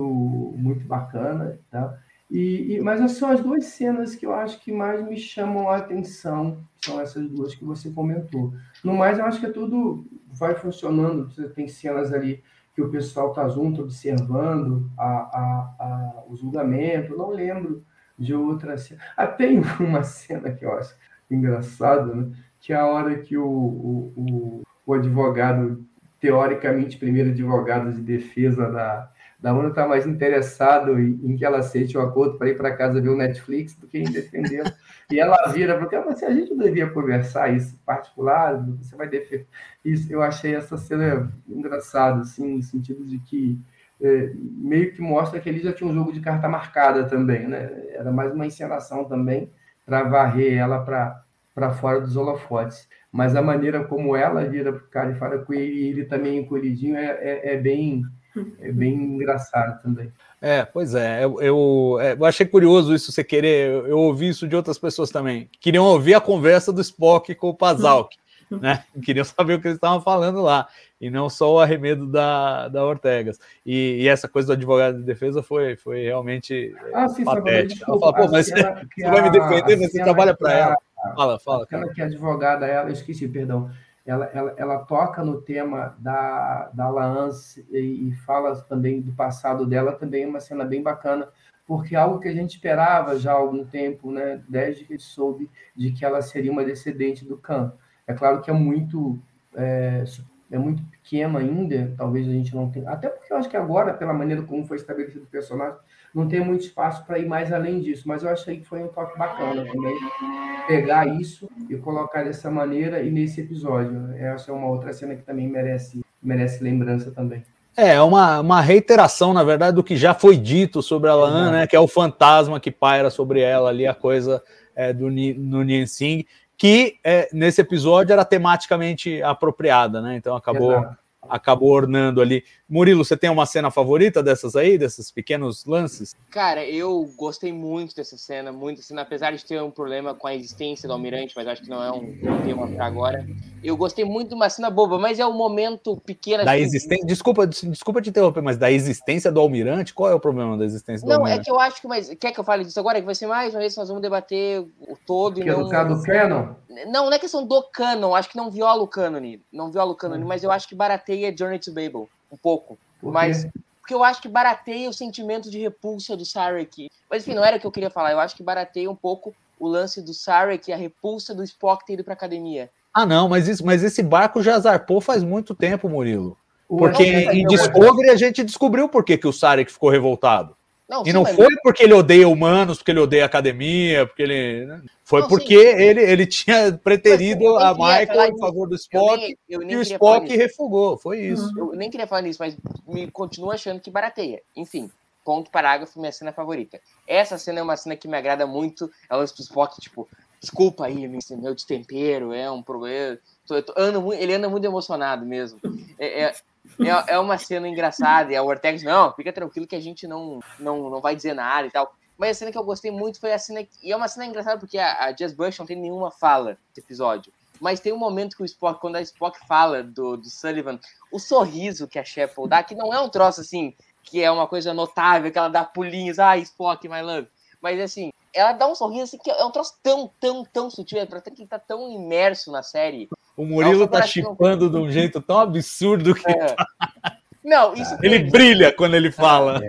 muito bacana, tá? E, e, mas são as duas cenas que eu acho que mais me chamam a atenção, são essas duas que você comentou. No mais, eu acho que é tudo vai funcionando. Você tem cenas ali que o pessoal está junto, observando a, a, a, o julgamento. Eu não lembro de outra cena. Ah, tem uma cena que eu acho engraçada, né? que é a hora que o, o, o, o advogado teoricamente, primeiro advogado de defesa da, da ONU está mais interessado em, que ela aceite o acordo para ir para casa ver o Netflix do que em defender. e ela vira, porque assim, a gente devia conversar isso particular, você vai defender. Isso, eu achei essa cena engraçada, assim, no sentido de que é, meio que mostra que ele já tinha um jogo de carta marcada também, né? Era mais uma encenação também para varrer ela para fora dos holofotes mas a maneira como ela vira para o cara e fala com ele, ele também encolhidinho, é, é, é, bem, é bem engraçado também. É, pois é, eu, eu, é, eu, achei curioso isso, você querer, eu, ouvi isso de outras pessoas também, queriam ouvir a conversa do Spock com o Pazalk, né? Queriam saber o que eles estavam falando lá, e não só o arremedo da, da Ortegas. E, e essa coisa do advogado de defesa foi, foi realmente ah, sim, patética. Ela falou, pô, mas você, você vai me defender, mas você trabalha para ela. Fala, fala. Aquela que é advogada, ela, esqueci, perdão. Ela, ela, ela toca no tema da, da Laance e, e fala também do passado dela, também é uma cena bem bacana, porque é algo que a gente esperava já há algum tempo, né, desde que soube de que ela seria uma descendente do Khan. É claro que é muito é, é muito pequeno ainda, talvez a gente não tenha, até porque eu acho que agora, pela maneira como foi estabelecido o personagem, não tem muito espaço para ir mais além disso, mas eu achei que foi um toque bacana também pegar isso e colocar dessa maneira e nesse episódio. Essa é uma outra cena que também merece, merece lembrança também. É, uma, uma reiteração, na verdade, do que já foi dito sobre a Lan, né? Que é o fantasma que paira sobre ela ali, a coisa é, do no Nian que é, nesse episódio era tematicamente apropriada, né? Então acabou. Exato acabou ornando ali. Murilo, você tem uma cena favorita dessas aí, desses pequenos lances? Cara, eu gostei muito dessa cena, muito cena, apesar de ter um problema com a existência do Almirante, mas acho que não é um tema para agora. Eu gostei muito de uma cena boba, mas é um momento pequeno. Da assim, existência, desculpa, desculpa te interromper, mas da existência do Almirante, qual é o problema da existência do não, Almirante? Não, é que eu acho que, mas quer que eu fale disso agora? Que vai ser mais uma vez nós vamos debater o todo. Que e não... é do caso do Canon? Não, não é questão do canon, acho que não viola o canon, não viola o canon, mas eu acho que barateia Journey to Babel, um pouco. Mas porque eu acho que barateia o sentimento de repulsa do Sarek. Mas enfim, não era o que eu queria falar. Eu acho que barateia um pouco o lance do Sarek e a repulsa do Spock ter ido pra academia. Ah, não, mas, isso, mas esse barco já zarpou faz muito tempo, Murilo. Porque em Discovery a gente descobriu por que, que o Sarek ficou revoltado. Não, e sim, não foi porque ele odeia humanos, porque ele odeia a academia, porque ele. Né? Foi não, porque ele, ele tinha preterido a Michael em favor do Spock eu nem, eu nem e o Spock refugou. Foi isso. Eu nem queria falar nisso, mas me continuo achando que barateia. Enfim, ponto parágrafo, minha cena favorita. Essa cena é uma cena que me agrada muito. Ela do Spock, tipo, desculpa aí, meu destempero, é um problema. Tô, tô, ando, ele anda muito emocionado mesmo. É, é, é, é uma cena engraçada, e a diz, não, fica tranquilo que a gente não, não, não vai dizer nada e tal. Mas a cena que eu gostei muito foi a cena. E é uma cena engraçada porque a, a Jazz Bush não tem nenhuma fala nesse episódio. Mas tem um momento que o Spock, quando a Spock fala do, do Sullivan, o sorriso que a Shepard dá, que não é um troço assim, que é uma coisa notável, que ela dá pulinhos, ah, Spock, my love. Mas assim, ela dá um sorriso assim, que é um troço tão, tão, tão sutil, é pra ter que tá tão imerso na série. O Murilo tá chipando de um jeito tão absurdo que. É. Não, isso. Ele brilha quando ele fala.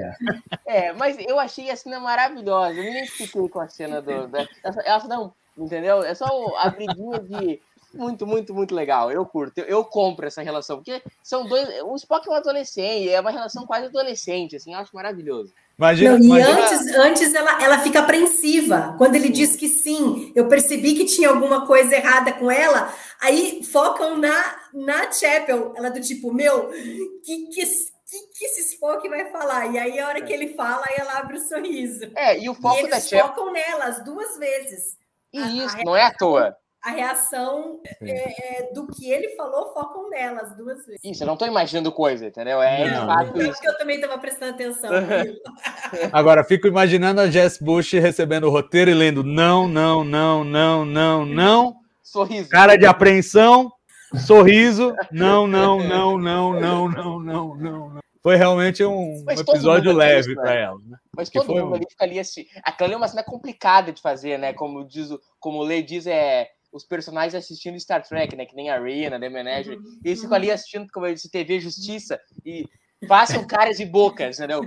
É, mas eu achei a cena maravilhosa. Eu me identifiquei com a cena do. Da, essa, essa não, entendeu? É só a briguinha de. Muito, muito, muito legal. Eu curto. Eu, eu, compro essa relação. Porque são dois. O Spock é um adolescente. É uma relação quase adolescente, assim. Eu acho maravilhoso. Imagina, não, e imagina... antes, antes ela, ela fica apreensiva. Quando ele diz que sim, eu percebi que tinha alguma coisa errada com ela. Aí focam na, na Chapel. Ela do tipo, meu, que, que, que, que esse Spock vai falar? E aí, a hora que ele fala, aí ela abre o sorriso. É, e o foco e eles da Chapel. focam nela as duas vezes. Isso, a, a não é à toa a reação é, é, do que ele falou focam nela as duas vezes. Isso, eu não estou imaginando coisa, entendeu? É não, de fato isso. que eu também estava prestando atenção. Agora, fico imaginando a Jess Bush recebendo o roteiro e lendo não, não, não, não, não, não. Sorriso. Cara de apreensão, sorriso, não, não, não, não, não, não, não, não, não. Foi realmente um Mas episódio leve para ela. Né? Mas todo mundo ali fica ali assim. Aquela é uma cena complicada de fazer, né? Como diz, como o Lei diz, é os personagens assistindo Star Trek, né? Que nem a Rina, The Manager. Uhum. E eles ficam ali assistindo, como eu disse, TV Justiça e passam caras e bocas, entendeu?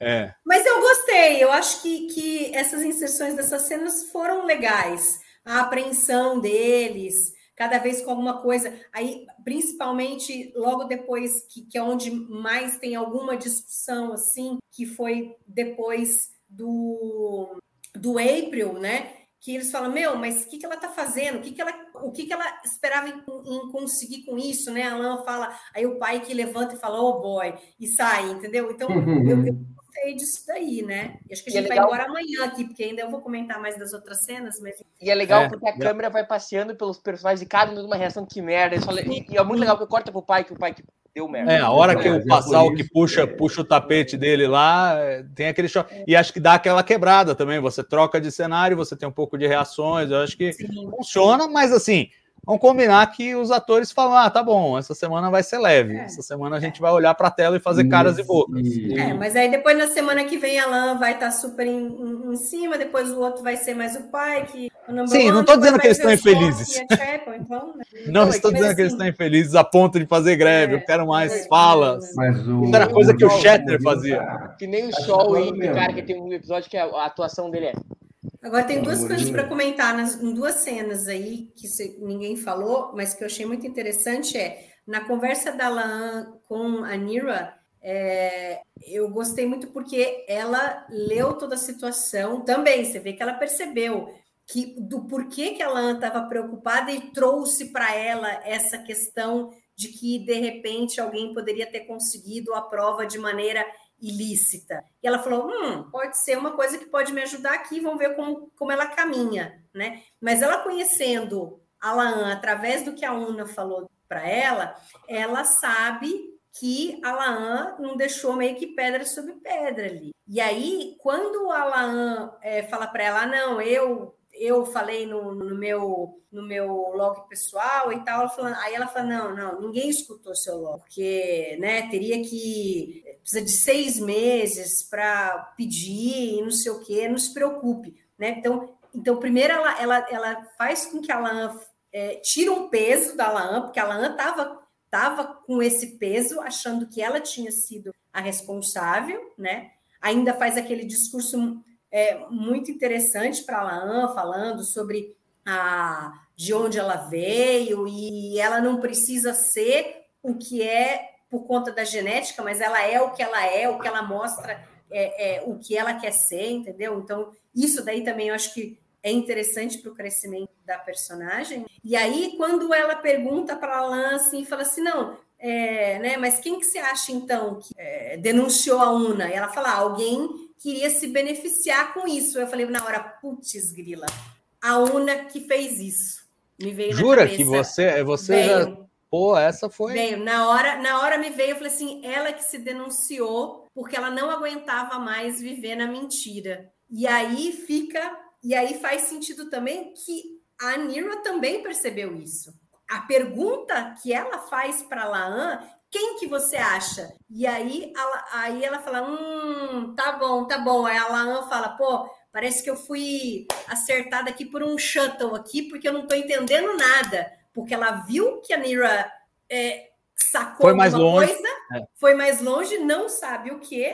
É. Mas eu gostei, eu acho que, que essas inserções dessas cenas foram legais. A apreensão deles, cada vez com alguma coisa. Aí, principalmente logo depois, que, que é onde mais tem alguma discussão, assim, que foi depois do, do April, né? Que eles falam, meu, mas o que, que ela está fazendo? O que, que ela, o que, que ela esperava em, em, conseguir com isso, né? A Lã fala, aí o pai que levanta e fala, oh boy, e sai, entendeu? Então, eu, eu gostei disso daí, né? E acho que a gente é vai embora amanhã aqui, porque ainda eu vou comentar mais das outras cenas, mas... E é legal é, porque a é. câmera vai passeando pelos personagens e cada um uma reação que merda. E, e, é muito legal que corta pro pai, que o pai que deu merda. É, a hora que o Passal que puxa, puxa o tapete dele lá, tem aquele choque. E acho que dá aquela quebrada também. Você troca de cenário, você tem um pouco de reações. Eu acho que Sim. funciona, mas assim, Vamos combinar que os atores falam: ah, tá bom, essa semana vai ser leve. É. Essa semana a gente vai olhar para a tela e fazer caras e bocas. É, mas aí depois na semana que vem a Lan vai estar tá super em, em, em, cima, depois o outro vai ser mais o pai. Que, o Sim, não estou dizendo que eles estão infelizes. então, né? Não estou dizendo assim, que eles assim estão infelizes a ponto de fazer greve. É, eu quero mais é, falas. Mas o, Isso era coisa que o Shatter fazia. Que nem o show e cara que tem um episódio que a atuação dele é Agora tem duas coisas para comentar nas, em duas cenas aí que se, ninguém falou, mas que eu achei muito interessante é na conversa da Laan com a Nira, é, eu gostei muito porque ela leu toda a situação também. Você vê que ela percebeu que do porquê que a Lan estava preocupada e trouxe para ela essa questão de que de repente alguém poderia ter conseguido a prova de maneira ilícita. E ela falou: hum, pode ser uma coisa que pode me ajudar aqui, vamos ver como, como ela caminha, né? Mas ela conhecendo a Laan através do que a Una falou para ela, ela sabe que a Laan não deixou meio que pedra sobre pedra ali. E aí, quando a Laan é, fala para ela, ah, não, eu eu falei no, no, meu no meu log pessoal e tal, ela falando, aí ela fala, não, não, ninguém escutou seu log, porque, né, teria que, precisa de seis meses para pedir e não sei o que, não se preocupe, né, então, então primeiro ela, ela, ela faz com que a Laan é, tira um peso da Laan, porque a Laan estava tava com esse peso, achando que ela tinha sido a responsável, né, ainda faz aquele discurso é, muito interessante para a Laan, falando sobre a, de onde ela veio, e ela não precisa ser o que é por conta da genética, mas ela é o que ela é, o que ela mostra, é, é o que ela quer ser, entendeu? Então, isso daí também eu acho que é interessante para o crescimento da personagem. E aí, quando ela pergunta para a Lan assim, fala assim: não, é, né, mas quem que você acha então que é, denunciou a UNA? E ela fala: ah, alguém queria se beneficiar com isso. Eu falei na hora, putz, grila, a UNA que fez isso. Me veio Jura que você, você veio, já... Pô, essa foi. Veio. Na hora, na hora me veio, eu falei assim: ela que se denunciou porque ela não aguentava mais viver na mentira. E aí fica. E aí faz sentido também que a Nira também percebeu isso. A pergunta que ela faz para Laan quem que você acha? E aí, ela, aí ela fala, hum, tá bom, tá bom. Aí a Laan fala, pô, parece que eu fui acertada aqui por um shuttle aqui, porque eu não tô entendendo nada. Porque ela viu que a Nira é, sacou Foi mais longe. coisa é. foi mais longe, não sabe o que,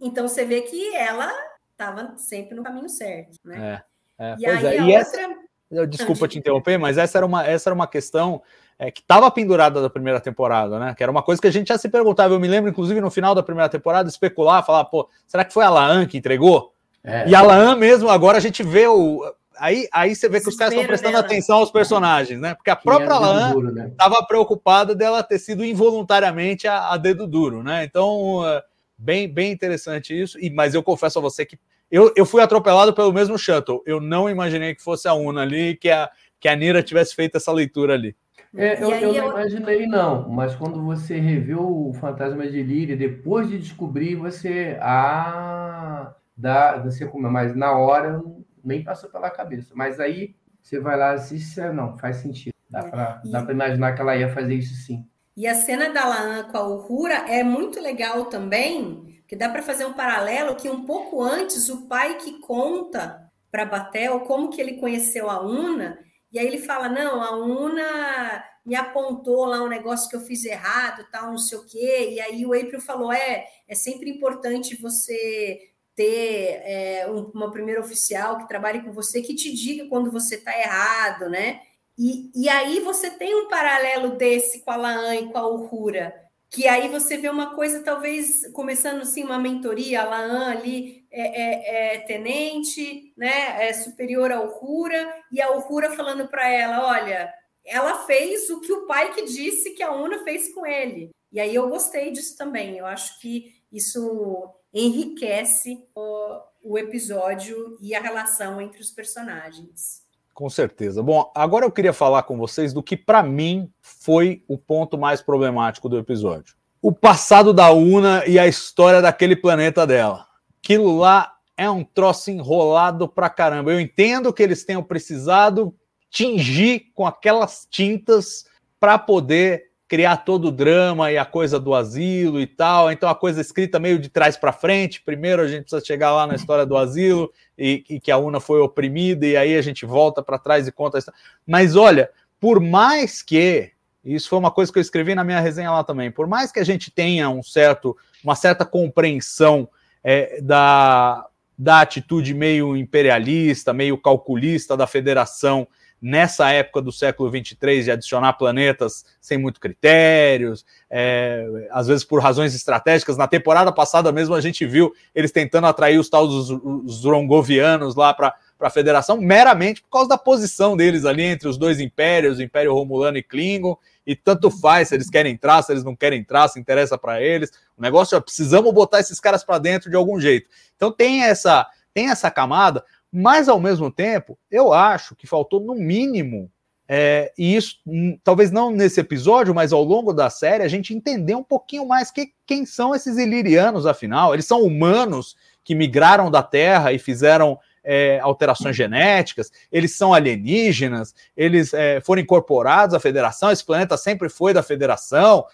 então você vê que ela estava sempre no caminho certo, né? É, é. E aí é. E outra... essa... Desculpa te interromper, mas essa era uma, essa era uma questão é, que estava pendurada da primeira temporada, né? Que era uma coisa que a gente já se perguntava. Eu me lembro, inclusive, no final da primeira temporada, especular, falar, pô, será que foi a Laan que entregou? É. E a Laan mesmo, agora a gente vê o. Aí, aí você vê que os caras estão prestando dela. atenção aos personagens, né? Porque a própria Laan estava né? preocupada dela ter sido involuntariamente a, a dedo duro, né? Então, uh, bem, bem interessante isso. E, mas eu confesso a você que eu, eu fui atropelado pelo mesmo shuttle. Eu não imaginei que fosse a Una ali, que a, que a Nira tivesse feito essa leitura ali. É, eu, eu, não imaginei, não, mas quando você revê o Fantasma de Líria, depois de descobrir, você. Ah, dá, você come, mas na hora nem passou pela cabeça. Mas aí você vai lá e assiste, não, faz sentido. Dá é. para e... imaginar que ela ia fazer isso sim. E a cena da Laan com a Uhura é muito legal também, que dá para fazer um paralelo que um pouco antes o pai que conta para Batel como que ele conheceu a Una e aí ele fala: não, a UNA me apontou lá um negócio que eu fiz errado, tal, não sei o quê. E aí o April falou: é, é sempre importante você ter é, uma primeira oficial que trabalhe com você, que te diga quando você está errado, né? E, e aí você tem um paralelo desse com a Laan e com a Uhura que aí você vê uma coisa, talvez começando assim, uma mentoria, a Laan ali é, é, é, tenente, né? É superior ao Rura, e a Uhura falando para ela: olha, ela fez o que o pai que disse que a Una fez com ele. E aí eu gostei disso também. Eu acho que isso enriquece o, o episódio e a relação entre os personagens. Com certeza. Bom, agora eu queria falar com vocês do que para mim foi o ponto mais problemático do episódio. O passado da Una e a história daquele planeta dela. Aquilo lá é um troço enrolado pra caramba. Eu entendo que eles tenham precisado tingir com aquelas tintas para poder criar todo o drama e a coisa do asilo e tal. Então a coisa escrita meio de trás para frente. Primeiro a gente precisa chegar lá na história do asilo e, e que a Una foi oprimida e aí a gente volta para trás e conta a história. Mas olha, por mais que isso foi uma coisa que eu escrevi na minha resenha lá também. Por mais que a gente tenha um certo, uma certa compreensão é, da, da atitude meio imperialista, meio calculista da federação nessa época do século 23 de adicionar planetas sem muito critérios, é, às vezes por razões estratégicas. Na temporada passada mesmo a gente viu eles tentando atrair os tal dos os Rongovianos lá para a federação, meramente por causa da posição deles ali entre os dois impérios, o Império Romulano e Klingon, e tanto faz se eles querem entrar, se eles não querem entrar, se interessa para eles. O negócio é precisamos botar esses caras para dentro de algum jeito. Então tem essa tem essa camada, mas, ao mesmo tempo, eu acho que faltou, no mínimo, é, e isso hum, talvez não nesse episódio, mas ao longo da série, a gente entender um pouquinho mais que, quem são esses ilirianos, afinal. Eles são humanos que migraram da Terra e fizeram é, alterações genéticas, eles são alienígenas, eles é, foram incorporados à federação, esse planeta sempre foi da federação,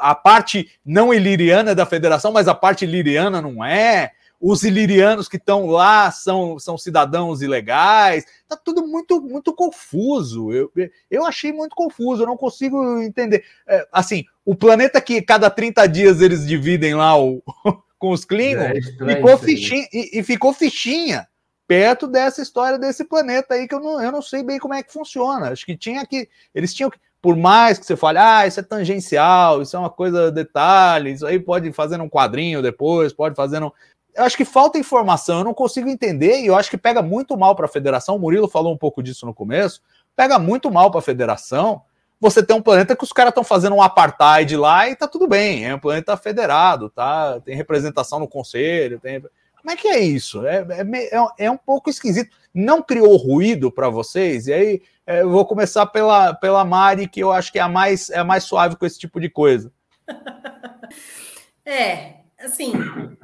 a parte não iliriana é da federação, mas a parte iliriana não é os ilirianos que estão lá são, são cidadãos ilegais. Tá tudo muito muito confuso. Eu, eu achei muito confuso, eu não consigo entender. É, assim, o planeta que cada 30 dias eles dividem lá o, com os Klingons é ficou fichinha, e, e, ficou fichinha perto dessa história desse planeta aí que eu não, eu não sei bem como é que funciona. Acho que tinha que. Eles tinham que. Por mais que você fale, ah, isso é tangencial, isso é uma coisa detalhe, isso aí pode fazer um quadrinho depois, pode fazer eu acho que falta informação, eu não consigo entender e eu acho que pega muito mal para a federação. O Murilo falou um pouco disso no começo. Pega muito mal para a federação. Você tem um planeta que os caras estão fazendo um apartheid lá e tá tudo bem, é um planeta federado, tá? Tem representação no conselho, tem... Como é que é isso? É, é, é, é um pouco esquisito. Não criou ruído para vocês? E aí é, eu vou começar pela, pela Mari, que eu acho que é a mais, é a mais suave com esse tipo de coisa. É, assim,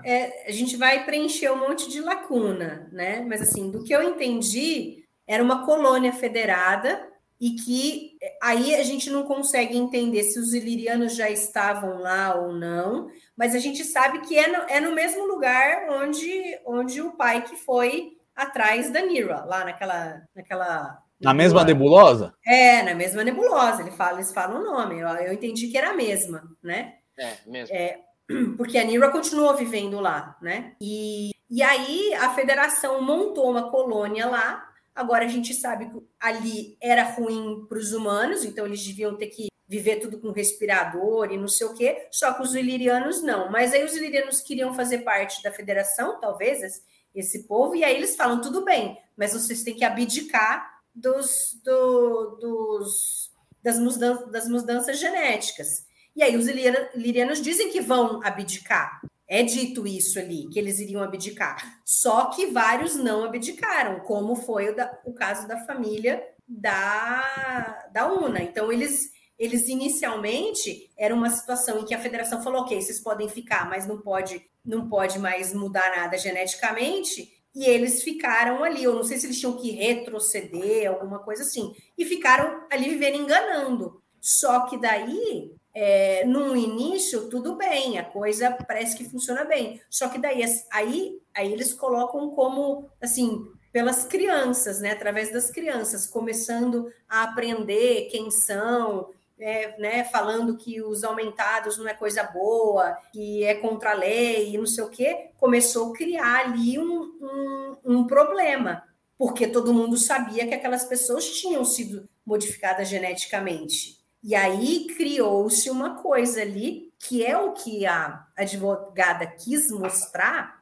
é, a gente vai preencher um monte de lacuna, né? Mas assim, do que eu entendi, era uma colônia federada e que aí a gente não consegue entender se os ilirianos já estavam lá ou não, mas a gente sabe que é no, é no mesmo lugar onde, onde o pai que foi atrás da Nira, lá naquela, naquela na mesma nebulosa? É, na mesma nebulosa. Ele fala, eles falam o nome. Eu, eu entendi que era a mesma, né? É, mesmo. É, porque a Nira continuou vivendo lá, né? E, e aí a federação montou uma colônia lá. Agora a gente sabe que ali era ruim para os humanos, então eles deviam ter que viver tudo com respirador e não sei o quê, só que os ilirianos não. Mas aí os ilirianos queriam fazer parte da federação, talvez, esse, povo, e aí eles falam: tudo bem, mas vocês têm que abdicar dos, do, dos, das, mudanças, das mudanças genéticas. E aí os ilirianos dizem que vão abdicar. É dito isso ali, que eles iriam abdicar. Só que vários não abdicaram, como foi o, da, o caso da família da, da UNA. Então, eles, eles inicialmente era uma situação em que a federação falou: ok, vocês podem ficar, mas não pode, não pode mais mudar nada geneticamente. E eles ficaram ali. Eu não sei se eles tinham que retroceder, alguma coisa assim. E ficaram ali vivendo enganando. Só que daí é, no início, tudo bem, a coisa parece que funciona bem. Só que daí aí, aí eles colocam como assim, pelas crianças, né? Através das crianças, começando a aprender quem são, é, né, falando que os aumentados não é coisa boa, que é contra a lei e não sei o quê, começou a criar ali um, um, um problema, porque todo mundo sabia que aquelas pessoas tinham sido modificadas geneticamente. E aí criou-se uma coisa ali, que é o que a advogada quis mostrar,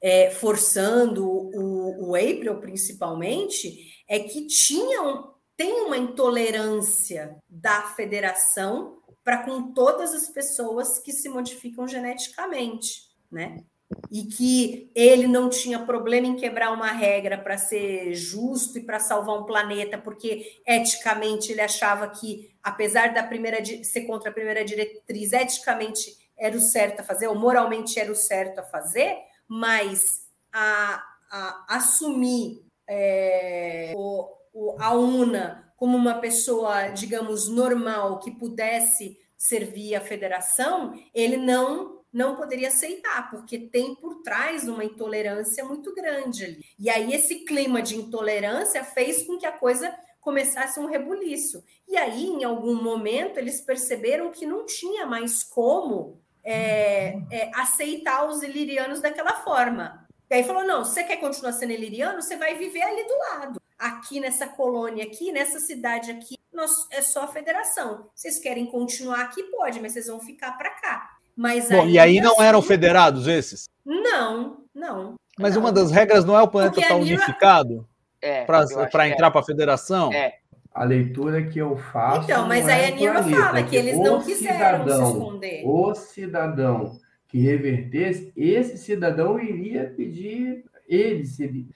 é, forçando o, o April principalmente, é que tinham, tem uma intolerância da federação para com todas as pessoas que se modificam geneticamente, né? e que ele não tinha problema em quebrar uma regra para ser justo e para salvar um planeta, porque eticamente ele achava que, apesar da primeira ser contra a primeira diretriz, eticamente era o certo a fazer, ou moralmente era o certo a fazer, mas a, a assumir é, o, o, a UNA como uma pessoa, digamos, normal que pudesse servir a federação, ele não não poderia aceitar, porque tem por trás uma intolerância muito grande ali. E aí esse clima de intolerância fez com que a coisa começasse um rebuliço. E aí, em algum momento, eles perceberam que não tinha mais como é, é, aceitar os ilirianos daquela forma. E aí falou: não, você quer continuar sendo iliriano? Você vai viver ali do lado. Aqui nessa colônia, aqui, nessa cidade aqui, nós, é só a federação. Vocês querem continuar aqui? Pode, mas vocês vão ficar para cá. Mas Bom, e aí não assim, eram federados esses? Não, não. Mas não. uma das regras não é o planeta estar tá unificado é, para entrar é. para a federação? É. A leitura que eu faço. Então, mas aí é a Nira fala que eles não quiseram cidadão, se esconder. O cidadão que revertesse, esse cidadão iria pedir ele, se,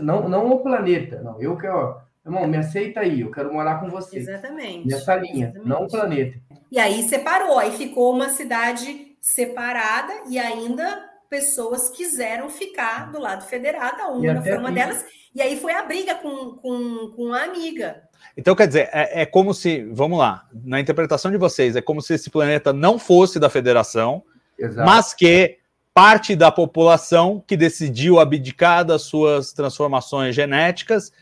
não, não o planeta, não. Eu quero, irmão, me aceita aí, eu quero morar com você. Exatamente. Nessa linha, exatamente. não o planeta. E aí separou, aí ficou uma cidade separada e ainda pessoas quiseram ficar do lado federado, a UNA foi uma delas, e aí foi a briga com, com, com a amiga. Então, quer dizer, é, é, como se, vamos lá, na interpretação de vocês, é como se esse planeta não fosse da federação, Exato. mas que parte da população que decidiu abdicar das suas transformações genéticas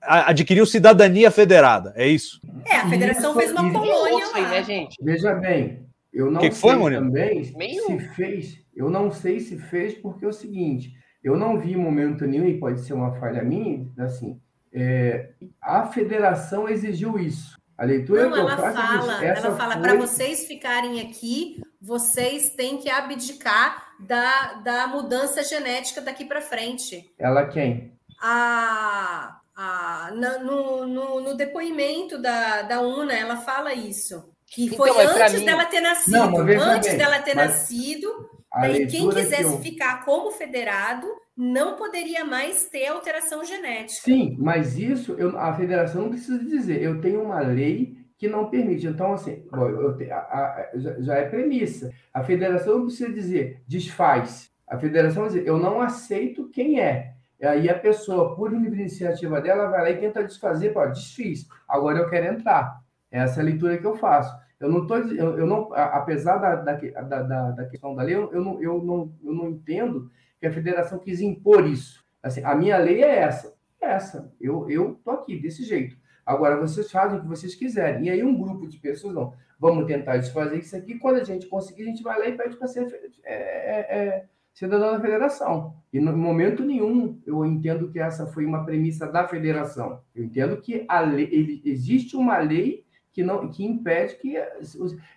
adquiriu cidadania federada, é isso? É, a federação fez uma colônia lá. Né, gente? Veja bem, eu não que sei foi, também Meio... se fez, eu não sei se fez porque é o seguinte, eu não vi momento nenhum, e pode ser uma falha minha, assim, é, a federação exigiu isso. A leitura não, que eu ela faço fala, essa ela fala foi... para vocês ficarem aqui, vocês têm que abdicar da, da mudança genética daqui para frente. Ela quem? A a, na, no, no, no, depoimento da, da UNA, ela fala isso. Que então, foi então, antes dela ter nascido. Não, antes dela ter nascido, daí quem quisesse que eu... ficar como federado não poderia mais ter alteração genética. Sim, mas isso eu, a federação não precisa dizer. Eu tenho uma lei que não permite. Então, assim, eu, eu, a, a, já é premissa. A federação não precisa dizer desfaz. A federação vai dizer, eu não aceito quem é. E aí a pessoa, por iniciativa dela, vai lá e tenta desfazer, pô, desfiz, agora eu quero entrar. Essa é a leitura que eu faço. Eu não tô, eu, eu não, apesar da, da, da, da, questão da lei, eu, não, eu, não, eu não entendo que a federação quis impor isso. Assim, a minha lei é essa, é essa. Eu, eu tô aqui desse jeito. Agora vocês fazem o que vocês quiserem. E aí um grupo de pessoas, não, vamos tentar desfazer isso aqui. Quando a gente conseguir, a gente vai lá e pede para ser é, é, é, cidadão da federação. E no momento nenhum eu entendo que essa foi uma premissa da federação. Eu entendo que lei, existe uma lei que não que impede que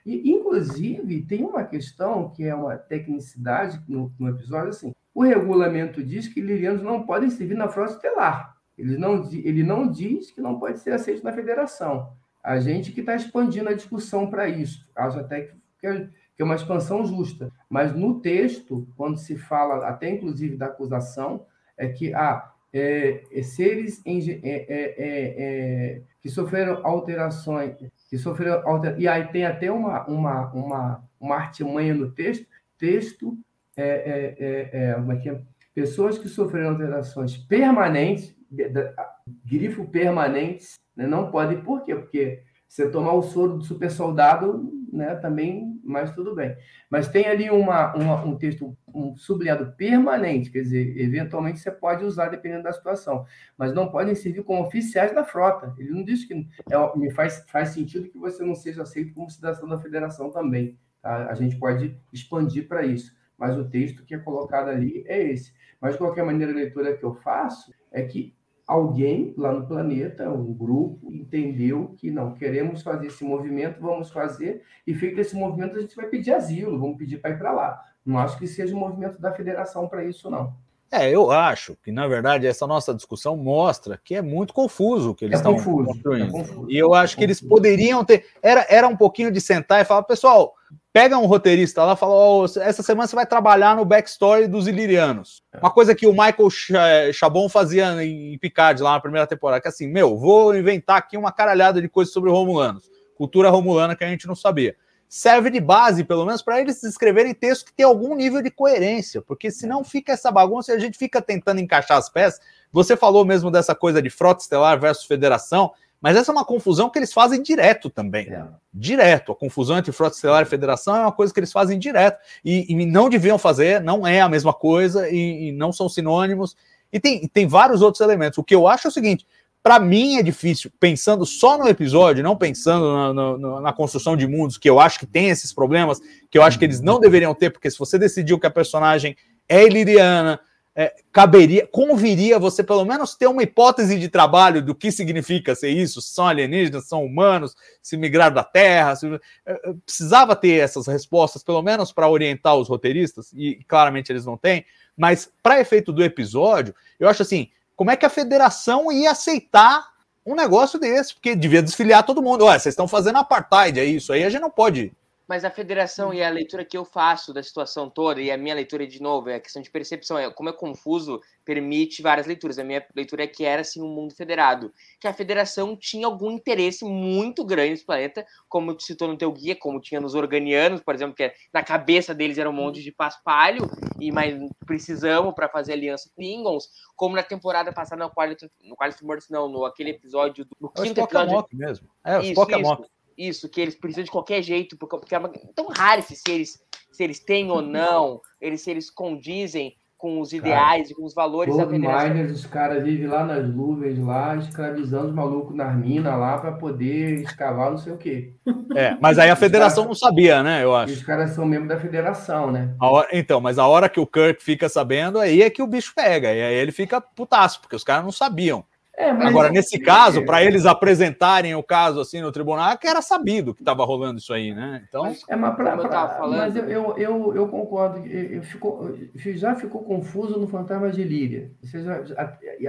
e, inclusive tem uma questão que é uma tecnicidade no, no episódio assim o regulamento diz que lirianos não podem servir na frota estelar. Ele não ele não diz que não pode ser aceito na federação. A gente que está expandindo a discussão para isso acho até que, que é uma expansão justa. Mas no texto quando se fala até inclusive da acusação é que ah, é, é, seres é, é, é, que sofreram alterações, que sofreram alter... e aí tem até uma, uma, uma, uma artimanha no texto, texto é, é, é, é que é? pessoas que sofreram alterações permanentes, grifo permanentes, né, não podem, por quê? Porque você tomar o soro do super soldado, né, também, mas tudo bem. Mas tem ali uma, uma, um texto um sublinhado permanente, quer dizer, eventualmente você pode usar dependendo da situação, mas não podem servir como oficiais da frota. Ele não diz que é, me faz, faz sentido que você não seja aceito como cidadão da federação também. Tá? A gente pode expandir para isso, mas o texto que é colocado ali é esse. Mas, de qualquer maneira, a leitura que eu faço é que alguém lá no planeta, um grupo, entendeu que não, queremos fazer esse movimento, vamos fazer, e feito esse movimento, a gente vai pedir asilo, vamos pedir para ir para lá. Não acho que seja o um movimento da federação para isso, não. É, eu acho que, na verdade, essa nossa discussão mostra que é muito confuso o que eles é estão confuso, construindo. É confuso, e eu acho que eles poderiam ter. Era, era um pouquinho de sentar e falar, pessoal, pega um roteirista lá e fala: oh, essa semana você vai trabalhar no backstory dos Ilirianos. É. Uma coisa que o Michael Chabon fazia em Picard lá na primeira temporada, que é assim, meu, vou inventar aqui uma caralhada de coisas sobre Romulanos, cultura romulana que a gente não sabia serve de base, pelo menos, para eles escreverem texto que tem algum nível de coerência, porque senão fica essa bagunça e a gente fica tentando encaixar as peças. Você falou mesmo dessa coisa de frota estelar versus federação, mas essa é uma confusão que eles fazem direto também. É. Direto. A confusão entre frota estelar e federação é uma coisa que eles fazem direto. E, e não deviam fazer, não é a mesma coisa, e, e não são sinônimos. E tem, tem vários outros elementos. O que eu acho é o seguinte: para mim é difícil, pensando só no episódio, não pensando na, na, na, construção de mundos, que eu acho que tem esses problemas, que eu acho que eles não deveriam ter, porque se você decidiu que a personagem é iliriana, é, caberia, conviria você pelo menos ter uma hipótese de trabalho do que significa ser isso, são alienígenas, são humanos, se migraram da Terra, se, é, precisava ter essas respostas, pelo menos para orientar os roteiristas, e claramente eles não têm, mas para efeito do episódio, eu acho assim, como é que a federação ia aceitar um negócio desse? Porque devia desfiliar todo mundo. Olha, vocês estão fazendo apartheid, é isso. Aí a gente não pode mas a federação e a leitura que eu faço da situação toda, e a minha leitura, de novo, é a questão de percepção, é como é confuso, permite várias leituras. A minha leitura é que era, assim, um mundo federado. Que a federação tinha algum interesse muito grande nesse planeta, como tu citou no teu guia, como tinha nos organianos, por exemplo, que é, na cabeça deles era um monte de paspalho, e mas precisamos para fazer aliança com Klingons, como na temporada passada, no Quality, no Quality não, no aquele episódio, do, no quinto episódio. mesmo. É, o isso, isso isso, que eles precisam de qualquer jeito, porque, porque é uma, tão raro se eles, se eles têm ou não, eles, se eles condizem com os ideais e com os valores da federação. Miners, os caras vivem lá nas nuvens, lá, escravizando os malucos nas minas lá para poder escavar não sei o quê. É, mas aí a federação não sabia, né? Eu acho. os caras são membros da federação, né? Hora, então, mas a hora que o Kirk fica sabendo, aí é que o bicho pega. E aí ele fica putaço, porque os caras não sabiam. É, Agora, nesse caso, para eles apresentarem o caso assim no tribunal, que era sabido que estava rolando isso aí, né? Então. É, mas, pra, pra, mas eu, eu, eu, eu, concordo, eu fico, já ficou confuso no Fantasma de Líria. Já,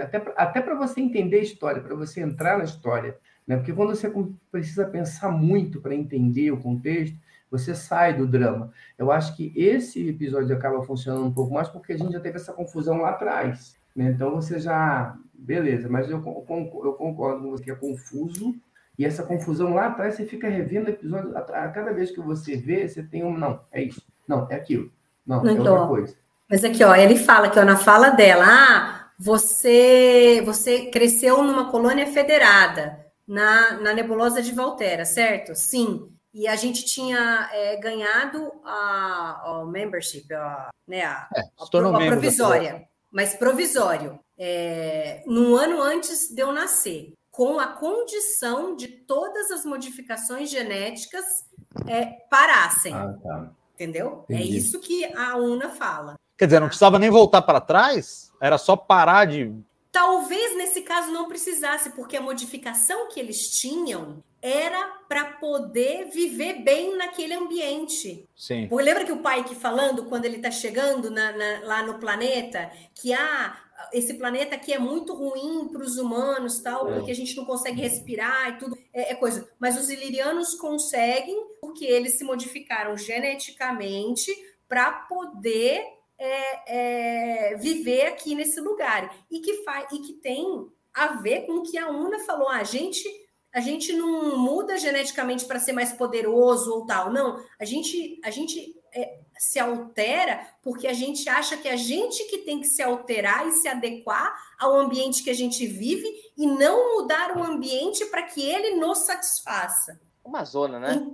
até até para você entender a história, para você entrar na história. Né? Porque quando você precisa pensar muito para entender o contexto, você sai do drama. Eu acho que esse episódio acaba funcionando um pouco mais porque a gente já teve essa confusão lá atrás. Né? Então você já beleza, mas eu, eu concordo com você que é confuso, e essa confusão lá atrás você fica revendo episódio, a, cada vez que você vê, você tem um, não, é isso, não, é aquilo, não, é outra coisa. Mas aqui, ó, ele fala que ó, na fala dela, ah, você, você cresceu numa colônia federada, na, na nebulosa de Volterra, certo? Sim. E a gente tinha é, ganhado a, a membership, a, né, a, é, a, provisória, mas provisório é, num ano antes de eu nascer. com a condição de todas as modificações genéticas é, parassem. Ah, tá. Entendeu? É Entendi. isso que a UNA fala. Quer dizer, não precisava nem voltar para trás? Era só parar de. Talvez nesse caso não precisasse, porque a modificação que eles tinham era para poder viver bem naquele ambiente. Sim. Porque lembra que o pai que falando quando ele está chegando na- na- lá no planeta, que ah, esse planeta aqui é muito ruim para os humanos, tal, É. porque a gente não consegue respirar e tudo, é, é coisa. Mas os ilirianos conseguem, porque eles se modificaram geneticamente para poder é, é, viver aqui nesse lugar e que faz e que tem a ver com o que a Una falou. Ah, a gente a gente não muda geneticamente para ser mais poderoso ou tal. Não, a gente a gente é, se altera porque a gente acha que a gente que tem que se alterar e se adequar ao ambiente que a gente vive e não mudar o ambiente para que ele nos satisfaça. Uma zona, né?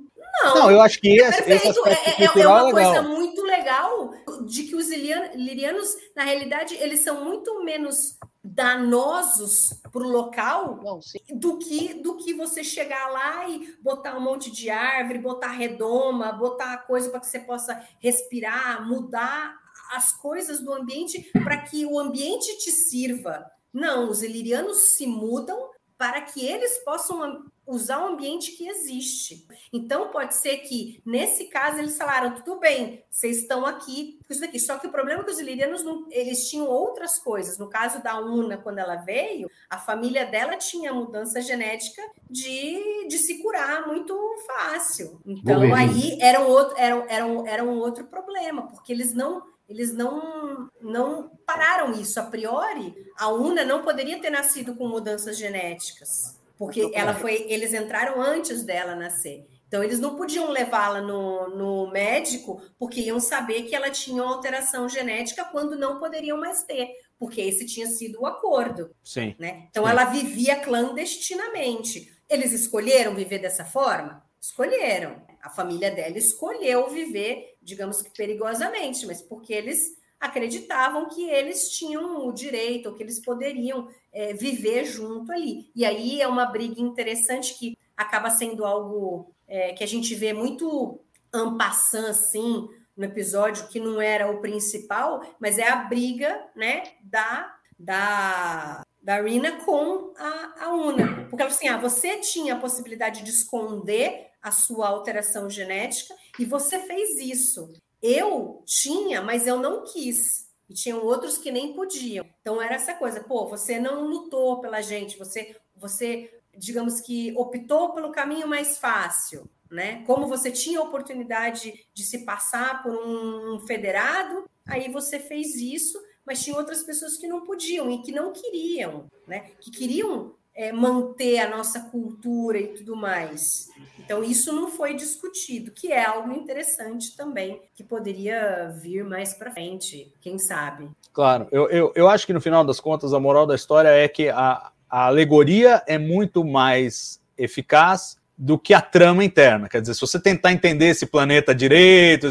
Não, Não, eu acho que esse, esse Perfeito, aspecto é, é- é cultural uma é coisa muito legal de que os lirianos, na realidade, eles são muito menos danosos para o local Não, do que do que você chegar lá e botar um monte de árvore, botar redoma, botar coisa para que você possa respirar, mudar as coisas do ambiente para que o ambiente te sirva. Não, os ilirianos se mudam para que eles possam usar o ambiente que existe. Então, pode ser que, nesse caso, eles falaram, tudo bem, vocês estão aqui isso daqui. Só que o problema é que os ilirianos, não, eles tinham outras coisas. No caso da Una, quando ela veio, a família dela tinha mudança genética de, de se curar muito fácil. Então, Wolverine. aí era um, outro, era, era, um, era um outro problema, porque eles não eles não, não pararam isso. A priori, a UNA não poderia ter nascido com mudanças genéticas, porque ela foi, eles entraram antes dela nascer. Então, eles não podiam levá-la no, no médico, porque iam saber que ela tinha uma alteração genética quando não poderiam mais ter, porque esse tinha sido o acordo. Sim. Né? Então, Sim. ela vivia clandestinamente. Eles escolheram viver dessa forma? Escolheram. A família dela escolheu viver, digamos que perigosamente, mas porque eles acreditavam que eles tinham o direito, que eles poderiam é, viver junto ali. E aí é uma briga interessante que acaba sendo algo é, que a gente vê muito ampassant, assim, no episódio, que não era o principal, mas é a briga, né, da, da, da Rina com a, a Una. Porque ela assim, ah, você tinha a possibilidade de esconder a sua alteração genética e você fez isso. Eu tinha, mas eu não quis. E tinham outros que nem podiam. Então era essa coisa, pô, você não lutou pela gente, você, você, digamos que optou pelo caminho mais fácil, né? Como você tinha a oportunidade de se passar por um federado, aí você fez isso, mas tinha outras pessoas que não podiam e que não queriam, né? Que queriam é, manter a nossa cultura e tudo mais. Então, isso não foi discutido, que é algo interessante também, que poderia vir mais para frente, quem sabe. Claro, eu, eu, eu acho que no final das contas, a moral da história é que a, a alegoria é muito mais eficaz do que a trama interna. Quer dizer, se você tentar entender esse planeta direito,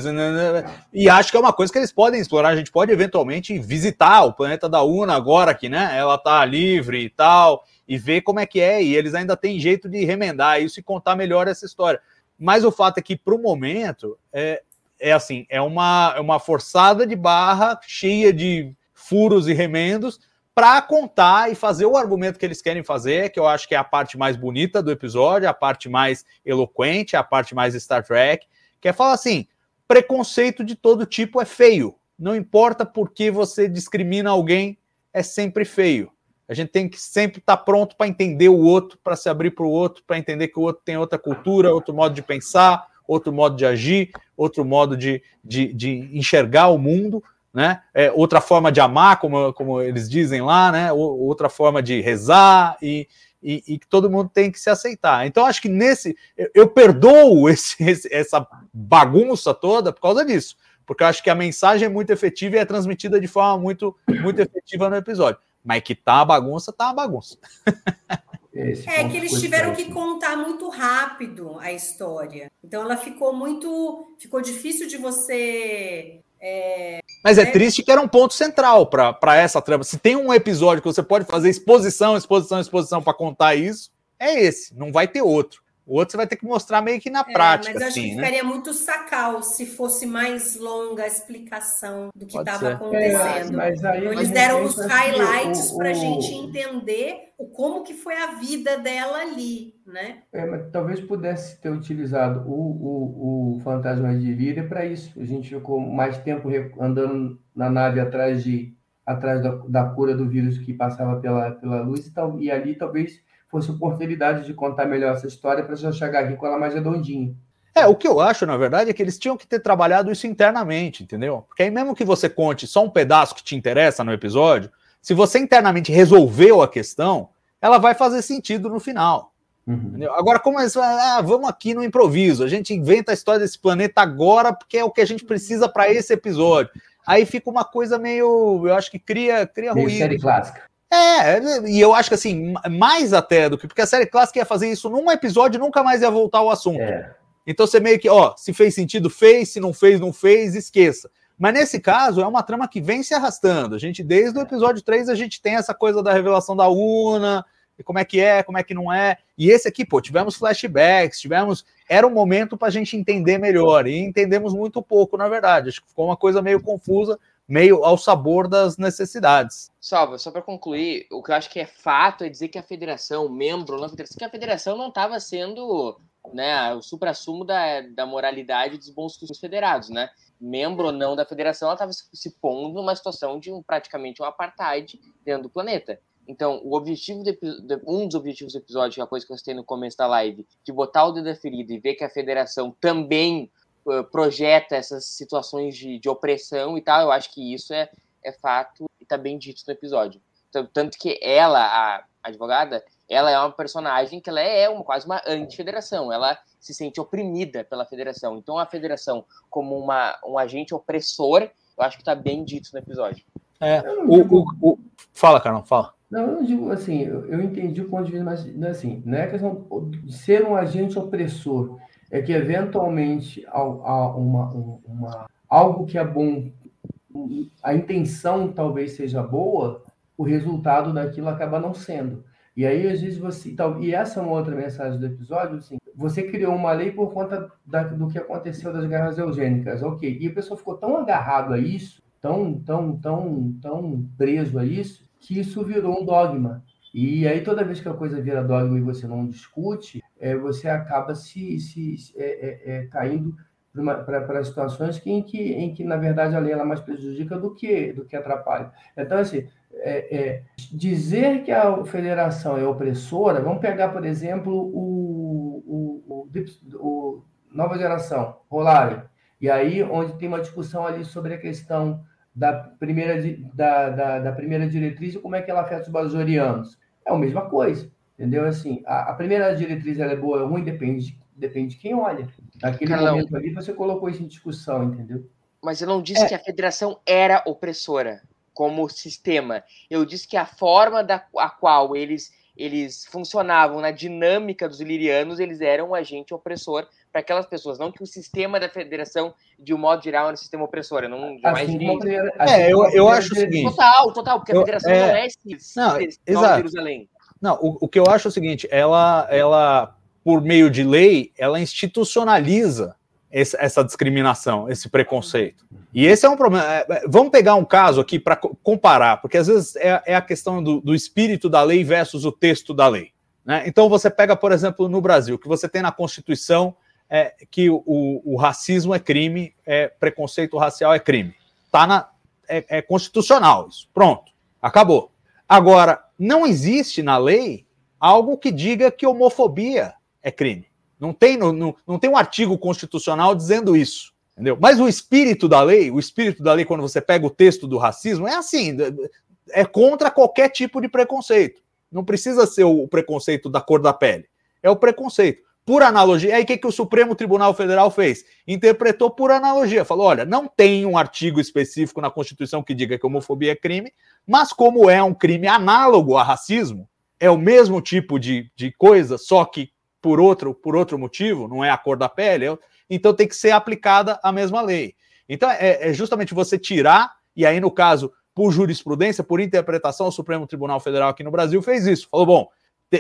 e acho que é uma coisa que eles podem explorar, a gente pode eventualmente visitar o planeta da Una agora que, né, ela tá livre e tal, e ver como é que é, e eles ainda têm jeito de remendar isso e contar melhor essa história. Mas o fato é que, para o momento, é, é assim, é uma, é uma forçada de barra cheia de furos e remendos para contar e fazer o argumento que eles querem fazer, que eu acho que é a parte mais bonita do episódio, a parte mais eloquente, a parte mais Star Trek, que é falar assim: preconceito de todo tipo é feio. Não importa por que você discrimina alguém, é sempre feio. A gente tem que sempre estar tá pronto para entender o outro, para se abrir para o outro, para entender que o outro tem outra cultura, outro modo de pensar, outro modo de agir, outro modo de, de, de enxergar o mundo, né? É, outra forma de amar, como, como eles dizem lá, né? outra forma de rezar e, e, e, que todo mundo tem que se aceitar. Então, acho que nesse. Eu, eu perdoo esse, esse, essa bagunça toda por causa disso, porque eu acho que a mensagem é muito efetiva e é transmitida de forma muito, muito efetiva no episódio. Mas que tá uma bagunça, tá uma bagunça. Esse é que eles tiveram que contar muito rápido a história. Então ela ficou muito. Ficou difícil de você É, Mas é, é, triste que era um ponto central para essa trama. Se tem um episódio que você pode fazer exposição, exposição, exposição para contar isso, é esse. Não vai ter outro. O outro você vai ter que mostrar meio que na é, prática. Mas acho assim, que né? ficaria muito sacal se fosse mais longa a explicação do que estava acontecendo. É, então, eles deram os highlights para a gente entender o como que foi a vida dela ali, né? É, mas talvez pudesse ter utilizado o, o, o Fantasma de Líria para isso. A gente ficou mais tempo andando na nave atrás de atrás da, da cura do vírus que passava pela, pela luz e, tal, e ali talvez fosse oportunidade de contar melhor essa história para já chegar aqui com ela mais redondinha. É, o que eu acho, na verdade, é que eles tinham que ter trabalhado isso internamente, entendeu? Porque aí, mesmo que você conte só um pedaço que te interessa no episódio, se você internamente resolveu a questão, ela vai fazer sentido no final. Uhum. Agora, como eles ah, vamos aqui no improviso, a gente inventa a história desse planeta agora porque é o que a gente precisa para esse episódio. Aí fica uma coisa meio, eu acho que cria, cria meio ruído. série clássica. É, e eu acho que assim, mais até do que. Porque a série clássica ia fazer isso num episódio e nunca mais ia voltar ao assunto. É. Então você meio que, ó, se fez sentido, fez, se não fez, não fez, esqueça. Mas nesse caso, é uma trama que vem se arrastando. A gente, desde o episódio 3, a gente tem essa coisa da revelação da Una, e como é que é, como é que não é. E esse aqui, pô, tivemos flashbacks, tivemos. Era um momento para a gente entender melhor. E entendemos muito pouco, na verdade. Acho que ficou uma coisa meio confusa, meio ao sabor das necessidades. Salva, só para concluir, o que eu acho que é fato é dizer que a federação, membro na federação, que a federação não estava sendo né, o supra-sumo da, da moralidade dos bons costumes federados, né? Membro ou não da federação, ela estava se pondo numa situação de um, praticamente um apartheid dentro do planeta. Então, o objetivo de, um dos objetivos do episódio, que é a coisa que eu citei no começo da live, de botar o dedo da ferida e ver que a federação também projeta essas situações de, de opressão e tal, eu acho que isso é, é fato e tá bem dito no episódio. Tanto que ela, a advogada, ela é uma personagem que ela é uma, quase uma anti-federação, ela se sente oprimida pela federação. Então a federação como uma, um agente opressor, eu acho que tá bem dito no episódio. É, o, o, o... Fala, Carol, fala. Não, eu não digo assim, eu, eu entendi o ponto de vista, mas é assim, não é questão de ser um agente opressor é que eventualmente uma, uma, algo que é bom, a intenção talvez seja boa, o resultado daquilo acaba não sendo. E aí, às vezes, você. E essa é uma outra mensagem do episódio, assim, você criou uma lei por conta da, do que aconteceu das guerras eugênicas, ok. E a pessoa ficou tão agarrado a isso, tão, tão, tão, tão preso a isso, que isso virou um dogma. E aí, toda vez que a coisa vira dogma e você não discute, é, você acaba se, se é, é, é caindo para situações que, em, que, em que, na verdade, a lei ela mais prejudica do que, do que atrapalha. Então, assim, é, é, dizer que a federação é opressora, vamos pegar, por exemplo, o, o, o, o Nova Geração, Rolari, e aí onde tem uma discussão ali sobre a questão da primeira, da, da, da primeira diretriz e como é que ela afeta os bajorianos. É a mesma coisa, entendeu? Assim, a, a primeira diretriz ela é boa ou ruim, depende, depende de quem olha. Naquele Carlão, momento ali você colocou isso em discussão, entendeu? Mas eu não disse é. que a federação era opressora como sistema. Eu disse que a forma da a qual eles eles funcionavam na dinâmica dos lirianos, eles eram um agente opressor para aquelas pessoas, não que o sistema da federação, de um modo geral, era um sistema opressor. Eu não jamais assim diria É, eu, eu acho o seguinte. Total, total, porque a federação é, não é esse, não, esse exato. Jerusalém. Não, o, o que eu acho é o seguinte, ela, ela, por meio de lei, ela institucionaliza esse, essa discriminação, esse preconceito. E esse é um problema. É, é, vamos pegar um caso aqui para comparar, porque às vezes é, é a questão do, do, espírito da lei versus o texto da lei. Né? Então você pega, por exemplo, no Brasil, que você tem na Constituição é, que o, o, racismo é crime, é, preconceito racial é crime. Tá na, é, é constitucional isso. Pronto, acabou. Agora, não existe na lei algo que diga que homofobia é crime. Não tem, não, não, tem um artigo constitucional dizendo isso. Entendeu? Mas o espírito da lei, o espírito da lei, quando você pega o texto do racismo, é assim: é contra qualquer tipo de preconceito. Não precisa ser o preconceito da cor da pele. É o preconceito. Por analogia, aí o que, que o Supremo Tribunal Federal fez? Interpretou por analogia. Falou: olha, não tem um artigo específico na Constituição que diga que homofobia é crime, mas como é um crime análogo a racismo, é o mesmo tipo de, de coisa, só que por outro, por outro motivo, não é a cor da pele, então tem que ser aplicada a mesma lei. Então é, é justamente você tirar, e aí no caso, por jurisprudência, por interpretação, o Supremo Tribunal Federal aqui no Brasil fez isso. Falou, bom,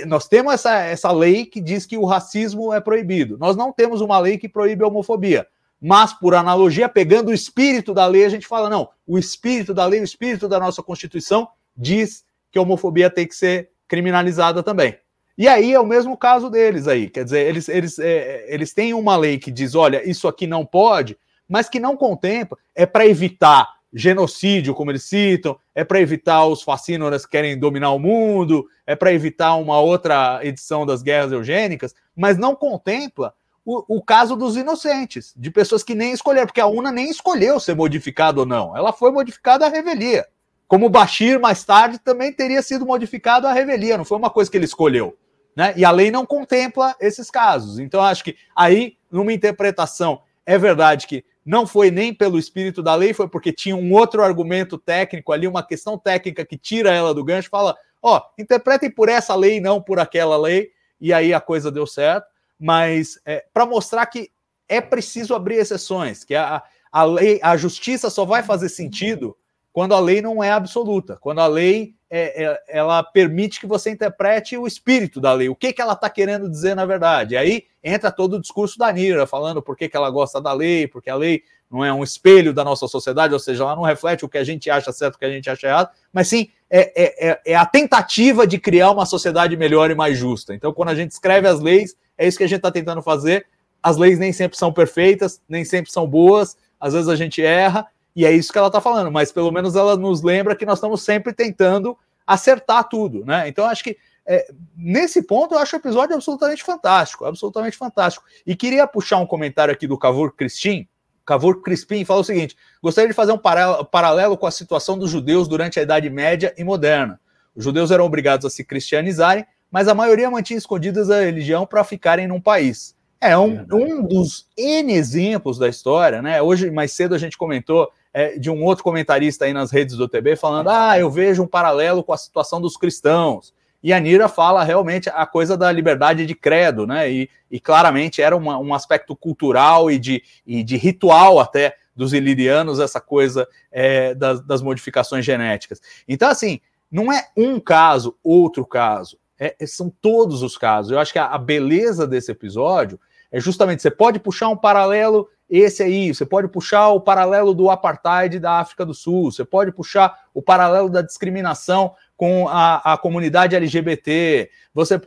nós temos essa, essa lei que diz que o racismo é proibido. Nós não temos uma lei que proíbe a homofobia. Mas, por analogia, pegando o espírito da lei, a gente fala: não, o espírito da lei, o espírito da nossa Constituição diz que a homofobia tem que ser criminalizada também. E aí é o mesmo caso deles aí. Quer dizer, eles, eles, é, eles têm uma lei que diz: olha, isso aqui não pode, mas que não contempla, é para evitar genocídio, como eles citam, é para evitar os fascínoras que querem dominar o mundo, é para evitar uma outra edição das guerras eugênicas, mas não contempla o, o, caso dos inocentes, de pessoas que nem escolheram, porque a UNA nem escolheu ser modificada ou não, ela foi modificada à revelia. Como Bashir, mais tarde, também teria sido modificado à revelia, não foi uma coisa que ele escolheu. Né? E a lei não contempla esses casos. Então, acho que aí, numa interpretação, é verdade que não foi nem pelo espírito da lei, foi porque tinha um outro argumento técnico ali, uma questão técnica que tira ela do gancho, fala, ó, interpretem por essa lei não por aquela lei, e aí a coisa deu certo. Mas é, para mostrar que é preciso abrir exceções, que a, a lei, a justiça só vai fazer sentido quando a lei não é absoluta, quando a lei é, é, ela permite que você interprete o espírito da lei, o que, que ela está querendo dizer na verdade. E aí entra todo o discurso da Nira, falando por que, que ela gosta da lei, porque a lei não é um espelho da nossa sociedade, ou seja, ela não reflete o que a gente acha certo, o que a gente acha errado, mas sim é, é, é, é a tentativa de criar uma sociedade melhor e mais justa. Então, quando a gente escreve as leis, é isso que a gente está tentando fazer. As leis nem sempre são perfeitas, nem sempre são boas, às vezes a gente erra, e é isso que ela está falando, mas pelo menos ela nos lembra que nós estamos sempre tentando acertar tudo, né? Então, acho que é, nesse ponto eu acho o episódio absolutamente fantástico, absolutamente fantástico. E queria puxar um comentário aqui do Cavour Cristin. Cavour Crispim fala o seguinte: gostaria de fazer um paralelo com a situação dos judeus durante a Idade Média e Moderna. Os judeus eram obrigados a se cristianizarem, mas a maioria mantinha escondidas a religião para ficarem num país. É um, um dos N exemplos da história, né? Hoje, mais cedo, a gente comentou é, de um outro comentarista aí nas redes do TB falando: ah, eu vejo um paralelo com a situação dos cristãos. E a Nira fala realmente a coisa da liberdade de credo, né? E, e claramente era uma, um aspecto cultural e de, e de ritual até dos ilirianos, essa coisa é, das, das, modificações genéticas. Então, assim, não é um caso, outro caso. É, são todos os casos. Eu acho que a, a beleza desse episódio é justamente você pode puxar um paralelo esse aí, você pode puxar o paralelo do apartheid da África do Sul, você pode puxar o paralelo da discriminação com a, a comunidade LGBT. Você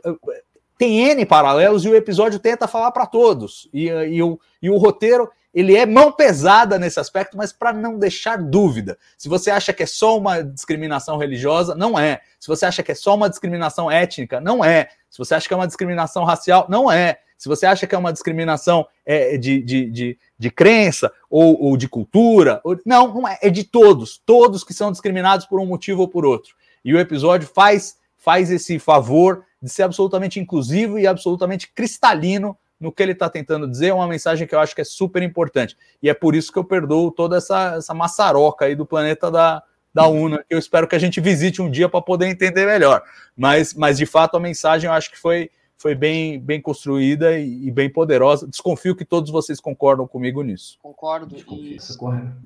tem N paralelos e o episódio tenta falar para todos. E, e, o, e o roteiro ele é mão pesada nesse aspecto, mas para não deixar dúvida. Se você acha que é só uma discriminação religiosa, não é. Se você acha que é só uma discriminação étnica, não é. Se você acha que é uma discriminação racial, não é. Se você acha que é uma discriminação é, de, de, de, de, crença ou, ou de cultura, ou, não, não é, é de todos, todos que são discriminados por um motivo ou por outro. E o episódio faz, faz esse favor de ser absolutamente inclusivo e absolutamente cristalino no que ele está tentando dizer, é uma mensagem que eu acho que é super importante. E é por isso que eu perdoo toda essa, essa maçaroca aí do planeta da, da UNA, que eu espero que a gente visite um dia para poder entender melhor. Mas, mas, de fato, a mensagem eu acho que foi, foi bem, bem construída e, e, bem poderosa. Desconfio que todos vocês concordam comigo nisso. Concordo. E,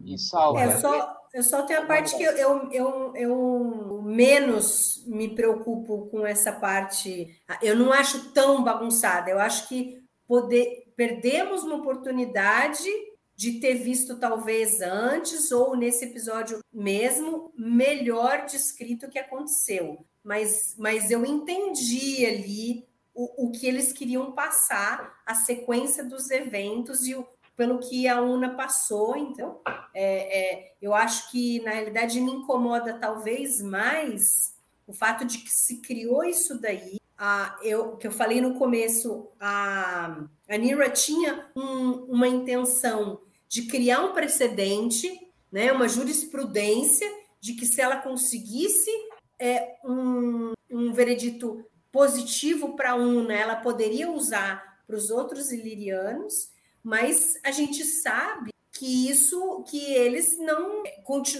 e salva. É, eu, só, eu só tenho a parte que eu, eu, eu, eu, menos me preocupo com essa parte. Eu não acho tão bagunçada. Eu acho que poder, perdemos uma oportunidade de ter visto talvez antes ou nesse episódio mesmo melhor descrito o que aconteceu. Mas, mas eu entendi ali o, o que eles queriam passar, a sequência dos eventos e o, pelo que a UNA passou. Então, é, é, eu acho que, na realidade, me incomoda talvez mais o fato de que se criou isso daí. A, eu, que eu falei no começo, a, a Nira tinha um, uma intenção de criar um precedente, né, uma jurisprudência, de que se ela conseguisse é, um, um veredito positivo para uma, ela poderia usar para os outros ilirianos, mas a gente sabe que isso, que eles não,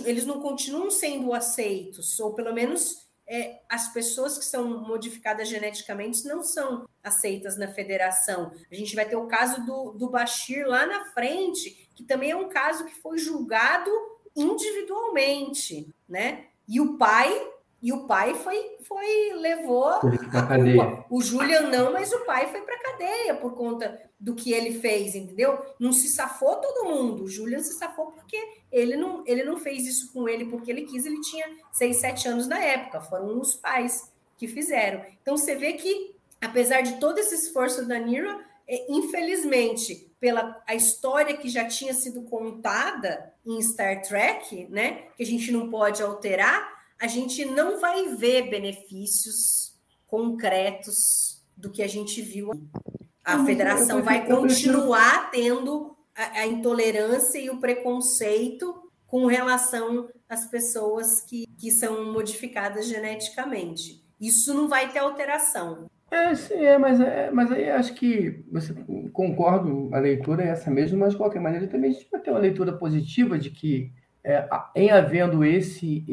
eles não continuam sendo aceitos, ou pelo menos é, as pessoas que são modificadas geneticamente não são aceitas na federação. A gente vai ter o caso do, do Bashir lá na frente, que também é um caso que foi julgado individualmente, né? E o pai e o pai foi, foi levou a culpa. O Julian não, mas o pai foi para cadeia por conta do que ele fez, entendeu? Não se safou todo mundo. O Julian se safou porque ele não, ele não fez isso com ele porque ele quis. Ele tinha seis, sete anos na época. Foram os pais que fizeram. Então você vê que, apesar de todo esse esforço da Nira, é, infelizmente, pela a história que já tinha sido contada em Star Trek, né, que a gente não pode alterar, a gente não vai ver benefícios concretos do que a gente viu. A federação vai continuar tendo a, a intolerância e o preconceito com relação às pessoas que, que são modificadas geneticamente. Isso não vai ter alteração. É, sim, é, mas, é, mas aí acho que você concordo, a leitura é essa mesmo, mas de qualquer maneira também a gente vai ter uma leitura positiva de que é, em havendo esse,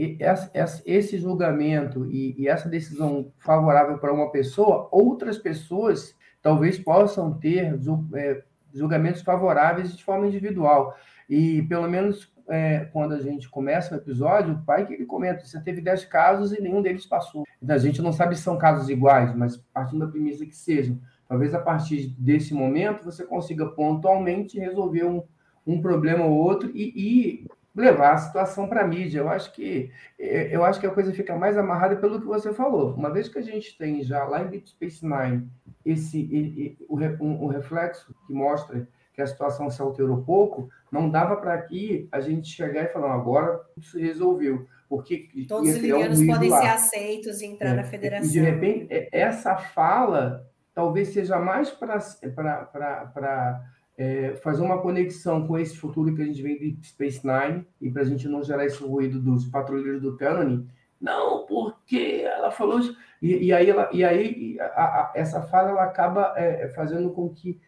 esse julgamento e, e essa decisão favorável para uma pessoa, outras pessoas talvez possam ter é, julgamentos favoráveis de forma individual. E pelo menos é, quando a gente começa o episódio, o pai que ele comenta, você teve 10 casos e nenhum deles passou. A gente não sabe se são casos iguais, mas partindo da premissa que sejam. Talvez a partir desse momento você consiga pontualmente resolver um, um problema ou outro e, e levar a situação para a mídia. Eu acho que é, eu acho que a coisa fica mais amarrada pelo que você falou. Uma vez que a gente tem já lá em Deep Space Nine esse o, um, um reflexo que mostra que a situação se alterou pouco, não dava para aqui a gente chegar e falar agora isso resolveu. Porque todos os liganos podem lá. ser aceitos e entrar é, na federação. E de repente essa fala talvez seja mais para é, fazer uma conexão com esse futuro que a gente vem de Space Nine e para a gente não gerar esse ruído dos patrulheiros do Canone. Não, porque ela falou isso. E, e aí, ela, e aí a, a, essa fala ela acaba é, fazendo com que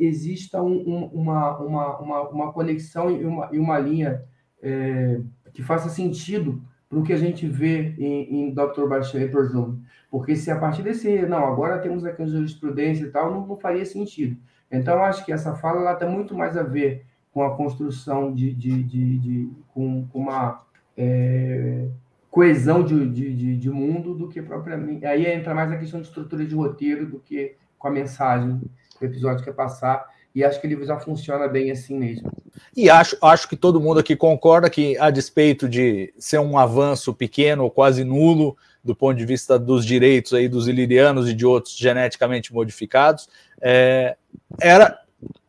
exista um, um, uma, uma, uma, uma, conexão e uma, e uma linha é, que faça sentido para o que a gente vê em, em Dr. Bashir e Zoom. Porque se a partir desse, não, agora temos aqui a jurisprudência e tal, não, não faria sentido. Então, acho que essa fala ela tem muito mais a ver com a construção de, de, de, de com, com, uma é, coesão de, mundo do que propriamente. Aí entra mais a questão de estrutura de roteiro do que com a mensagem que o episódio quer passar. E acho que ele já funciona bem assim mesmo. E acho, acho que todo mundo aqui concorda que, a despeito de ser um avanço pequeno ou quase nulo do ponto de vista dos direitos aí dos ilirianos e de outros geneticamente modificados, é, era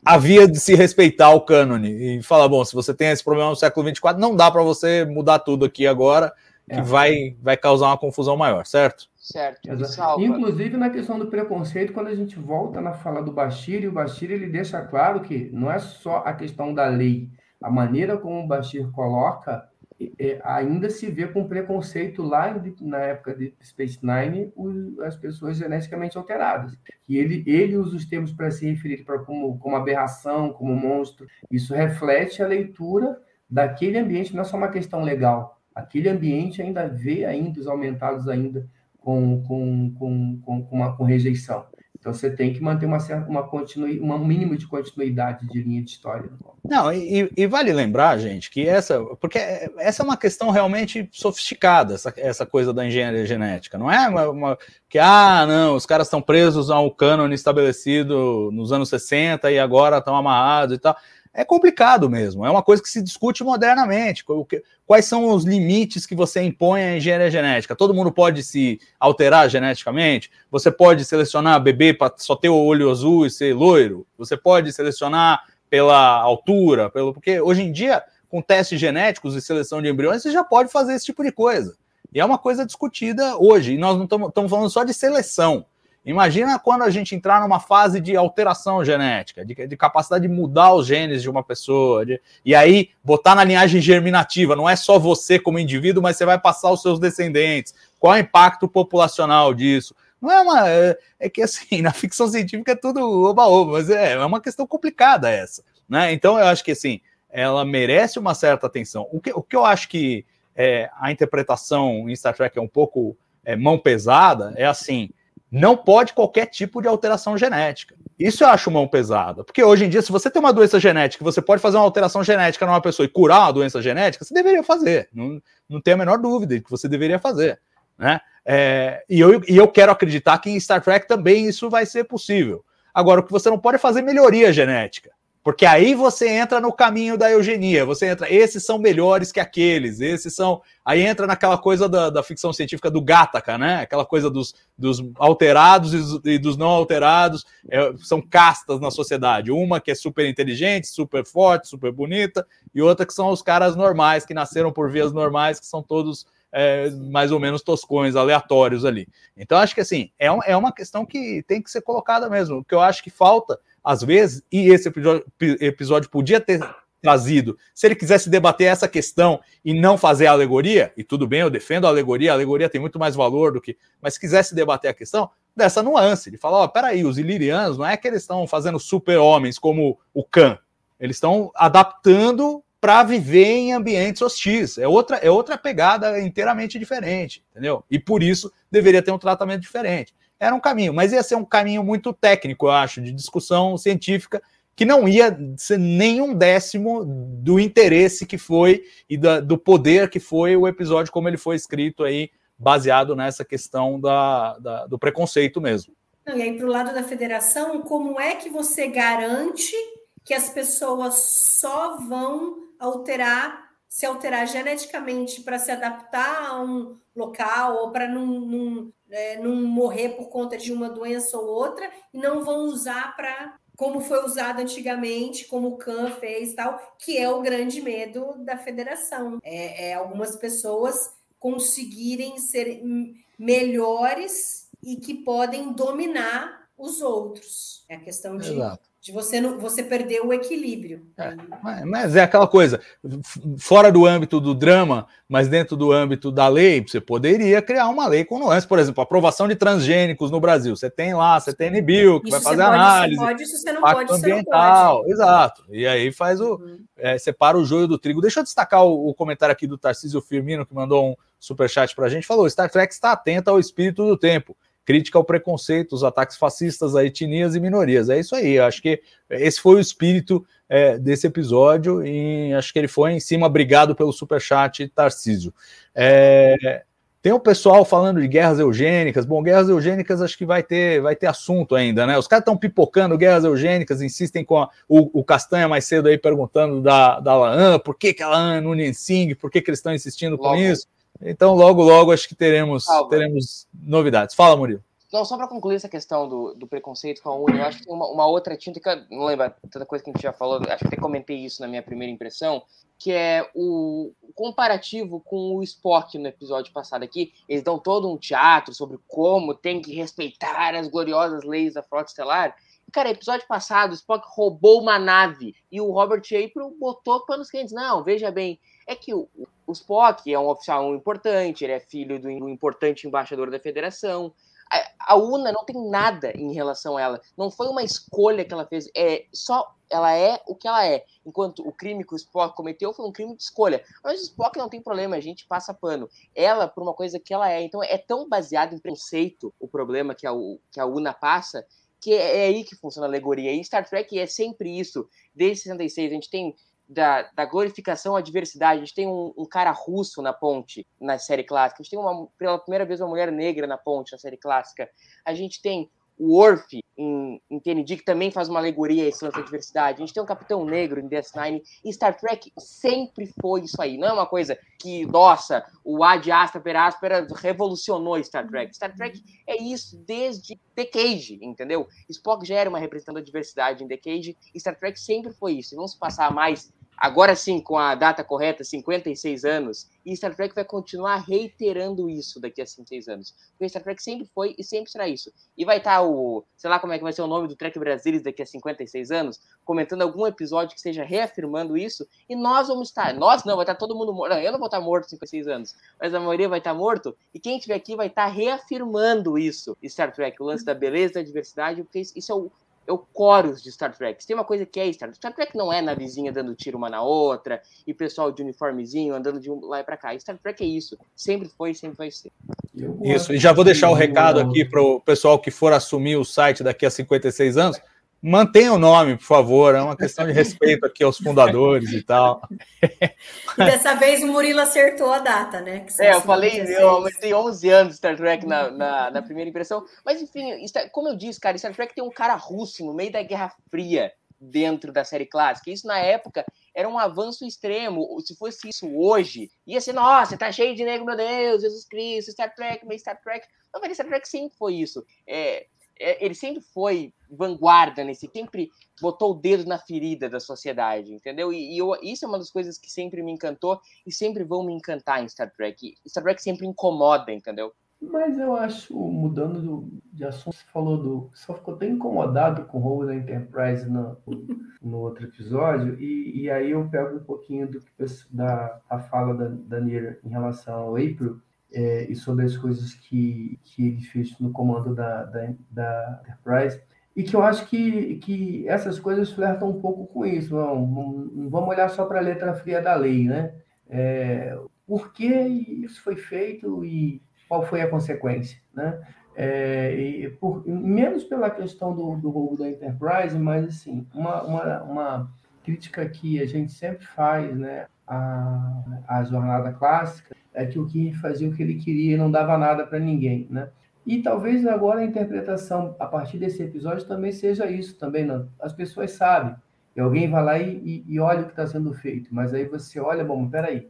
havia de se respeitar o cânone e falar, bom, se você tem esse problema no século 24, não dá para você mudar tudo aqui agora, que é. vai, vai causar uma confusão maior, certo? Certo. Inclusive na questão do preconceito, quando a gente volta na fala do Bashir, e o Bashir ele deixa claro que não é só a questão da lei, a maneira como o Bashir coloca é, ainda se vê com preconceito lá na época de Space Nine as pessoas geneticamente alteradas. E ele, ele usa os termos para se referir para como, como aberração, como monstro. Isso reflete a leitura daquele ambiente, não é só uma questão legal. Aquele ambiente ainda vê ainda os aumentados ainda com, com, com, com, com, uma, com rejeição. Então você tem que manter uma uma continui, um mínimo de continuidade de linha de história. Não, e, e, vale lembrar, gente, que essa, porque essa é uma questão realmente sofisticada, essa, essa coisa da engenharia genética, não é uma, uma que ah, não, os caras estão presos ao cânone estabelecido nos anos 60 e agora estão amarrados e tal é complicado mesmo. É uma coisa que se discute modernamente. Quais são os limites que você impõe à engenharia genética? Todo mundo pode se alterar geneticamente? Você pode selecionar bebê para só ter o olho azul e ser loiro? Você pode selecionar pela altura? Pelo... Porque hoje em dia, com testes genéticos e seleção de embriões, você já pode fazer esse tipo de coisa. E é uma coisa discutida hoje. E nós não estamos falando só de seleção. Imagina quando a gente entrar numa fase de alteração genética, de, de capacidade de mudar os genes de uma pessoa, de, e aí botar na linhagem germinativa, não é só você como indivíduo, mas você vai passar os seus descendentes. Qual é o impacto populacional disso? Não é uma. É, é que assim, na ficção científica é tudo oba-oba, mas é, é uma questão complicada essa. Né? Então eu acho que assim, ela merece uma certa atenção. O que, o que eu acho que é, a interpretação em Star Trek é um pouco é, mão pesada é assim: não pode qualquer tipo de alteração genética. Isso eu acho mão pesada. Porque hoje em dia, se você tem uma doença genética, você pode fazer uma alteração genética numa pessoa e curar uma doença genética, você deveria fazer. Não, não tem a menor dúvida de que você deveria fazer. Né? É, e, eu, e eu quero acreditar que em Star Trek também isso vai ser possível. Agora, o que você não pode é fazer melhoria genética. Porque aí você entra no caminho da eugenia, você entra, esses são melhores que aqueles, esses são. Aí entra naquela coisa da, da ficção científica do Gattaca, né? Aquela coisa dos, dos alterados e, e dos não alterados, é, são castas na sociedade. Uma que é super inteligente, super forte, super bonita, e outra que são os caras normais, que nasceram por vias normais, que são todos é, mais ou menos toscões, aleatórios ali. Então, acho que assim, é, um, é uma questão que tem que ser colocada mesmo. O que eu acho que falta às vezes, e esse episódio, podia ter trazido, se ele quisesse debater essa questão e não fazer a alegoria, e tudo bem, eu defendo a alegoria, a alegoria tem muito mais valor do que. Mas se quisesse debater a questão, dessa nuance, de falar: ó, peraí, os ilirianos não é que eles estão fazendo super-homens como o Khan, eles estão adaptando para viver em ambientes hostis. É outra, é outra pegada inteiramente diferente, entendeu? E por isso deveria ter um tratamento diferente era um caminho, mas ia ser um caminho muito técnico, eu acho, de discussão científica, que não ia ser nenhum décimo do interesse que foi e da, do poder que foi o episódio como ele foi escrito aí, baseado nessa questão da, da do preconceito mesmo. e aí, para o lado da federação, como é que você garante que as pessoas só vão alterar, se alterar geneticamente para se adaptar a um local ou para não, não, é, não morrer por conta de uma doença ou outra e não vão usar para como foi usado antigamente, como o Khan fez tal, que é o grande medo da federação. É, é algumas pessoas conseguirem ser melhores e que podem dominar os outros. É a questão de de você não, você perder o equilíbrio. É, mas é aquela coisa, fora do âmbito do drama, mas dentro do âmbito da lei, você poderia criar uma lei com nuances, por exemplo, aprovação de transgênicos no Brasil. Você tem lá, você tem NBio, que isso vai fazer pode, análise. Pode, isso você não pode, ambiental, não pode. Exato. E aí faz o. Uhum. É, separa o joio do trigo. Deixa eu destacar o, o comentário aqui do Tarcísio Firmino, que mandou um superchat para a gente. Falou: Star Trek está atento ao espírito do tempo crítica ao preconceito, os ataques fascistas a etnias e minorias. É isso aí, acho que esse foi o espírito é, desse episódio e acho que ele foi em cima, obrigado pelo superchat, Tarcísio. É, tem o pessoal falando de guerras eugênicas. Bom, guerras eugênicas acho que vai ter, vai ter assunto ainda, né? Os caras estão pipocando guerras eugênicas, insistem com a, o, o, Castanha mais cedo aí perguntando da, da Laan, por que, que a Laan no Ninsing, por que, que eles estão insistindo com isso? Então, logo, logo, acho que teremos, teremos novidades. Fala, Murilo. Não, só para concluir essa questão do, do preconceito com a Uni, eu acho que tem uma, uma, outra tinta que eu não lembro tanta coisa que a gente já falou, acho que até comentei isso na minha primeira impressão, que é o comparativo com o Spock no episódio passado aqui. Eles dão todo um teatro sobre como tem que respeitar as gloriosas leis da Frota Estelar. Cara, episódio passado, o Spock roubou uma nave e o Robert April botou panos quentes. Não, veja bem, é que o, o Spock é um oficial importante, ele é filho do importante embaixador da federação. A, a UNA não tem nada em relação a ela. Não foi uma escolha que ela fez. É só ela é o que ela é. Enquanto o crime que o Spock cometeu foi um crime de escolha. Mas o Spock não tem problema, a gente passa pano. Ela, por uma coisa que ela é. Então é tão baseado em preconceito o problema que a, que a UNA passa, que é, é aí que funciona a alegoria. E Star Trek é sempre isso. Desde 66, a gente tem da, da, glorificação à diversidade. A gente tem um, um, cara russo na ponte na série clássica. A gente tem uma, pela primeira vez uma mulher negra na ponte na série clássica. A gente tem o Worf em, em TND, que também faz uma alegoria a esse lance da diversidade. A gente tem um Capitão Negro em DS9. E Star Trek sempre foi isso aí. Não é uma coisa que, nossa, o Ad Astra per Aspera revolucionou Star Trek. Star Trek é isso desde The Cage, entendeu? Spock já era uma representação da diversidade em The Cage. E Star Trek sempre foi isso. E vamos passar mais agora sim, com a data correta, 56 anos, e Star Trek vai continuar reiterando isso daqui a 56 anos. Porque Star Trek sempre foi e sempre será isso. E vai estar tá o, sei lá como é que vai ser o nome do Trek Brasilis daqui a 56 anos, comentando algum episódio que esteja reafirmando isso, e nós vamos estar. Nós não, vai estar todo mundo morto. Eu não vou estar morto 56 anos, mas a maioria vai estar morto, e quem estiver aqui vai estar reafirmando isso, Star Trek, o lance da beleza, da diversidade, porque isso é o é o chorus de Star Trek. Se tem uma coisa que é Star Trek, Star Trek não é na vizinha dando tiro uma na outra, e pessoal de uniformezinho andando de um lá e pra cá. Star Trek é isso. Sempre foi e sempre vai ser. Isso, e já vou deixar o recado aqui para o pessoal que for assumir o site daqui a 56 anos. Mantenha o nome, por favor. É uma questão de respeito aqui aos fundadores e tal. E dessa vez o Murilo acertou a data, né? É, eu falei, eu aumentei 11 anos Star Trek na, na, na, primeira impressão. Mas, enfim, como eu disse, cara, Star Trek tem um cara russo no meio da Guerra Fria dentro da série clássica. Isso, na época, era um avanço extremo. Se fosse isso hoje, ia ser, nossa, tá cheio de negro, meu Deus, Jesus Cristo, Star Trek, meio Star Trek. Não, mas Star Trek sempre foi isso. É, é, ele sempre foi vanguarda nesse, sempre botou o dedo na ferida da sociedade, entendeu? E, e eu, isso é uma das coisas que sempre me encantou e sempre vão me encantar em Star Trek. Star Trek sempre incomoda, entendeu? Mas eu acho, mudando do, de assunto, você falou do. Só ficou tão incomodado com o roubo da Enterprise no, no outro episódio, e, e aí eu pego um pouquinho do, da a fala da, da Nira em relação ao April, é, e sobre as coisas que, que ele fez no comando da, da, da, Enterprise, e que eu acho que, que essas coisas flertam um pouco com isso. Não, não vamos olhar só para a letra fria da lei, né? É, por que isso foi feito e qual foi a consequência, né? É, por, menos pela questão do, do roubo da Enterprise, mas assim, uma, uma, uma crítica que a gente sempre faz, né, a, a jornada clássica, é que o Kirk fazia o que ele queria e não dava nada para ninguém, né? E talvez agora a interpretação a partir desse episódio também seja isso também, não. As pessoas sabem. E alguém vai lá e, e, e olha o que está sendo feito, mas aí você olha, bom, peraí,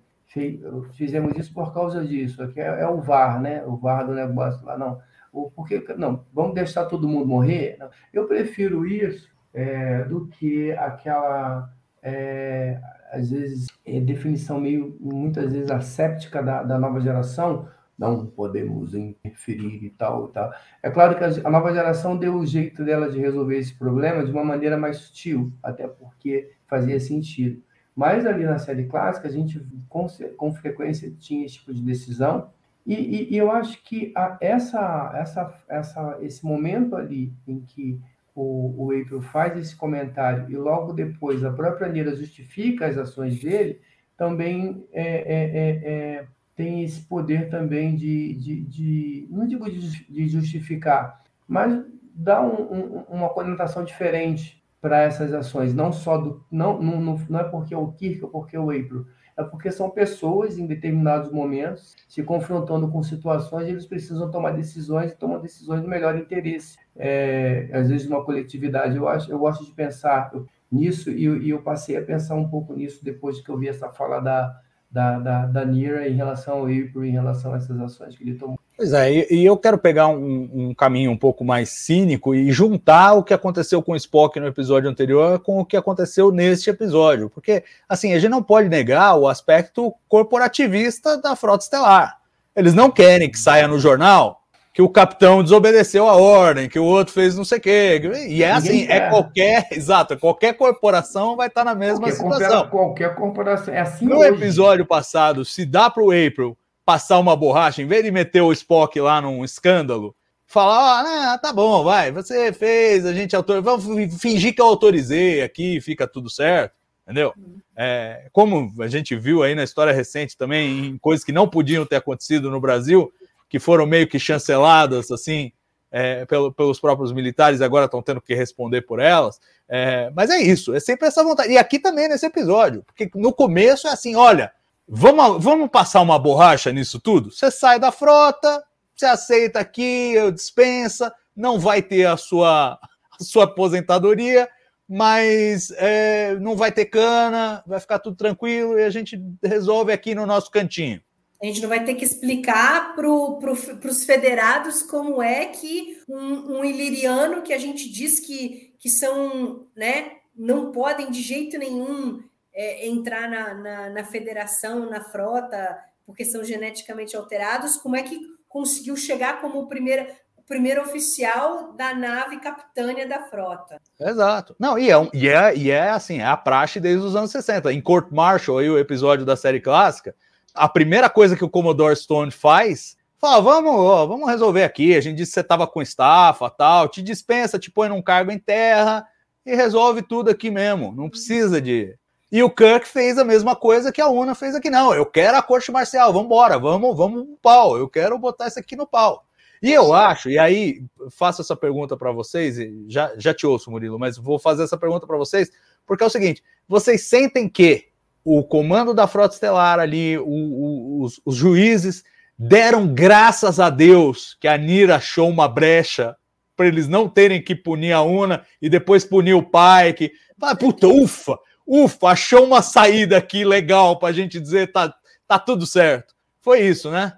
fizemos isso por causa disso, aqui é, é, o VAR, né? O VAR do negócio lá, não. O, porque, não, vamos deixar todo mundo morrer? Não. Eu prefiro isso é, do que aquela é, às vezes, é definição meio, muitas vezes, asséptica da, da nova geração, não podemos interferir e tal e tal. É claro que a nova geração deu o jeito dela de resolver esse problema de uma maneira mais sutil, até porque fazia sentido. Mas ali na série clássica, a gente com, com frequência tinha esse tipo de decisão, e, e, e eu acho que a, essa, essa, essa, esse momento ali em que o, o April faz esse comentário e logo depois a própria Nira justifica as ações dele, também é, é, é, é, tem esse poder também de, de, de não digo de, justificar, mas dá um, um, uma conotação diferente para essas ações, não só do não, não, não é porque é o Kirk ou porque é o April, é porque são pessoas em determinados momentos se confrontando com situações e eles precisam tomar decisões e tomam decisões do melhor interesse. É, às vezes, uma coletividade. Eu, acho, eu gosto de pensar nisso e, e eu passei a pensar um pouco nisso depois que eu vi essa fala da, da, da, da Nira em relação ao April, em relação a essas ações que ele tomou. Pois é, e, eu quero pegar um, um, caminho um pouco mais cínico e juntar o que aconteceu com o Spock no episódio anterior com o que aconteceu neste episódio. Porque, assim, a gente não pode negar o aspecto corporativista da frota estelar. Eles não querem que saia no jornal que o capitão desobedeceu a ordem, que o outro fez não sei o quê. E é assim, é qualquer, exato, qualquer corporação vai estar na mesma qualquer situação. Qualquer corporação, é assim No hoje. episódio passado, se dá para o April passar uma borracha, em vez de meter o Spock lá num escândalo, falar, ah, tá bom, vai, você fez, a gente autorizou, vamos fingir que eu autorizei aqui, fica tudo certo, entendeu? É, como a gente viu aí na história recente também, em coisas que não podiam ter acontecido no Brasil, que foram meio que chanceladas, assim, é, pelo, pelos próprios militares, agora estão tendo que responder por elas. É, mas é isso, é sempre essa vontade. E aqui também nesse episódio, porque no começo é assim: olha, Vamos, vamos passar uma borracha nisso tudo? Você sai da frota, você aceita aqui, dispensa, não vai ter a sua, a sua aposentadoria, mas é, não vai ter cana, vai ficar tudo tranquilo e a gente resolve aqui no nosso cantinho. A gente não vai ter que explicar para pro, os federados como é que um, um, iliriano que a gente diz que, que são, né, não podem de jeito nenhum é, entrar na, na, na, federação, na frota, porque são geneticamente alterados, como é que conseguiu chegar como o primeiro, oficial da nave capitânia da frota? Exato. Não, e é, um, e é, e é assim, é a praxe desde os anos 60. Em Court Martial, aí o episódio da série clássica, a primeira coisa que o Commodore Stone faz Fala, vamos, ó, vamos resolver aqui. A gente disse que você estava com estafa, tal, te dispensa, te põe num cargo em terra e resolve tudo aqui mesmo. Não precisa de. E o Kirk fez a mesma coisa que a UNA fez aqui. Não, eu quero a corte marcial, vamos embora, vamos, vamos no pau. Eu quero botar isso aqui no pau. E eu acho, e aí faço essa pergunta para vocês, e já, já te ouço, Murilo, mas vou fazer essa pergunta para vocês, porque é o seguinte: vocês sentem que o comando da Frota Estelar ali, o, o, os, os juízes deram graças a Deus que a Nira achou uma brecha para eles não terem que punir a Una e depois punir o pai, que ah, puta, ufa, ufa, achou uma saída aqui legal para a gente dizer tá, tá tudo certo. Foi isso, né?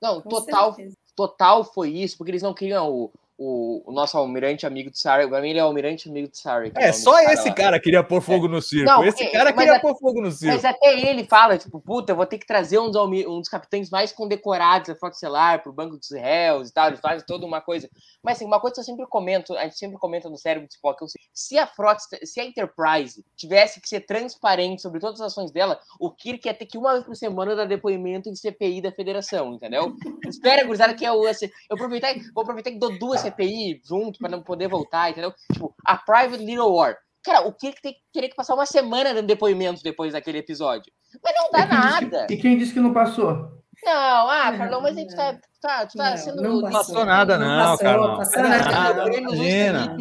Não, total, total foi isso, porque eles não queriam o, o, o, nosso almirante amigo de Sarek. Pra mim, ele é o almirante amigo de Sarek. É, só esse cara, cara queria pôr fogo no circo. Não, esse é, cara queria até, pôr fogo no circo. Mas até ele fala, tipo, puta, eu vou ter que trazer um dos, um dos capitães mais condecorados da Frota Estelar pro Banco dos Réus e tal. Ele faz toda uma coisa. Mas, assim, uma coisa que eu sempre comento, a gente sempre comenta no cérebro de Spock, eu se a Frota, se a Enterprise tivesse que ser transparente sobre todas as ações dela, o Kirk ia ter que uma vez por semana dar depoimento em CPI da Federação, entendeu? Espera, gurizada, que é o... Assim, eu aproveitar, vou aproveitar que dou duas CPI junto para não poder voltar, entendeu? Tipo, a Private Little War. Cara, o que tem, teria que passar uma semana dando depoimento depois daquele episódio. Mas não dá e nada. Que, e quem disse que não passou? Não, ah, Carlão, mas a gente tá, tá, tá não, sendo. Não passou nada, não, não Carlão. Passou nada. Ah, imagina.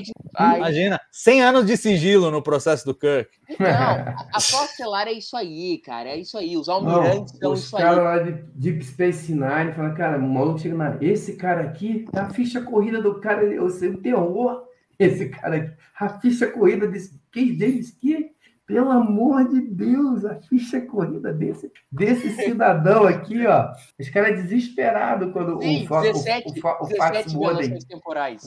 Imagina. 100 anos de sigilo no processo do Kirk. Não, a Estelar é isso aí, cara. É isso aí. Os almirantes são isso aí. Os caras lá de Deep Space Nine falam, cara, o maluco chega na. Esse cara aqui, a ficha corrida do cara, eu sei o terror. Esse cara aqui, a ficha corrida desse. Quem James que pelo amor de Deus, a ficha corrida desse, desse cidadão aqui, ó. Os caras desesperados quando Sim, o, 17, o, o, o fax modem.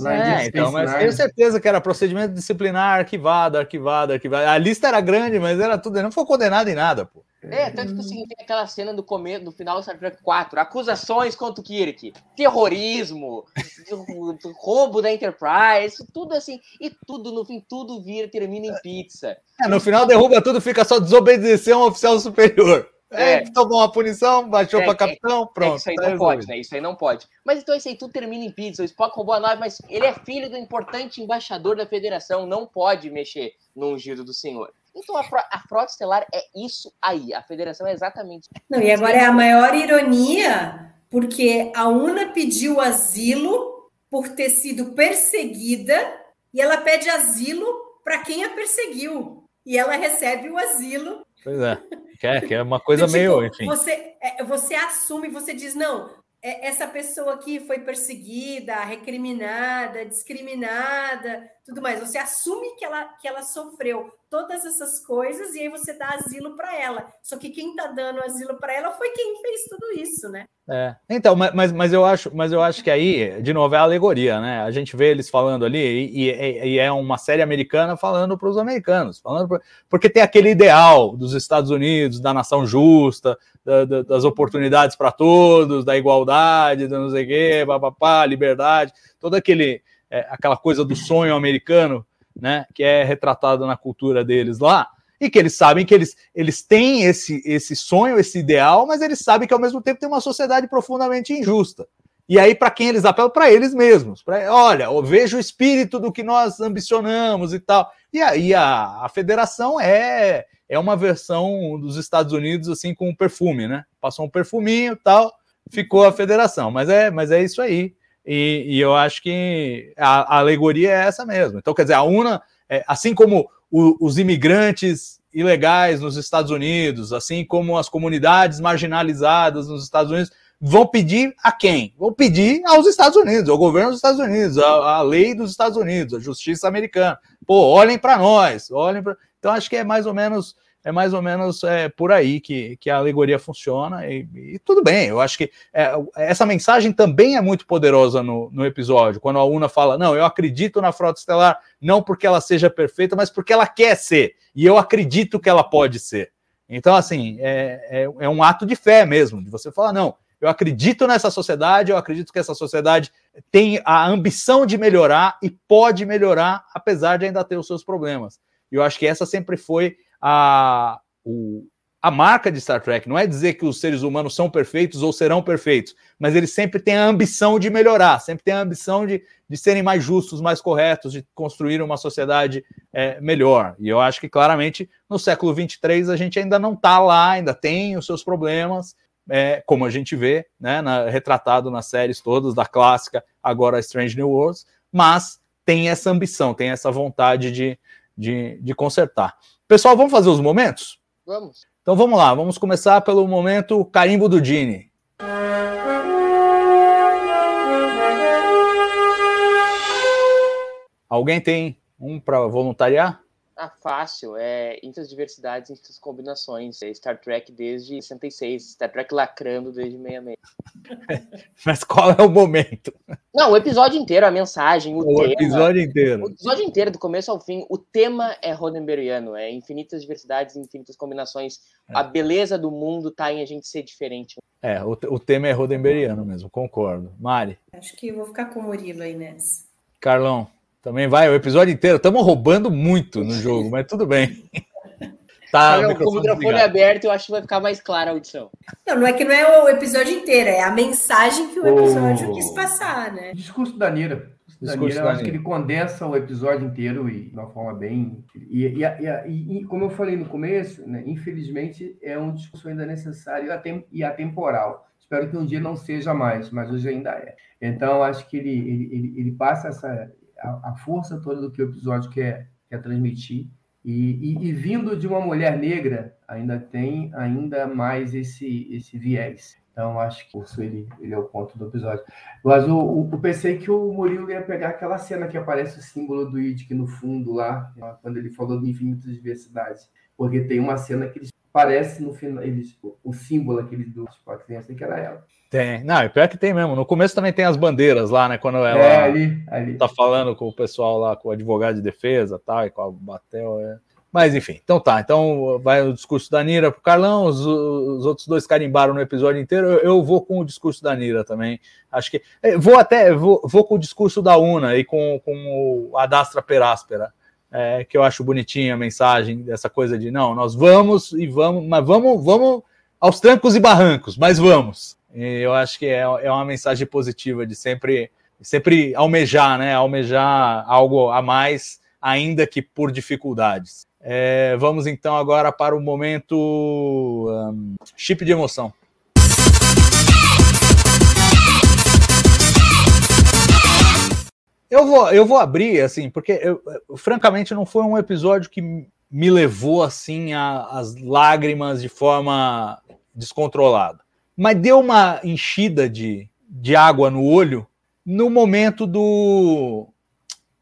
É, então, mas tenho certeza que era procedimento disciplinar arquivado, arquivado, arquivado. A lista era grande, mas era tudo. Não foi condenado em nada, pô. É, tanto que assim, tem aquela cena do começo, do final do Star Trek 4, acusações contra o Kirk, terrorismo, roubo da Enterprise, tudo assim, e tudo, no fim, tudo vira, termina em pizza. É, no final derruba tudo, fica só desobedecer um oficial superior. É, é tomou uma punição, baixou é, para capitão, é, pronto. É, isso aí tá não pode, né? Isso aí não pode. Mas então isso aí tudo termina em pizza. O Spock roubou a nave, mas ele é filho do importante embaixador da federação, não pode mexer no ungido do senhor. Então a, a frota estelar é isso aí. A federação é exatamente isso. Não, e agora é a maior ironia, porque a UNA pediu asilo por ter sido perseguida e ela pede asilo para quem a perseguiu. E ela recebe o asilo. Pois é. Que é, que é uma coisa tipo, meio, enfim. Você, é, você assume, você diz, não, essa pessoa aqui foi perseguida, recriminada, discriminada, tudo mais. Você assume que ela, que ela sofreu todas essas coisas e aí você dá asilo para ela. Só que quem está dando asilo para ela foi quem fez tudo isso, né? É. Então, mas, mas, eu acho, mas eu acho que aí, de novo, é alegoria, né? A gente vê eles falando ali, e, e, e é uma série americana falando para os americanos, falando pra, porque tem aquele ideal dos Estados Unidos, da nação justa, da, da, das oportunidades para todos, da igualdade, da não sei o quê, papapá, liberdade, todo aquele é, aquela coisa do sonho americano, né? Que é retratado na cultura deles lá e que eles sabem que eles, eles têm esse, esse sonho, esse ideal, mas eles sabem que ao mesmo tempo tem uma sociedade profundamente injusta. E aí, para quem eles apelam? Para eles mesmos. Pra, olha, veja o espírito do que nós ambicionamos e tal. E aí a, a federação é, é uma versão dos Estados Unidos, assim, com um perfume, né? Passou um perfuminho tal, ficou a federação. Mas é, mas é isso aí. E, e eu acho que a, a, alegoria é essa mesmo. Então, quer dizer, a UNA, é, assim como o, os imigrantes ilegais nos Estados Unidos, assim como as comunidades marginalizadas nos Estados Unidos, vão pedir a quem? Vão pedir aos Estados Unidos, ao governo dos Estados Unidos, a, a lei dos Estados Unidos, a justiça americana. Pô, olhem para nós, olhem para. Então acho que é mais ou menos é mais ou menos é, por aí que, que a alegoria funciona, e, e tudo bem. Eu acho que é, essa mensagem também é muito poderosa no, no episódio, quando a Una fala: Não, eu acredito na frota estelar, não porque ela seja perfeita, mas porque ela quer ser, e eu acredito que ela pode ser. Então, assim, é, é, é um ato de fé mesmo, de você falar: Não, eu acredito nessa sociedade, eu acredito que essa sociedade tem a ambição de melhorar e pode melhorar, apesar de ainda ter os seus problemas. Eu acho que essa sempre foi a, o, a marca de Star Trek. Não é dizer que os seres humanos são perfeitos ou serão perfeitos, mas eles sempre têm a ambição de melhorar, sempre têm a ambição de, de serem mais justos, mais corretos, de construir uma sociedade é, melhor. E eu acho que claramente no século 23 a gente ainda não está lá, ainda tem os seus problemas, é, como a gente vê, né, na, retratado nas séries todas, da clássica, agora Strange New Worlds, mas tem essa ambição, tem essa vontade de, de, de consertar. Pessoal, vamos fazer os momentos? Vamos. Então vamos lá, vamos começar pelo momento carimbo do Dini. Alguém tem um para voluntariar? Ah, fácil. É infinitas diversidades, infinitas combinações. É Star Trek desde 66, Star Trek lacrando desde 66. Mas qual é o momento? Não, o episódio inteiro, a mensagem, o, o tema. episódio inteiro. O episódio inteiro, do começo ao fim, o tema é Roddenberryano, é infinitas diversidades, infinitas combinações. É. A beleza do mundo tá em a gente ser diferente. É, o, o tema é Roddenberryano mesmo, concordo. Mari? Acho que vou ficar com o Murilo aí nessa. Carlão? Também vai, o episódio inteiro. Estamos roubando muito no jogo, mas tudo bem. Tá, não, com o microfone aberto, eu acho que vai ficar mais clara a audição. Não, não é que não é o episódio inteiro, é a mensagem que o episódio oh. quis passar, né? O discurso da Nira. Discurso eu acho que ele condensa o episódio inteiro e de uma forma bem. E, e, e, e como eu falei no começo, né, infelizmente é um discurso ainda necessário e atemporal. Espero que um dia não seja mais, mas hoje ainda é. Então, acho que ele, ele, ele, ele passa essa, a, a, força toda do que o episódio quer, quer transmitir. E, e, e, vindo de uma mulher negra, ainda tem ainda mais esse, esse viés. Então, acho que isso ele, ele é o ponto do episódio. Mas o, eu pensei que o Murilo ia pegar aquela cena que aparece o símbolo do Idic no fundo lá, quando ele falou de infinitas diversidades. Porque tem uma cena que eles parece no final, eles, o símbolo aquele dos quatro crianças, que era ela. Tem. Não, é pior que tem mesmo. No começo também tem as bandeiras lá, né? Quando ela é, ali, ali. tá falando com o pessoal lá, com o advogado de defesa tal, e com a Batel. É. Mas enfim, então tá. Então vai o discurso da Nira pro Carlão, os, os outros dois carimbaram no episódio inteiro. Eu, eu, vou com o discurso da Nira também. Acho que. É, vou até, vou, vou com o discurso da Una e com, com o Adastra Peráspera. É, que eu acho bonitinha a mensagem dessa coisa de não, nós vamos e vamos, mas vamos, vamos aos trancos e barrancos, mas vamos. E eu acho que é, é uma mensagem positiva de sempre, sempre almejar, né? Almejar algo a mais, ainda que por dificuldades. É, vamos então agora para o momento um, chip de emoção. Eu vou, eu vou abrir, assim, porque eu, francamente não foi um episódio que me levou assim às lágrimas de forma descontrolada mas deu uma enchida de, de água no olho no momento do,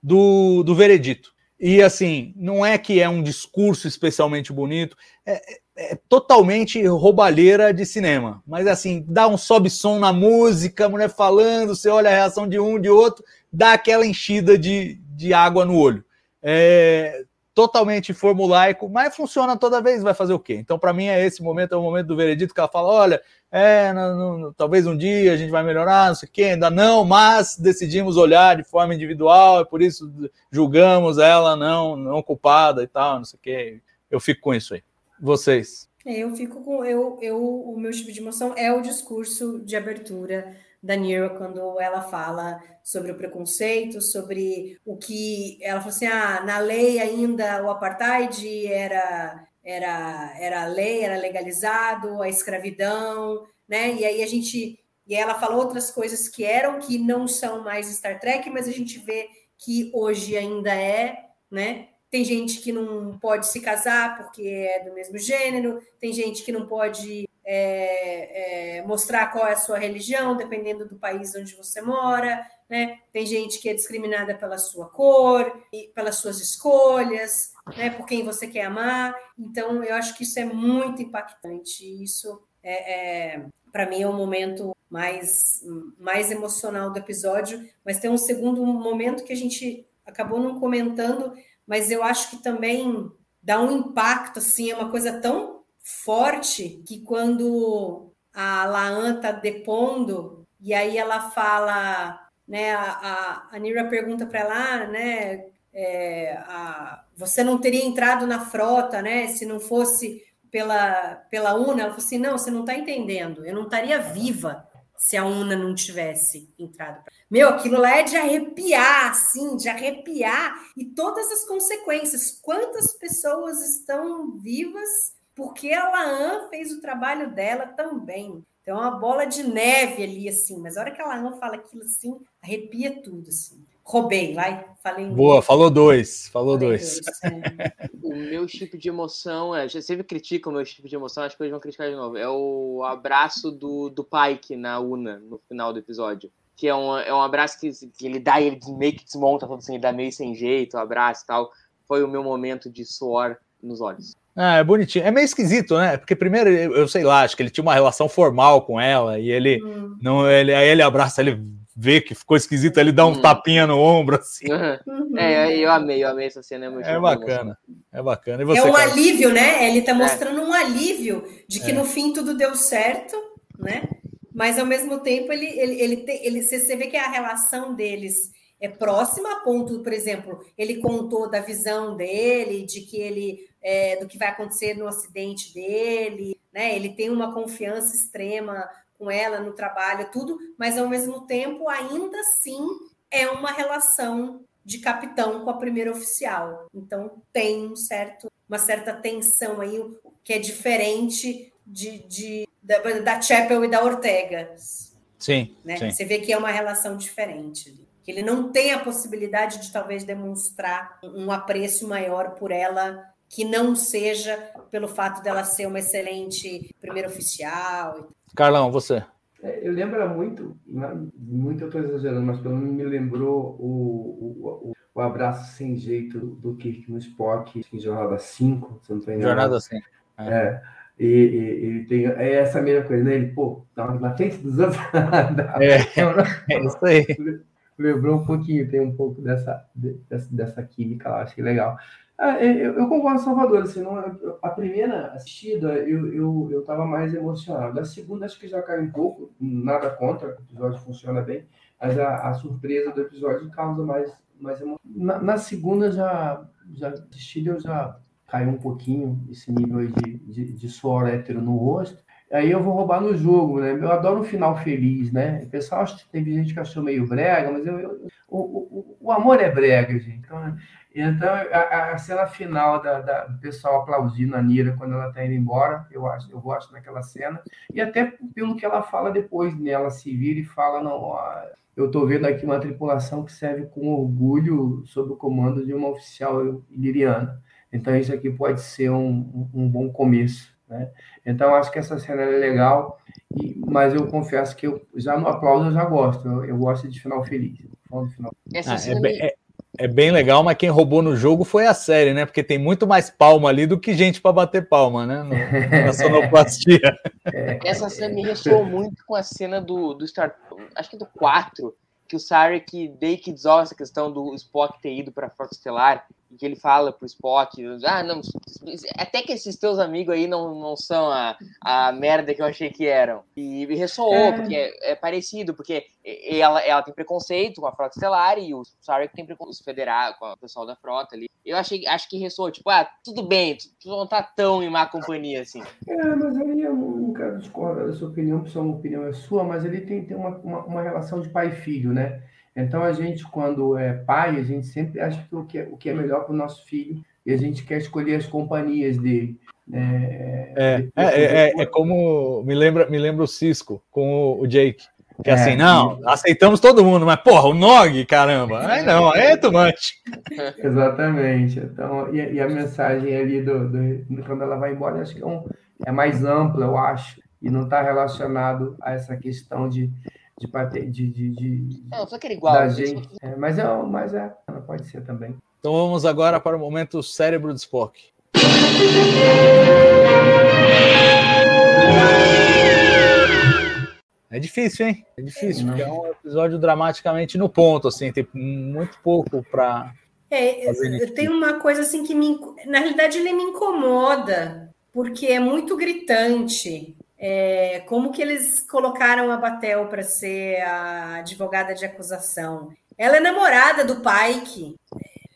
do, do veredito. E assim, não é que é um discurso especialmente bonito, é, é, é totalmente roubalheira de cinema. Mas assim, dá um sobe-som na música, a mulher falando, você olha a reação de um, de outro, dá aquela enchida de, de água no olho. É, totalmente formulaico, mas funciona toda vez, vai fazer o quê? Então, para mim, é esse momento, é o momento do veredito que ela fala: olha, é, não, não, talvez um dia a gente vai melhorar, não sei o quê, ainda não, mas decidimos olhar de forma individual, e por isso julgamos ela não, não culpada e tal, não sei o quê. Eu fico com isso aí. Vocês? É, eu fico com. Eu, eu, o meu tipo de emoção é o discurso de abertura da Nira quando ela fala sobre o preconceito, sobre o que ela falou assim: ah, na lei ainda o apartheid era era era lei, era legalizado, a escravidão, né? E aí a gente e ela fala outras coisas que eram que não são mais Star Trek, mas a gente vê que hoje ainda é, né? Tem gente que não pode se casar porque é do mesmo gênero, tem gente que não pode é, é, mostrar qual é a sua religião, dependendo do país onde você mora, né? Tem gente que é discriminada pela sua cor, e pelas suas escolhas, né? Por quem você quer amar. Então, eu acho que isso é muito impactante. Isso é, é para mim é o momento mais mais emocional do episódio. Mas tem um segundo momento que a gente acabou não comentando, mas eu acho que também dá um impacto assim, é uma coisa tão forte que quando a Laan está depondo, e aí ela fala, né, a, a, Nira pergunta para ela, ah, né, é, a, você não teria entrado na frota, né, se não fosse pela, pela Una, ela falou assim: não, você não está entendendo, eu não estaria viva se a Una não tivesse entrado. Meu, aquilo lá é de arrepiar, assim, de arrepiar, e todas as consequências. Quantas pessoas estão vivas porque a Laan fez o trabalho dela também. Então, é uma bola de neve ali, assim, mas a hora que a Laan fala aquilo assim, arrepia tudo, assim. Roubei, vai, falei. Boa, falou dois, falou falei dois. dois é. o meu tipo de emoção, é, já sempre criticam o meu tipo de emoção, acho que eles vão criticar de novo. É o abraço do, do Pike na Una, no final do episódio. Que é um, é um abraço que, que ele dá e ele meio que desmonta, assim, ele dá meio sem jeito, o abraço e tal. Foi o meu momento de suor nos olhos. Ah, é bonitinho. É meio esquisito, né? Porque primeiro, eu sei lá, acho que ele tinha uma relação formal com ela e ele hum. não, ele, aí ele abraça, ele vê que ficou esquisito, ele dá um hum. tapinha no ombro, assim. Uhum. É, eu amei, eu amei essa cena. É, é bacana, é bacana. Você, é um cara? alívio, né? Ele tá é. mostrando é. um alívio de que é. no fim tudo deu certo, né? Mas ao mesmo tempo ele, ele, ele, tem, ele você vê que a relação deles é próxima a ponto, por exemplo, ele contou da visão dele, de que ele é, do que vai acontecer no acidente dele, né? Ele tem uma confiança extrema com ela no trabalho, tudo, mas ao mesmo tempo, ainda assim, é uma relação de capitão com a primeira oficial. Então tem um certo, uma certa tensão aí que é diferente de, de da, da Chapel e da Ortega. Sim, né? sim. Você vê que é uma relação diferente. Que ele não tem a possibilidade de talvez demonstrar um apreço maior por ela que não seja pelo fato dela ser uma excelente primeira oficial. Carlão, você. É, eu lembro muito, muito eu estou exagerando, mas pelo menos me lembrou o, o, o, abraço sem jeito do Kirk no Spock em Jornada 5, se não estou enganado. Jornada 5. É. é. E, e, ele tem é essa mesma coisa, né? Ele, pô, tá na frente dos outros. é, é isso aí. Lembrou um pouquinho, tem um pouco dessa, dessa, dessa química lá, achei legal. Ah, é, eu, eu, concordo Salvador. Assim, não, a primeira assistida eu, eu, eu mais emocionado. A segunda acho que já caiu um pouco, nada contra, o episódio funciona bem, mas a, a surpresa do episódio causa mais, mais emoção. Na, na, segunda já, já assistida eu já caiu um pouquinho esse nível de, de, de suor hétero no rosto. Aí eu vou roubar no jogo, né? Eu adoro um final feliz, né? O pessoal teve gente que achou meio brega, mas eu, eu o, o, o amor é brega, gente. Então, então, a, a cena final da, da, do pessoal aplaudindo a Nira quando ela está indo embora, eu acho, eu gosto daquela cena. E até pelo que ela fala depois, né? Ela se vira e fala, não, ó, eu estou vendo aqui uma tripulação que serve com orgulho sob o comando de uma oficial iliriana. Então, isso aqui pode ser um, um bom começo. Né? Então, acho que essa cena é legal, e, mas eu confesso que eu, já no aplauso eu já gosto. Eu, eu gosto de final feliz. Final. Essa ah, cena é, é, é bem legal, mas quem roubou no jogo foi a série, né? Porque tem muito mais palma ali do que gente para bater palma, né? No, na sonoplastia. Essa cena me ressoou muito com a cena do, do Star acho que do 4, que o Sarek meio que desolve essa questão do Spock ter ido para a Frota Estelar que ele fala pro Spock, ah, não, até que esses teus amigos aí não, não são a, a merda que eu achei que eram. E me ressoou, é. porque é, é, parecido, porque ela, ela tem preconceito com a Frota Estelar e o Sarek tem preconceito federal com o pessoal da frota ali. Eu achei, acho que ressoou, tipo, ah, tudo bem, tu, tu não tá tão em má companhia assim. É, mas aí eu não quero discordar da sua opinião, porque sua opinião é sua, mas ele tem, tem uma, uma, uma relação de pai e filho, né? Então, a gente, quando é pai, a gente sempre acha que o que é, o que é melhor para o nosso filho e a gente quer escolher as companhias dele. Né? É, é, é, é, é, como me lembra, me lembra o Cisco com o Jake. Que é assim, não, aceitamos todo mundo, mas porra, o Nog, caramba, aí não, aí é much. Exatamente. Então, e, e, a mensagem ali do, do, quando ela vai embora, acho que é, um, é mais ampla, eu acho, e não está relacionado a essa questão de de bater de, de, de não, só que era igual. Da gente. É, mas, é, mas é, pode ser também. Então vamos agora para o momento cérebro de Spock. É difícil, hein? É difícil, porque é um episódio dramaticamente no ponto, assim, tem muito pouco para. É, tem uma coisa assim que me. Na realidade, ele me incomoda, porque é muito gritante. É, como que eles colocaram a Batel para ser a advogada de acusação? Ela é namorada do Pike,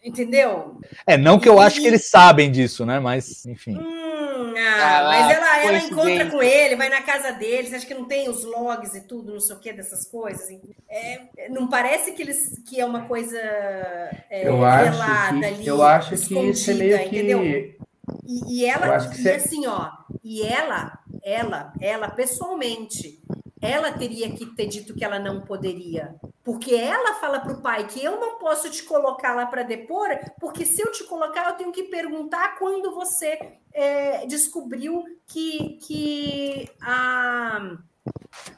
entendeu? É, não que eu e... acho que eles sabem disso, né? Mas, enfim. Hum, Hum, ah, mas ela, ela encontra com ele, vai na casa dele, você acha que não tem os logs e tudo, não sei o que, dessas coisas? É, não parece que, eles, que é uma coisa é, eu acho que, ali, eu acho que isso é meio que... Entendeu? E, e ela, e é assim, ó, e ela, ela, ela pessoalmente, ela teria que ter dito que ela não poderia. Porque ela fala para o pai que eu não posso te colocar lá para depor, porque se eu te colocar, eu tenho que perguntar quando você é, descobriu que, que a,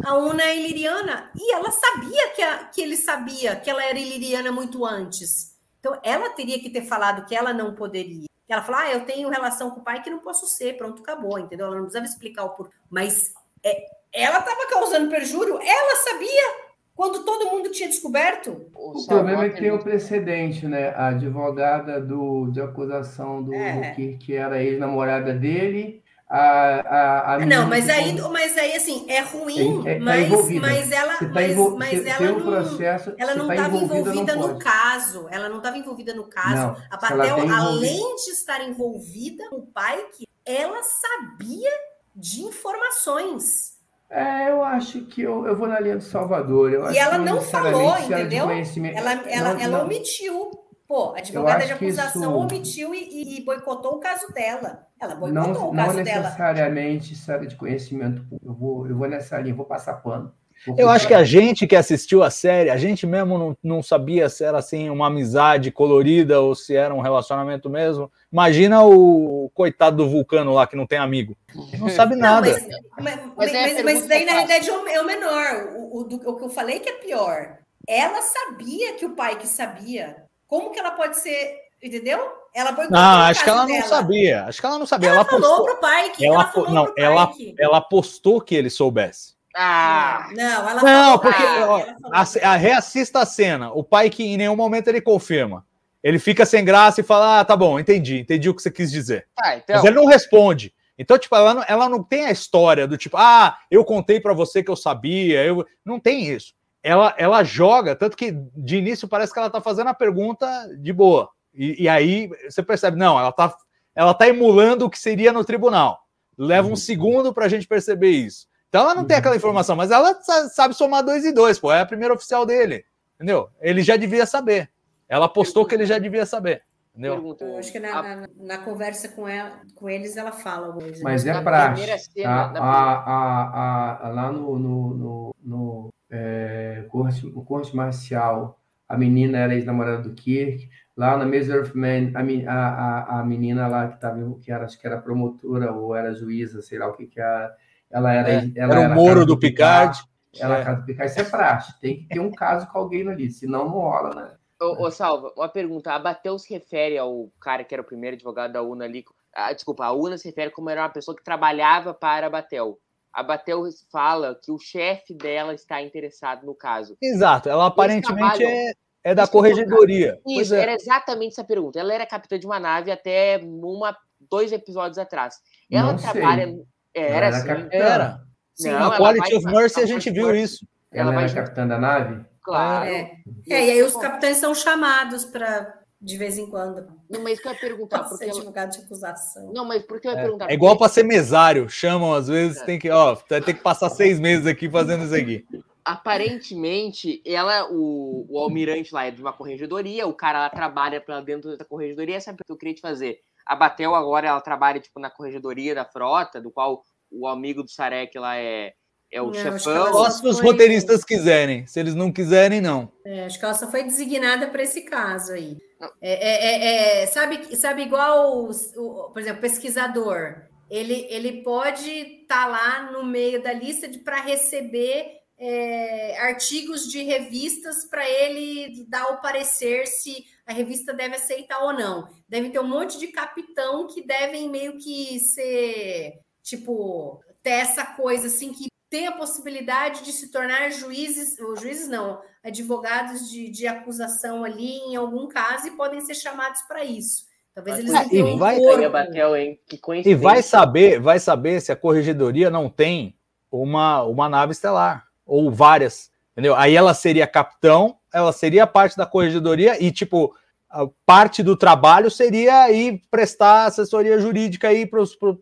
a Una é iliriana. E ela sabia que, a, que ele sabia que ela era iliriana muito antes. Então, ela teria que ter falado que ela não poderia. Ela falou: ah, eu tenho relação com o pai que não posso ser, pronto, acabou, entendeu? Ela não precisava explicar o porquê. Mas é, ela estava causando perjúrio, ela sabia quando todo mundo tinha descoberto. O problema é que tem o precedente, né? A advogada do, de acusação do, é. do que, que era ex-namorada dele. A, a, a não, mas aí, mas aí assim é ruim, é, é, mas, mas ela, tá mas, envol... mas ela não, processo, ela não estava tá envolvida, envolvida no caso. Ela não estava envolvida no caso. Não, a Patel, tá além de estar envolvida com o pai, que ela sabia de informações. É, eu acho que eu, eu vou na linha do Salvador. E ela não falou, entendeu? Ela, ela, não, ela omitiu. Pô, a advogada de acusação isso... omitiu e, e, boicotou o caso dela. Ela boicotou não, o caso dela. Não necessariamente isso era de conhecimento. Eu vou, eu vou nessa linha, vou passar pano. Eu acho que a gente que assistiu a série, a gente mesmo não, não sabia se era assim uma amizade colorida ou se era um relacionamento mesmo. Imagina o coitado do vulcano lá que não tem amigo. Não sabe nada. Não, mas, mas, mas, mas, daí, na realidade, é o menor. O, o, o, que eu falei que é pior. Ela sabia que o pai que sabia. Como que ela pode ser. Entendeu? Ela boicotou Não, acho que ela dela. não sabia. Acho que ela não sabia. Ela, ela falou postou, pro pai que. Ela, ela não, ela, ela postou que ele soubesse. Ah, não, ela Não, porque ah, a, a, reassista a cena. O pai que em nenhum momento ele confirma. Ele fica sem graça e fala: Ah, tá bom, entendi, entendi o que você quis dizer. Ah, então... Mas ele não responde. Então, tipo, ela não, ela não tem a história do tipo, ah, eu contei para você que eu sabia. Eu... Não tem isso. Ela, ela joga, tanto que de início parece que ela tá fazendo a pergunta de boa. E, e aí você percebe, não, ela tá, ela tá emulando o que seria no tribunal. Leva um uhum. segundo para a gente perceber isso. Então ela não tem aquela informação, mas ela sabe somar dois e dois, pô. É a primeira oficial dele. Entendeu? Ele já devia saber. Ela apostou que ele já devia saber. Entendeu? Eu acho que na, na, na, conversa com, ela, com eles ela fala coisa. Mas é praxe. Cena, a, a, a, a, lá no, no, no, no é, corte, o corte marcial, a menina era ex-namorada do Kirk. Lá na Maze of Man, a, a, a menina lá que, tava, que era, acho que era promotora ou era juíza, sei lá o que que era ela era, é, ela era o Moro do, do Picard. Picard. Ela é. casa do Picard. Isso é praxe. Tem que ter um caso com alguém ali, senão não rola, né? Ô, ô, Salva, uma pergunta. A Batel se refere ao cara que era o primeiro advogado da UNA ali. Ah, desculpa, a UNA se refere como era uma pessoa que trabalhava para a Batel. A Batel fala que o chefe dela está interessado no caso. Exato, ela aparentemente é, é da corregedoria. Isso, é. era exatamente essa pergunta. Ela era capitã de uma nave até uma, dois episódios atrás. Ela não trabalha. Sei. É, era, era, assim, era. Sim, não, a Quality of Mercy a gente viu isso. Ela, ela era capitã da nave? Claro. É. é, e aí os capitães são chamados para de vez em quando. Não, mas que eu ia perguntar. Porque ser advogado de acusação. Não, mas por que eu ia é, perguntar? É igual para ser mesário. Chamam, às vezes, é. tem que, ó, vai ter que passar seis meses aqui fazendo isso aqui. Aparentemente, ela, o, o almirante lá é de uma corregedoria, o cara lá trabalha para dentro da corregedoria, sabe o que eu queria te fazer? A Batel agora ela trabalha tipo na corregedoria da frota, do qual o amigo do Sarek lá é, é o não, chefão. Só se os foi... roteiristas quiserem. Se eles não quiserem, não. É, acho que ela só foi designada para esse caso aí. É, é, é, é, sabe, sabe igual, o, o, por exemplo, pesquisador. Ele, ele pode estar tá lá no meio da lista para receber é, artigos de revistas para ele dar o parecer se a revista deve aceitar ou não. Deve ter um monte de capitão que devem meio que ser, tipo, ter essa coisa assim que tem a possibilidade de se tornar juízes, ou juízes não, advogados de, de acusação ali em algum caso e podem ser chamados para isso. Talvez eles não tenham e vai, um Batel, hein? Que e vai saber, vai saber se a corregedoria não tem uma, uma nave estelar ou várias, entendeu? Aí ela seria capitão, ela seria parte da corregedoria e tipo a parte do trabalho seria ir prestar assessoria jurídica aí para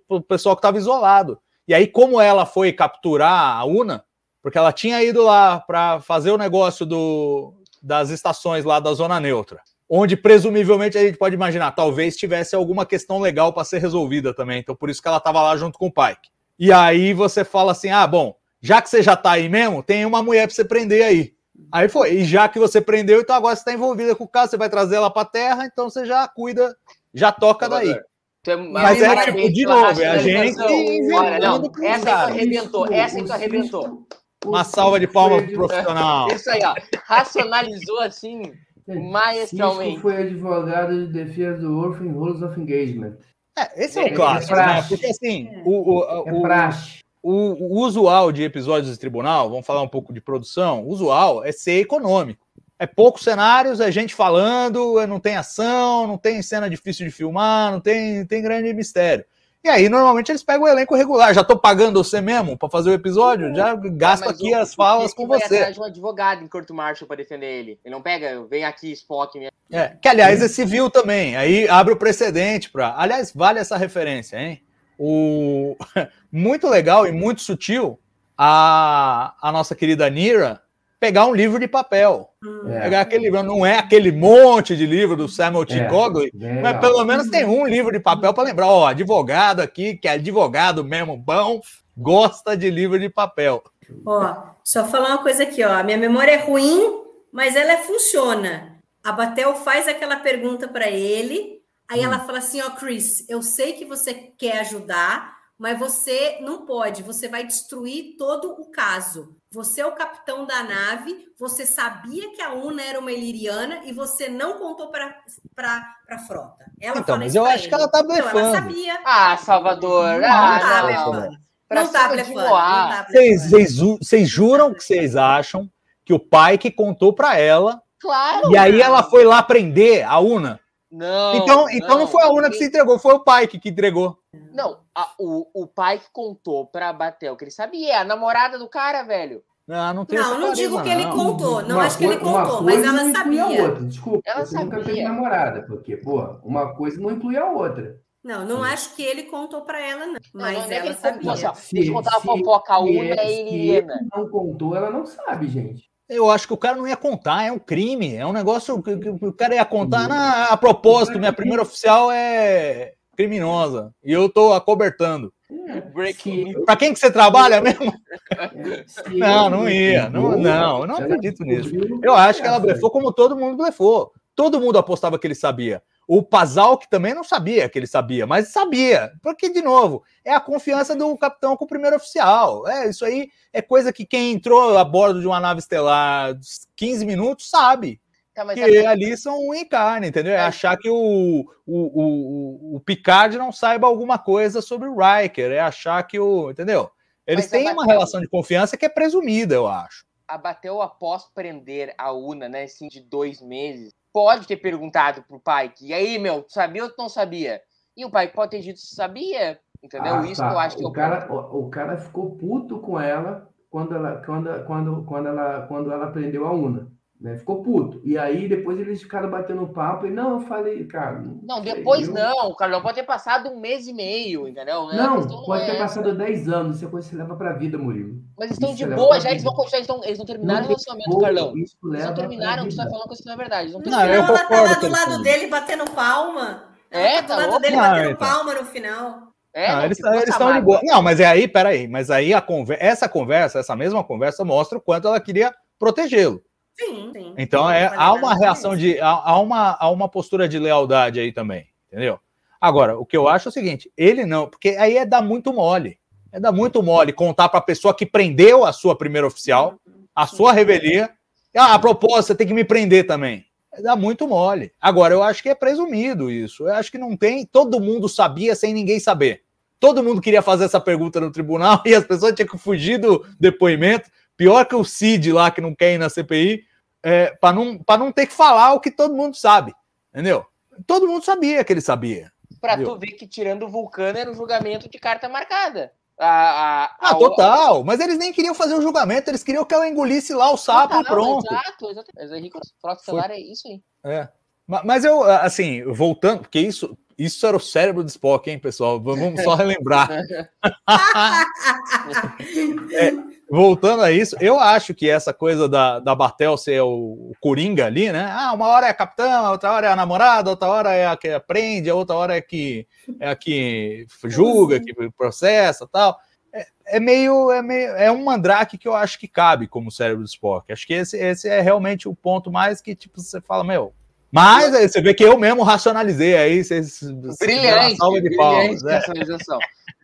o pessoal que estava isolado. E aí, como ela foi capturar a UNA, porque ela tinha ido lá para fazer o negócio do, das estações lá da zona neutra, onde presumivelmente a gente pode imaginar, talvez tivesse alguma questão legal para ser resolvida também. Então, por isso que ela estava lá junto com o Pike. E aí você fala assim: ah, bom, já que você já está aí mesmo, tem uma mulher para você prender aí. Aí foi. E já que você prendeu, então agora você está envolvida com o caso, você vai trazer ela para terra, então você já cuida, já toca daí. É Mas é tipo, de novo, é a gente não, inventando pro essa aí tu cara. arrebentou, essa aí tu arrebentou. Uma salva de palmas pro profissional. Isso aí, ó. Racionalizou assim, maestralmente. Cisco foi advogado de defesa do Orphan Rules of Engagement. É, esse é o É clássico, praxe. né? Porque assim, o, o, É o, praxe. o, o usual de episódios de tribunal, vamos falar um pouco de produção, o usual é ser econômico. É poucos cenários, é gente falando, é- não tem ação, não tem cena difícil de filmar, não tem, tem grande mistério. E aí, normalmente, eles pegam o elenco regular. Já tô pagando você mesmo para fazer o episódio? Já gasto Mas aqui o- as falas com vai você. atrás de um advogado em Corto Marshall para defender ele. Ele não pega, vem aqui, Spock. Me... É, que aliás é civil também. Aí abre o precedente para. Aliás, vale essa referência, hein? O muito legal e muito sutil a, a nossa querida Nira pegar um livro de papel. É. Pegar aquele livro, não é aquele monte de livro do Samuel T. É, Cogley, bem mas pelo menos tem um livro de papel para lembrar, ó, advogado aqui, que é advogado mesmo bom, gosta de livro de papel. Ó, só falar uma coisa aqui, ó. A minha memória é ruim, mas ela é- funciona. A Batel faz aquela pergunta para ele, aí ela fala assim: Ó, Chris, eu sei que você quer ajudar, mas você não pode, você vai destruir todo o caso. Você é o capitão da nave, você sabia que a Una era uma iliriana e você não contou para a frota. Ela Então, fala mas eu acho ele. que ela tá Então, ela blefando. sabia. Ah, Salvador. Não ah, tá não. blefando. Não tá blefando. Não tá Vocês, ju- vocês juram que vocês acham que o pai que contou para ela Claro. e aí ela foi lá prender a Una? Não. então, então não foi a Una que se entregou, foi o pai que, que entregou. Não, a- o, o pai que contou pra Batel que ele sabia, é a namorada do cara, velho. Não, não tem Não, não clareza, digo que ele não. contou. Não Uma acho que ele contou, mas coisa ela não inclui a sabia. outra. Desculpa, Ela você nunca teve sabia. namorada, porque, pô, uma coisa não inclui a outra. Não, não acho que ele contou para ela, não. Mas não é que ela contou, sabia. assim, ó. Deixa eu contar uma fofoca, a se Una é se Helena. ele não contou, ela não sabe, gente. Eu acho que o cara não ia contar, é um crime, é um negócio que, que- que o cara ia contar. Na, a propósito, minha primeira oficial é criminosa e eu tô acobertando. Breaking. Pra quem que você trabalha mesmo? Não, não ia. Não, não, eu não acredito nisso. Eu acho que ela blefou como todo mundo blefou. Todo mundo apostava que ele sabia. O Pazal, que também não sabia que ele sabia, mas sabia. Porque, de novo, é a confiança do capitão com o primeiro oficial. É, isso aí é coisa que quem entrou a bordo de uma nave estelar 15 minutos sabe. Tá, Que sabe- ali são um encarne, entendeu? É achar que o, o, o, o- Picard não saiba alguma coisa sobre o Riker. É achar que o. Entendeu? Eles Mas a têm uma Batel- relação de confiança que é presumida, eu acho. a Batel, após prender a Una, né, assim, de dois meses, pode ter perguntado pro Pike, e aí, meu, tu sabia ou tu não sabia? E o Pike pode ter dito se sabia, entendeu? Ah, Isso tá. que eu acho que é o cara, o, o cara ficou puto com ela quando ela, quando, quando, quando ela, quando ela prendeu a Una. Né? Ficou puto. E aí depois eles ficaram batendo papo e não, eu falei, cara. Não, sei, depois eu- não, Carlão, pode ter passado um mês e meio, entendeu? A Não, questão pode é ter essa. passado 10 anos, isso é coisa que você leva pra vida, Murilo. Mas estão Isso de boa, já eles vão continuar, eles, estão, eles não terminaram Não o relacionamento, Carlão. Isso Eles leva não terminaram, tu tá falando que isso não é verdade. Eles não Não, eu ela tá do lado dele batendo palma. Ela É, tá do tá lado dele Não, batendo palma no final. É, não, não, eles essa estão de boa. Não, mas é aí, peraí. Mas aí a conver... essa conversa, essa mesma conversa, mostra o quanto ela queria protegê-lo. Sim, sim. Então Sim, é, há uma reação de. Há, há uma, há uma postura de lealdade aí também, entendeu? Agora, o que eu acho é o seguinte: ele não, porque aí é dar muito mole. É dar muito mole contar para a pessoa que prendeu a sua primeira oficial, a sua revelia. Ah, a propósito, você tem que me prender também. É dar muito mole. Agora, eu acho que é presumido isso. Eu acho que não tem. Todo mundo sabia sem ninguém saber. Todo mundo queria fazer essa pergunta no tribunal e as pessoas tinham que fugir do depoimento. Pior que o Cid lá, que não quer ir na CPI, é, para não, pra não ter que falar o que todo mundo sabe. Entendeu? Todo mundo sabia que ele sabia. Pra Entendeu? tu ver que tirando o Vulcano era um julgamento de carta marcada. A, a, Ah, a- total. Mas eles nem queriam fazer o julgamento, eles queriam que ela engolisse lá o sapo Total, e pronto. Exato, exato. Mas Henrique, Foi. Estelar é isso aí. É. Ma- Mas eu, assim, voltando, porque isso, isso era o cérebro do Spock, hein, pessoal? Vamos só relembrar. É, voltando a isso, eu acho que essa coisa da, da Batel ser o, o Coringa ali, né? Ah, uma hora é a capitã, outra hora é a namorada, outra hora é a que aprende, a outra hora é que é a que julga, que processa tal. É, é meio, é meio. É um mandrake que eu acho que cabe como cérebro do Spock. Acho que esse, esse é realmente o ponto mais que, tipo, você fala, meu. Mas aí você vê que eu mesmo racionalizei aí, vocês. Brilhante, salva de brilhante palmas, né? personalização.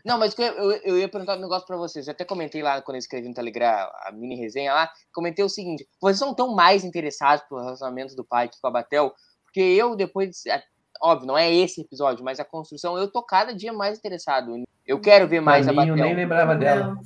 Não, mas eu, eu, eu ia perguntar um negócio pra vocês. Eu até comentei lá quando eu escrevi no Telegram a mini resenha lá. Comentei o seguinte: vocês não estão mais interessados pelo relacionamento do pai com a Batel? Porque eu, depois. de- Óbvio, não é esse episódio, mas a construção, eu tô cada dia mais interessado. Eu quero ver mais Pra a mim, Batel. eu nem lembrava dela.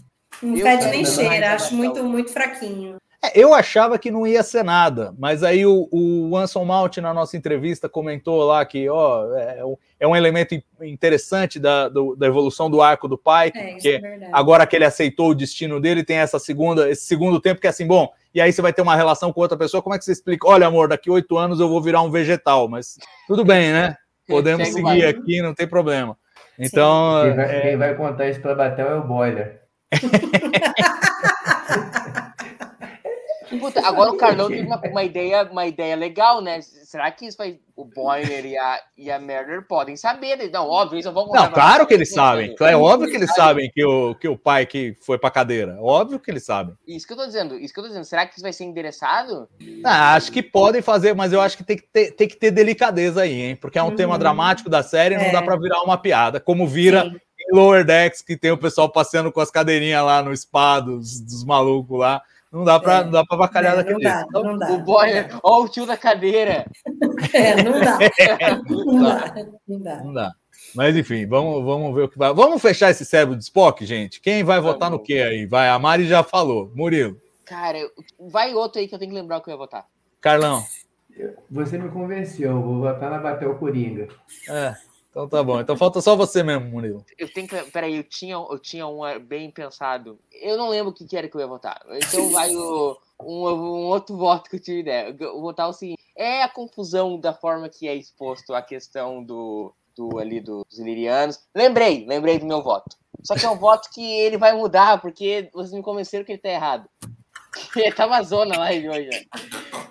Não fede quero nem cheira, acho muito, muito fraquinho. É, eu achava que não ia ser nada, mas aí o, o Anson Mount, na nossa entrevista, comentou lá que ó, é, um- é um elemento in- interessante da, do- da evolução do arco do pai, É, isso porque é verdade. agora que ele aceitou o destino dele, tem essa segunda, esse segundo tempo que é assim, bom, e aí você vai ter uma relação com outra pessoa, como é que você explica? Olha, amor, daqui oito anos eu vou virar um vegetal, mas tudo bem, né? Podemos seguir aqui, não tem problema. Então, Quem vai, é, quem vai contar isso pra Batel é o Boiler. Puta, agora o Carlão teve uma, uma ideia, uma ideia legal, né? Será que isso vai. O Boiler e a, e a Merler podem saber? né? Não, óbvio, eles não vão Não, claro que eles né? sabem. É óbvio que eles sabem que o, que o pai que foi pra cadeira. Óbvio que eles sabem. Isso que eu tô dizendo, isso que eu tô dizendo. Será que isso vai ser endereçado? Ah, acho que podem fazer, mas eu acho que tem que ter, tem que ter delicadeza aí, hein? Porque é um Uhum. tema dramático da série, não É. dá pra virar uma piada. Como vira Sim. em Lower Decks, que tem o pessoal passeando com as cadeirinhas lá no spa dos, dos malucos lá. Não dá pra, É. não dá pra bacalhar É, daquele não dá, jeito. Então, não dá. O Boiler, ó, o tio da cadeira. É, não dá. Não dá. Não dá. não dá. Mas enfim, vamos, vamos ver o que vai. Vamos fechar esse cérebro de Spock, gente? Quem vai votar no que aí? Vai, a Mari já falou. Murilo, Cara, vai outro aí que eu tenho que lembrar o que eu ia votar. Carlão. Você me convenceu, vou votar na Batel Coringa. É, então tá bom. Então falta só você mesmo, Murilo. Eu tenho que. Peraí, eu tinha, eu tinha um bem pensado. Eu não lembro o que, que era que eu ia votar. Então vai o, um, um outro voto que eu tive ideia. Eu vou votar o seguinte: é a confusão da forma que é exposto a questão do, do ali do- dos ilirianos. Lembrei, lembrei do meu voto. Só que é um voto que ele vai mudar, porque vocês me convenceram que ele tá errado. Que tá uma zona lá hoje.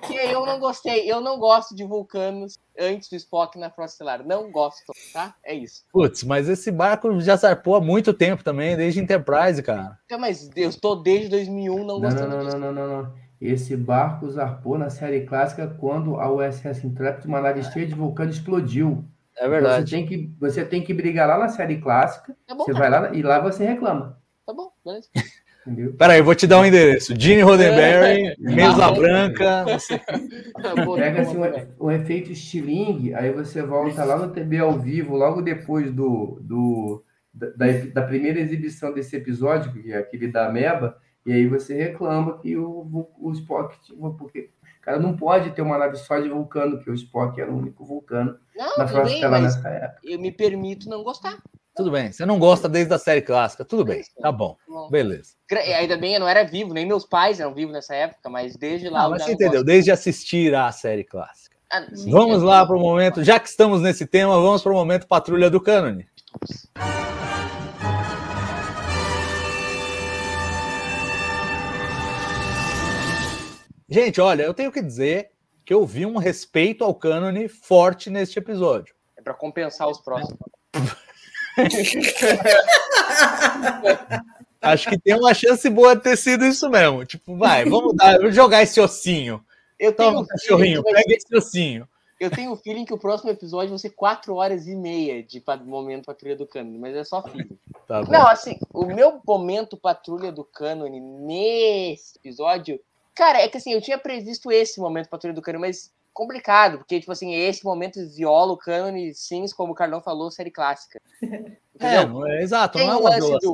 Que eu não gostei, eu não gosto de vulcanos antes do Spock na Frota Estelar. Não gosto, tá? É isso. Putz, mas esse barco já zarpou há muito tempo também, desde Enterprise, cara. Então, Mas eu estou desde 2001 não gostando não, não, disso. não, não, não, não. Esse barco zarpou na série clássica quando a USS Intrepid, uma nave cheia de vulcano, explodiu. É Você tem, que, você tem que brigar lá na série clássica, Tá bom, você cara. vai lá e lá você reclama. Tá bom, beleza. Entendeu? Pera aí, eu vou te dar um endereço. Gene Roddenberry, Mesa Branca. sei. Boa, Pega boa, assim, um, um efeito estilingue, aí você volta lá no TV ao vivo, logo depois do, do da, da primeira exibição desse episódio, que é aquele da Meba, e aí você reclama que o, o Spock, porque o cara não pode ter uma nave só de vulcano, que o Spock era o único vulcano Não, na mas nessa época. eu me permito não gostar. Tudo bem, você não gosta desde a série clássica. Tudo bem, tá bom. Beleza. Ainda bem, eu não era vivo, nem meus pais eram vivos nessa época, mas desde lá Não, eu mas você não entendeu, gosto. desde assistir à série clássica. Ah, sim, Vamos lá para o momento, já que estamos nesse tema, vamos para o momento Patrulha do Cânone. Gente, olha, eu tenho que dizer que eu vi um respeito ao cânone forte neste episódio. É pra compensar os próximos. Acho que tem uma chance boa de ter sido isso mesmo. Tipo, vai, vamos dar, jogar esse ossinho. Eu tenho, Toma, um cachorrinho, vai pega esse ossinho. Eu tenho o feeling que o próximo episódio vai ser 4 horas e meia de momento Patrulha do Cânone, mas é só feeling. Tá. Não, assim, o meu momento Patrulha do Cânone nesse episódio, cara, é que assim, eu tinha previsto esse momento Patrulha do Cânone, mas complicado, porque, tipo assim, esse momento viola o cânone, sims, como o Carlão falou, série clássica. É, Entendeu? é, exato, Tem não é uma lance.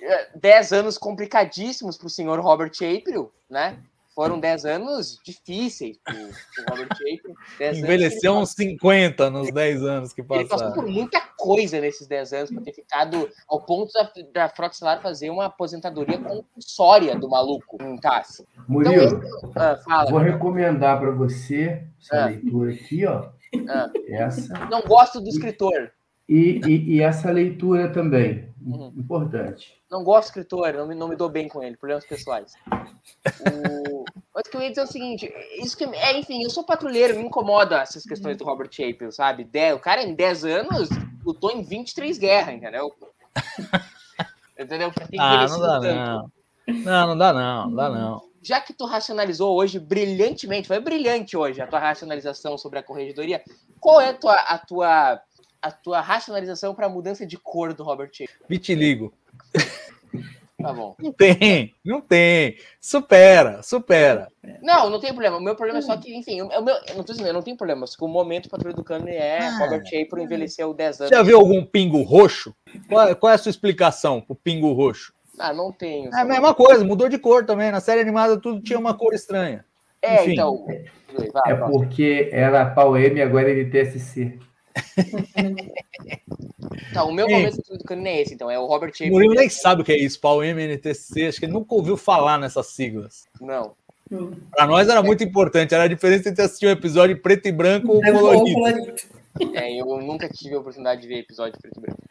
Eh, 10 anos complicadíssimos pro senhor Robert April, né? Foram 10 anos difíceis pro, pro Robert April. 10 anos que Envelheceu ele uns 50 nos 10 anos que Ele passou passaram. por muita coisa nesses 10 anos para ter ficado ao ponto da, da Frota fazer uma aposentadoria compulsória do maluco em TASS. Murilo, Ah, fala. vou recomendar para você essa Ah. leitura aqui, ó. Ah, Essa. não gosto do escritor. E, e, e essa leitura também, Uhum. importante. Não gosto do escritor, não me, não me dou bem com ele, problemas pessoais. O... Mas o que eu ia dizer é o seguinte, isso que, é, enfim, eu sou patrulheiro, me incomoda essas questões do Robert Chappell, sabe? De- o cara em 10 anos lutou em 23 guerras, entendeu? entendeu? Ah, não dá tanto. não. Não, não dá não, não dá não. Já que tu racionalizou hoje brilhantemente, foi brilhante hoje a tua racionalização sobre a corregedoria, qual é a tua, a tua, a tua racionalização para a mudança de cor do Robert Chappell? Vitiligo. Tá bom. Não tem, não tem. Supera, supera. Não, não tem problema. O meu problema é só que, enfim, o meu, eu não tô dizendo, eu não tenho problema. Só que o momento patrulha do cano é Ah. Robert Chappell envelheceu 10 anos. Já viu algum pingo roxo? Qual, qual é a sua explicação pro pingo roxo? Ah, não tenho. É a mesma coisa, mudou de cor também. Na série animada tudo tinha uma cor estranha. É, Enfim. então. Vai, É porque era Pau M e agora ele TSC. Tá, o meu Sim. momento do cano é esse, então. É o Robert O. Murilo nem sabe o que é isso, pau MNTC. Acho que ele nunca ouviu falar nessas siglas. Não. Pra nós era muito importante. Era a diferença entre assistir um episódio preto e branco ou colorido. É, eu nunca tive a oportunidade de ver episódio preto e branco.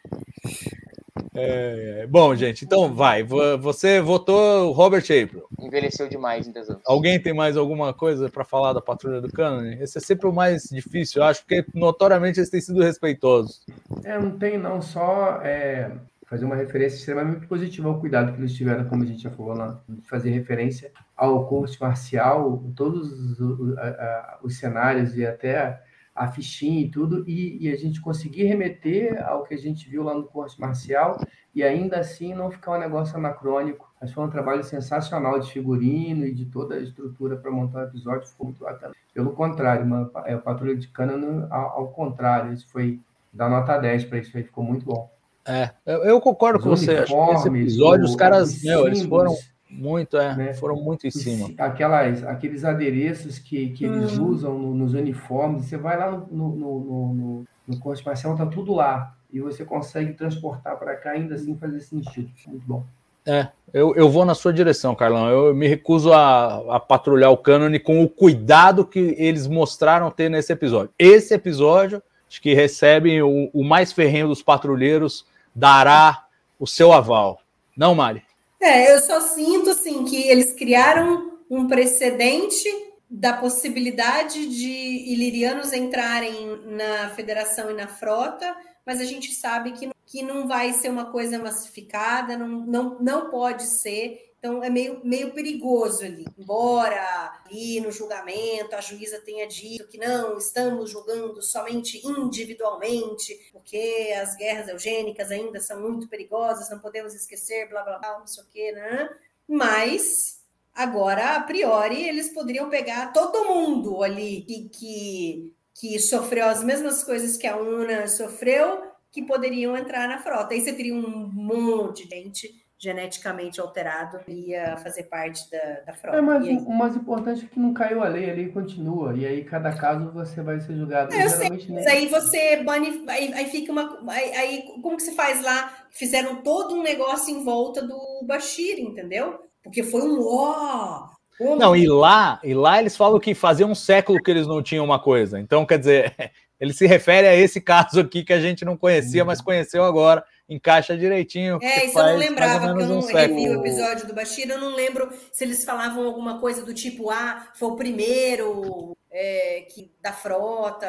É, bom, gente, então vai. Vo- Você votou Robert April. Envelheceu demais em 10 anos. Alguém tem mais alguma coisa para falar da Patrulha do Cânone? Esse é sempre o mais difícil, eu acho, porque notoriamente eles têm sido respeitosos. É, não tem não, só é, fazer uma referência extremamente positiva ao cuidado que eles tiveram, como a gente já falou lá, de fazer referência ao curso marcial, todos os, a- os cenários e até a fichinha e tudo, e, e a gente conseguir remeter ao que a gente viu lá no curso marcial e ainda assim não ficar um negócio anacrônico. Que foi um trabalho sensacional de figurino e de toda a estrutura para montar o episódio, ficou muito bacana. Pelo contrário, uma, é, o Patrulha de Cana, ao, ao contrário, isso foi dar nota 10 para isso aí, ficou muito bom. É, eu, eu concordo Os com você. Acho que esse episódio, os o- caras, os meu, eles foram muito, é, né? foram muito em cima. Aquelas, aqueles adereços que, que eles Uhum. usam no- nos uniformes, você vai lá no, no, no, no, no, marcial, tá tudo lá. E você consegue transportar para cá ainda assim fazer sentido. Muito bom. É, eu, eu vou na sua direção, Carlão. Eu me recuso a, a patrulhar o cânone com o cuidado que eles mostraram ter nesse episódio. Esse episódio, acho que recebe o, o mais ferrenho dos patrulheiros, dará o seu aval. Não, Mari? É, eu só sinto assim que eles criaram um precedente da possibilidade de ilirianos entrarem na federação e na frota, mas a gente sabe que, que não vai ser uma coisa massificada, não, não, não pode ser. Então é meio, meio perigoso ali. Embora ali no julgamento a juíza tenha dito que não, estamos julgando somente individualmente, porque as guerras eugênicas ainda são muito perigosas, não podemos esquecer, blá blá blá, não sei o quê, né? Mas agora, a priori, eles poderiam pegar todo mundo ali que, que, que sofreu as mesmas coisas que a UNA sofreu, que poderiam entrar na frota. Aí você teria um monte de gente geneticamente alterado ia fazer parte da, da frota. É, mas aí- o mais importante é que não caiu a lei, a lei continua. E aí, cada caso você vai ser julgado. É, eu sei, mas aí você bane, aí, aí fica uma. Aí, aí como que se faz lá? Fizeram todo um negócio em volta do Bashir, entendeu? Porque foi um ó. Não, e lá, e lá eles falam que fazia um século que eles não tinham uma coisa. Então, quer dizer, ele se refere a esse caso aqui que a gente não conhecia, mas conheceu agora. Encaixa direitinho. É, isso eu não lembrava, porque eu não um revi o episódio do Bashir, eu não lembro se eles falavam alguma coisa do tipo, ah, foi o primeiro é, que, da frota,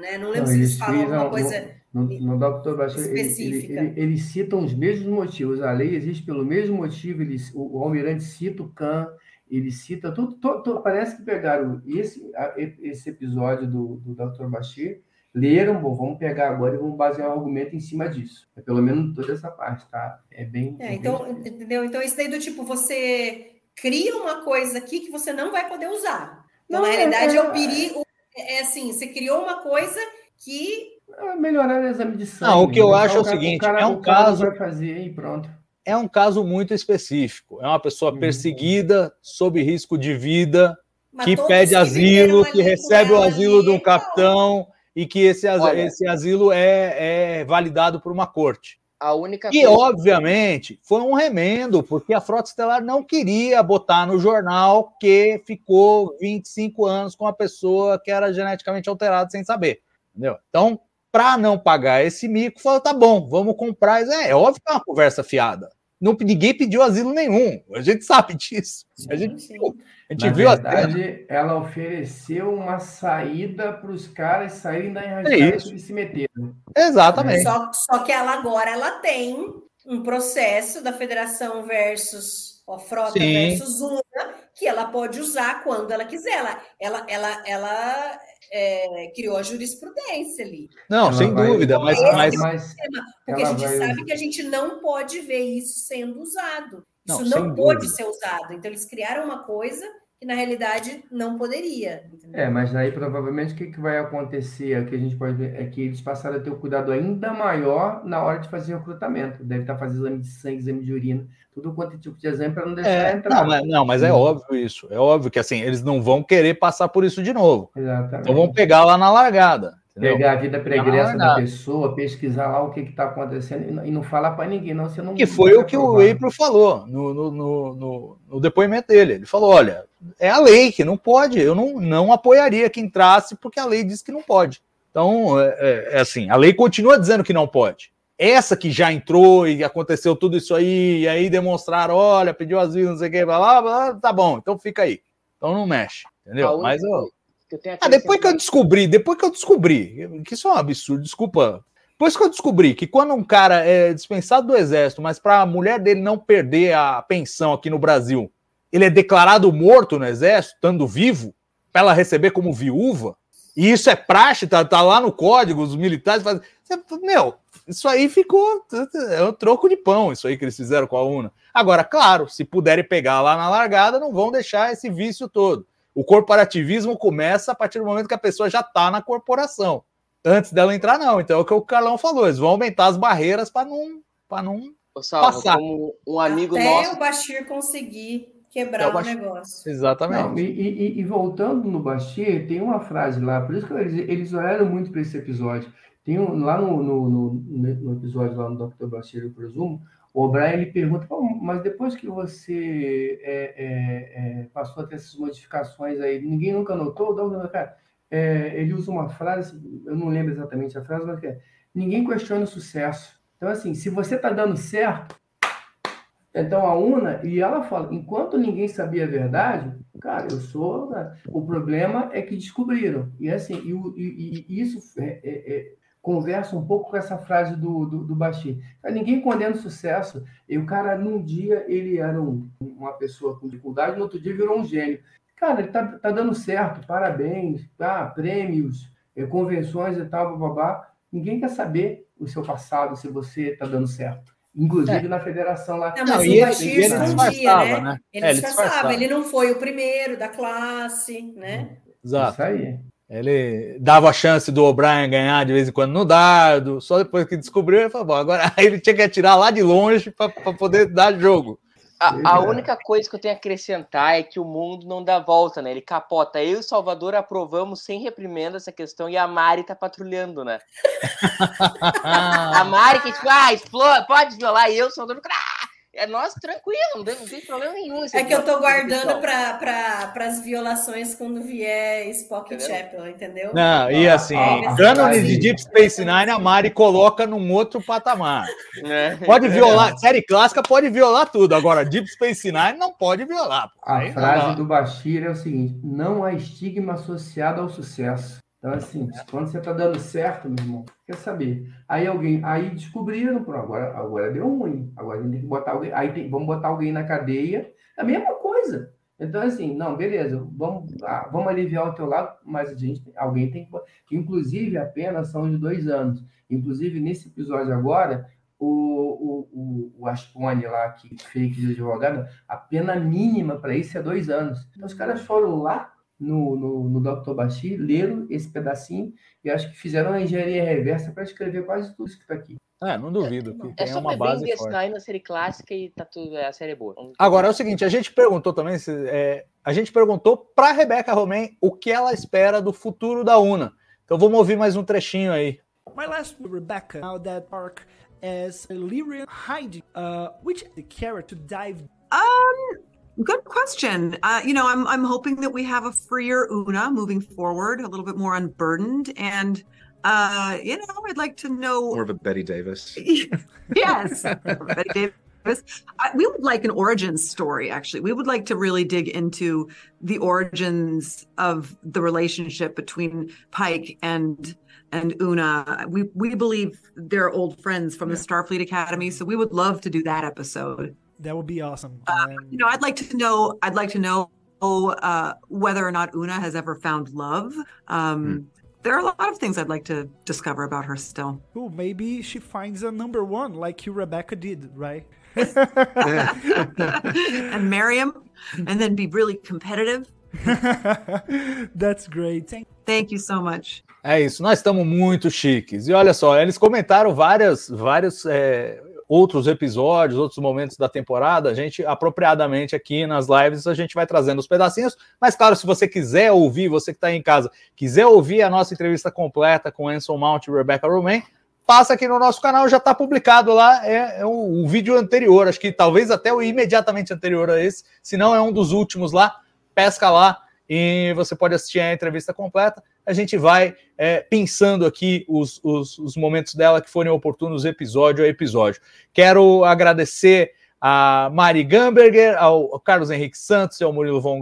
né? Não lembro Não, se eles eles falam alguma coisa. No, no Dr. Bashir, ele- ele- específica. ele- eles citam os mesmos motivos. A lei existe pelo mesmo motivo. Eles, o, o almirante cita o Khan, ele cita tudo. parece que pegaram esse, esse episódio do, do Dr. Bashir, leram, bom, vamos pegar agora e vamos basear o argumento em cima disso. É pelo menos toda essa parte, tá? É bem. É, então, entendeu? Então, isso daí do tipo, você cria uma coisa aqui que você não vai poder usar. Então, Não, na é- realidade, é- é o perigo. É assim, você criou uma coisa que. É melhorar o exame de sangue. Não, o que eu né? acho é o seguinte, cara- é um caso- vai fazer e pronto. É um caso muito específico. É uma pessoa Uhum. perseguida, sob risco de vida, Mas que pede asilo, que recebe o asilo ali, de um então, capitão e que esse, as- Olha. esse asilo é, é validado por uma corte. A única E, coisa. obviamente, foi um remendo, porque a Frota Estelar não queria botar no jornal que ficou 25 anos com a pessoa que era geneticamente alterada sem saber. Entendeu? Então, para não pagar esse mico, falou: tá bom, vamos comprar. É, é óbvio que é uma conversa fiada. Não, ninguém pediu asilo nenhum. A gente sabe disso. A gente, viu, a gente Na viu verdade, ela ofereceu uma saída para os caras saírem da enrascada É que eles se meteram. Exatamente. Só, só que ela agora ela tem um processo da federação versus ó, frota Sim. versus una que ela pode usar quando ela quiser. Ela, ela, ela, ela é, criou a jurisprudência ali. Não, Ela sem vai- dúvida, mas, mas Mas porque a gente vai- sabe que a gente não pode ver isso sendo usado. Não, Isso não pode dúvida. ser usado. Então, eles criaram uma coisa que, na realidade, não poderia. entendeu? É, mas aí provavelmente o que, que vai acontecer, o que a gente pode ver, é que eles passaram a ter um cuidado ainda maior na hora de fazer o recrutamento. Deve estar fazendo exame de sangue, exame de urina, tudo quanto é tipo de exame para não deixar É, entrar. não, mas, não, mas é óbvio isso. É óbvio que assim, eles não vão querer passar por isso de novo. Exatamente. Então vão pegar lá na largada. Entendeu? Pegar a vida pregressa da pessoa, pesquisar lá o que está acontecendo e não- falar para ninguém, não. Você não Que foi o que o. April falou no, no, no, no- no depoimento dele. Ele falou: olha, é a lei que não pode. Eu não, não apoiaria que entrasse porque a lei diz que não pode. Então, é, é- é assim, a lei continua dizendo que não pode. Essa que já entrou e aconteceu tudo isso aí, e aí demonstraram, olha, pediu asilo, não sei o que, blá, blá, blá, tá bom, então fica aí. Então não mexe, A entendeu? única Mas eu, ah, depois que eu descobri, depois que eu descobri, que isso é um absurdo, desculpa. Depois que eu descobri que quando um cara é dispensado do exército, mas para a mulher dele não perder a pensão aqui no Brasil, ele é declarado morto no exército, estando vivo, para ela receber como viúva, e isso é praxe, tá, tá lá no código, os militares fazem. Meu, isso aí ficou. É um troco de pão, isso aí que eles fizeram com a UNA. Agora, claro, se puderem pegar lá na largada, não vão deixar esse vício todo. O corporativismo começa a partir do momento que a pessoa já está na corporação. Antes dela entrar, não. Então é o que o Carlão falou: eles vão aumentar as barreiras para não, pra não. Ô, Salvo, passar. como um amigo Até nosso. o Bashir conseguir quebrar É, o o negócio. Exatamente. Não, e, e- e voltando no Bashir, tem uma frase lá, por isso que eles, eles olharam muito para esse episódio. Tem um, lá no, no, no, no episódio lá no Dr. Bashir, eu presumo, o O'Brien ele pergunta, "Pô, mas depois que você é, é, é, passou a ter essas modificações aí, ninguém nunca notou? Cara, é, ele usa uma frase, eu não lembro exatamente a frase, mas é, ninguém questiona o sucesso. Então, assim, se você está dando certo, então a UNA, e ela fala, enquanto ninguém sabia a verdade, cara, eu sou. né, O problema é que descobriram. E assim, e, e- e isso é- é- conversa um pouco com essa frase do, do, do. Cara, ninguém condena o sucesso. E o cara, num dia, ele era um- uma pessoa com dificuldade, no outro dia virou um gênio. Cara, ele tá, tá dando certo, parabéns, tá? Prêmios, eh, convenções e tal, babá. Ninguém quer saber o seu passado, se você tá dando certo. Inclusive na federação lá. Não, Não, mas e o ele escondia, né? né? Ele É, ele disfarçava. ele não foi o primeiro da classe, né? Exato. Isso aí. Ele dava a chance do O'Brien ganhar de vez em quando no dardo, só depois que descobriu, ele falou: bom, agora ele tinha que atirar lá de longe para poder dar jogo. A, a única coisa que eu tenho a acrescentar é que o mundo não dá volta, né? Ele capota. Eu e o Salvador aprovamos sem reprimenda essa questão e a Mari tá patrulhando, né? A Mari que tipo, ah, pode violar, e eu, Salvador, ah, é nós tranquilo, não tem, não tem problema nenhum. É que eu tô guardando para as violações quando vier Spock e Entendeu? Chapel, entendeu? Não, e assim, Ah, cânone de. Deep Space Nine, a Mari coloca num outro patamar. Né? Pode violar, série clássica pode violar tudo, agora Deep Space Nine não pode violar. A Aí não frase dá. do Bashir é o seguinte: não há estigma associado ao sucesso. Então, assim, quando você tá dando certo, meu irmão, quer saber? Aí alguém, aí descobriram, pronto, agora, agora deu ruim. Agora tem que botar alguém, aí tem- vamos botar alguém na cadeia, é a mesma coisa. Então, assim, não, beleza, vamos, ah, vamos aliviar o teu lado, mas a gente, alguém tem que. Inclusive, a pena são de dois anos. Inclusive, nesse episódio agora, o, o, o, o Aspone lá, que fake de advogado, a pena mínima para isso é dois anos. Então, os caras foram lá no, no, no Dr. Bashir, leram esse pedacinho e acho que fizeram uma engenharia reversa para escrever quase tudo isso que está aqui. É, não duvido que É tenha só uma base DS9 forte. na série clássica e tá tudo, a série é boa. Agora é o seguinte, a gente perguntou também, se, é, a gente perguntou para Rebeca Romain o que ela espera do futuro da UNA. Então vamos ouvir mais um trechinho aí. My last Rebecca, now that arc as Illyrian hiding, uh, which is the character to dive Um, good question. Uh, you know, I'm I'm hoping that we have a freer Una moving forward, a little bit more unburdened, and Uh, you know, I'd like to know. More of a Betty Davis. yes, Betty Davis. I, we would like an origins story. Actually, we would like to really dig into the origins of the relationship between Pike and and Una. We we believe they're old friends from the Starfleet Academy, so we would love to do that episode. That would be awesome. Uh, you know, I'd like to know. I'd like to know uh, whether or not Una has ever found love. Um, There are a lot of things I'd like to discover about her still. Ooh, maybe she finds a number one like you, Rebecca, did, right? and marry him, and then be really competitive. That's great. Thank Thank you so much. É isso, nós estamos muito chiques. E olha só, eles comentaram várias, vários é, outros episódios, outros momentos da temporada. A gente, apropriadamente aqui nas lives, a gente vai trazendo os pedacinhos. Mas, claro, se você quiser ouvir, você que está em casa, quiser ouvir a nossa entrevista completa com Anson Mount e Rebecca Romain, passa aqui no nosso canal, já está publicado lá. É, é o, o vídeo anterior, acho que talvez até o imediatamente anterior a esse, se não é um dos últimos lá. Pesca lá e você pode assistir a entrevista completa. A gente vai é, pensando aqui os, os, os, momentos dela que forem oportunos, episódio a episódio. Quero agradecer a Mari Gamberger, ao Carlos Henrique Santos e ao Murilo Von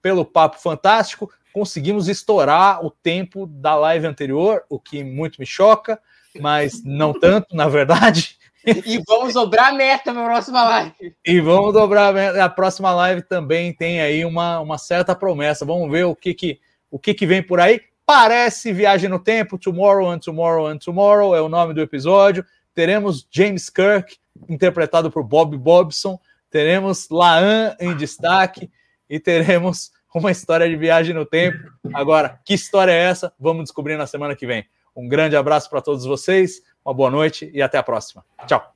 pelo papo fantástico. Conseguimos estourar o tempo da live anterior, o que muito me choca, mas não tanto, na verdade. E vamos dobrar a meta para a próxima live. E vamos dobrar a meta. A próxima live também tem aí uma, uma certa promessa. Vamos ver o que, que, o que, que vem por aí. Parece Viagem no Tempo, Tomorrow and Tomorrow and Tomorrow é o nome do episódio. Teremos James Kirk, interpretado por Bob Bobson. Teremos Laan em destaque. E teremos uma história de viagem no tempo. Agora, que história é essa? Vamos descobrir na semana que vem. Um grande abraço para todos vocês, uma boa noite e até a próxima. Tchau.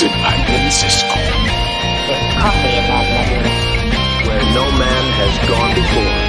You cannot deny me, Cisco. There's coffee in that nebula. Where no man has gone before.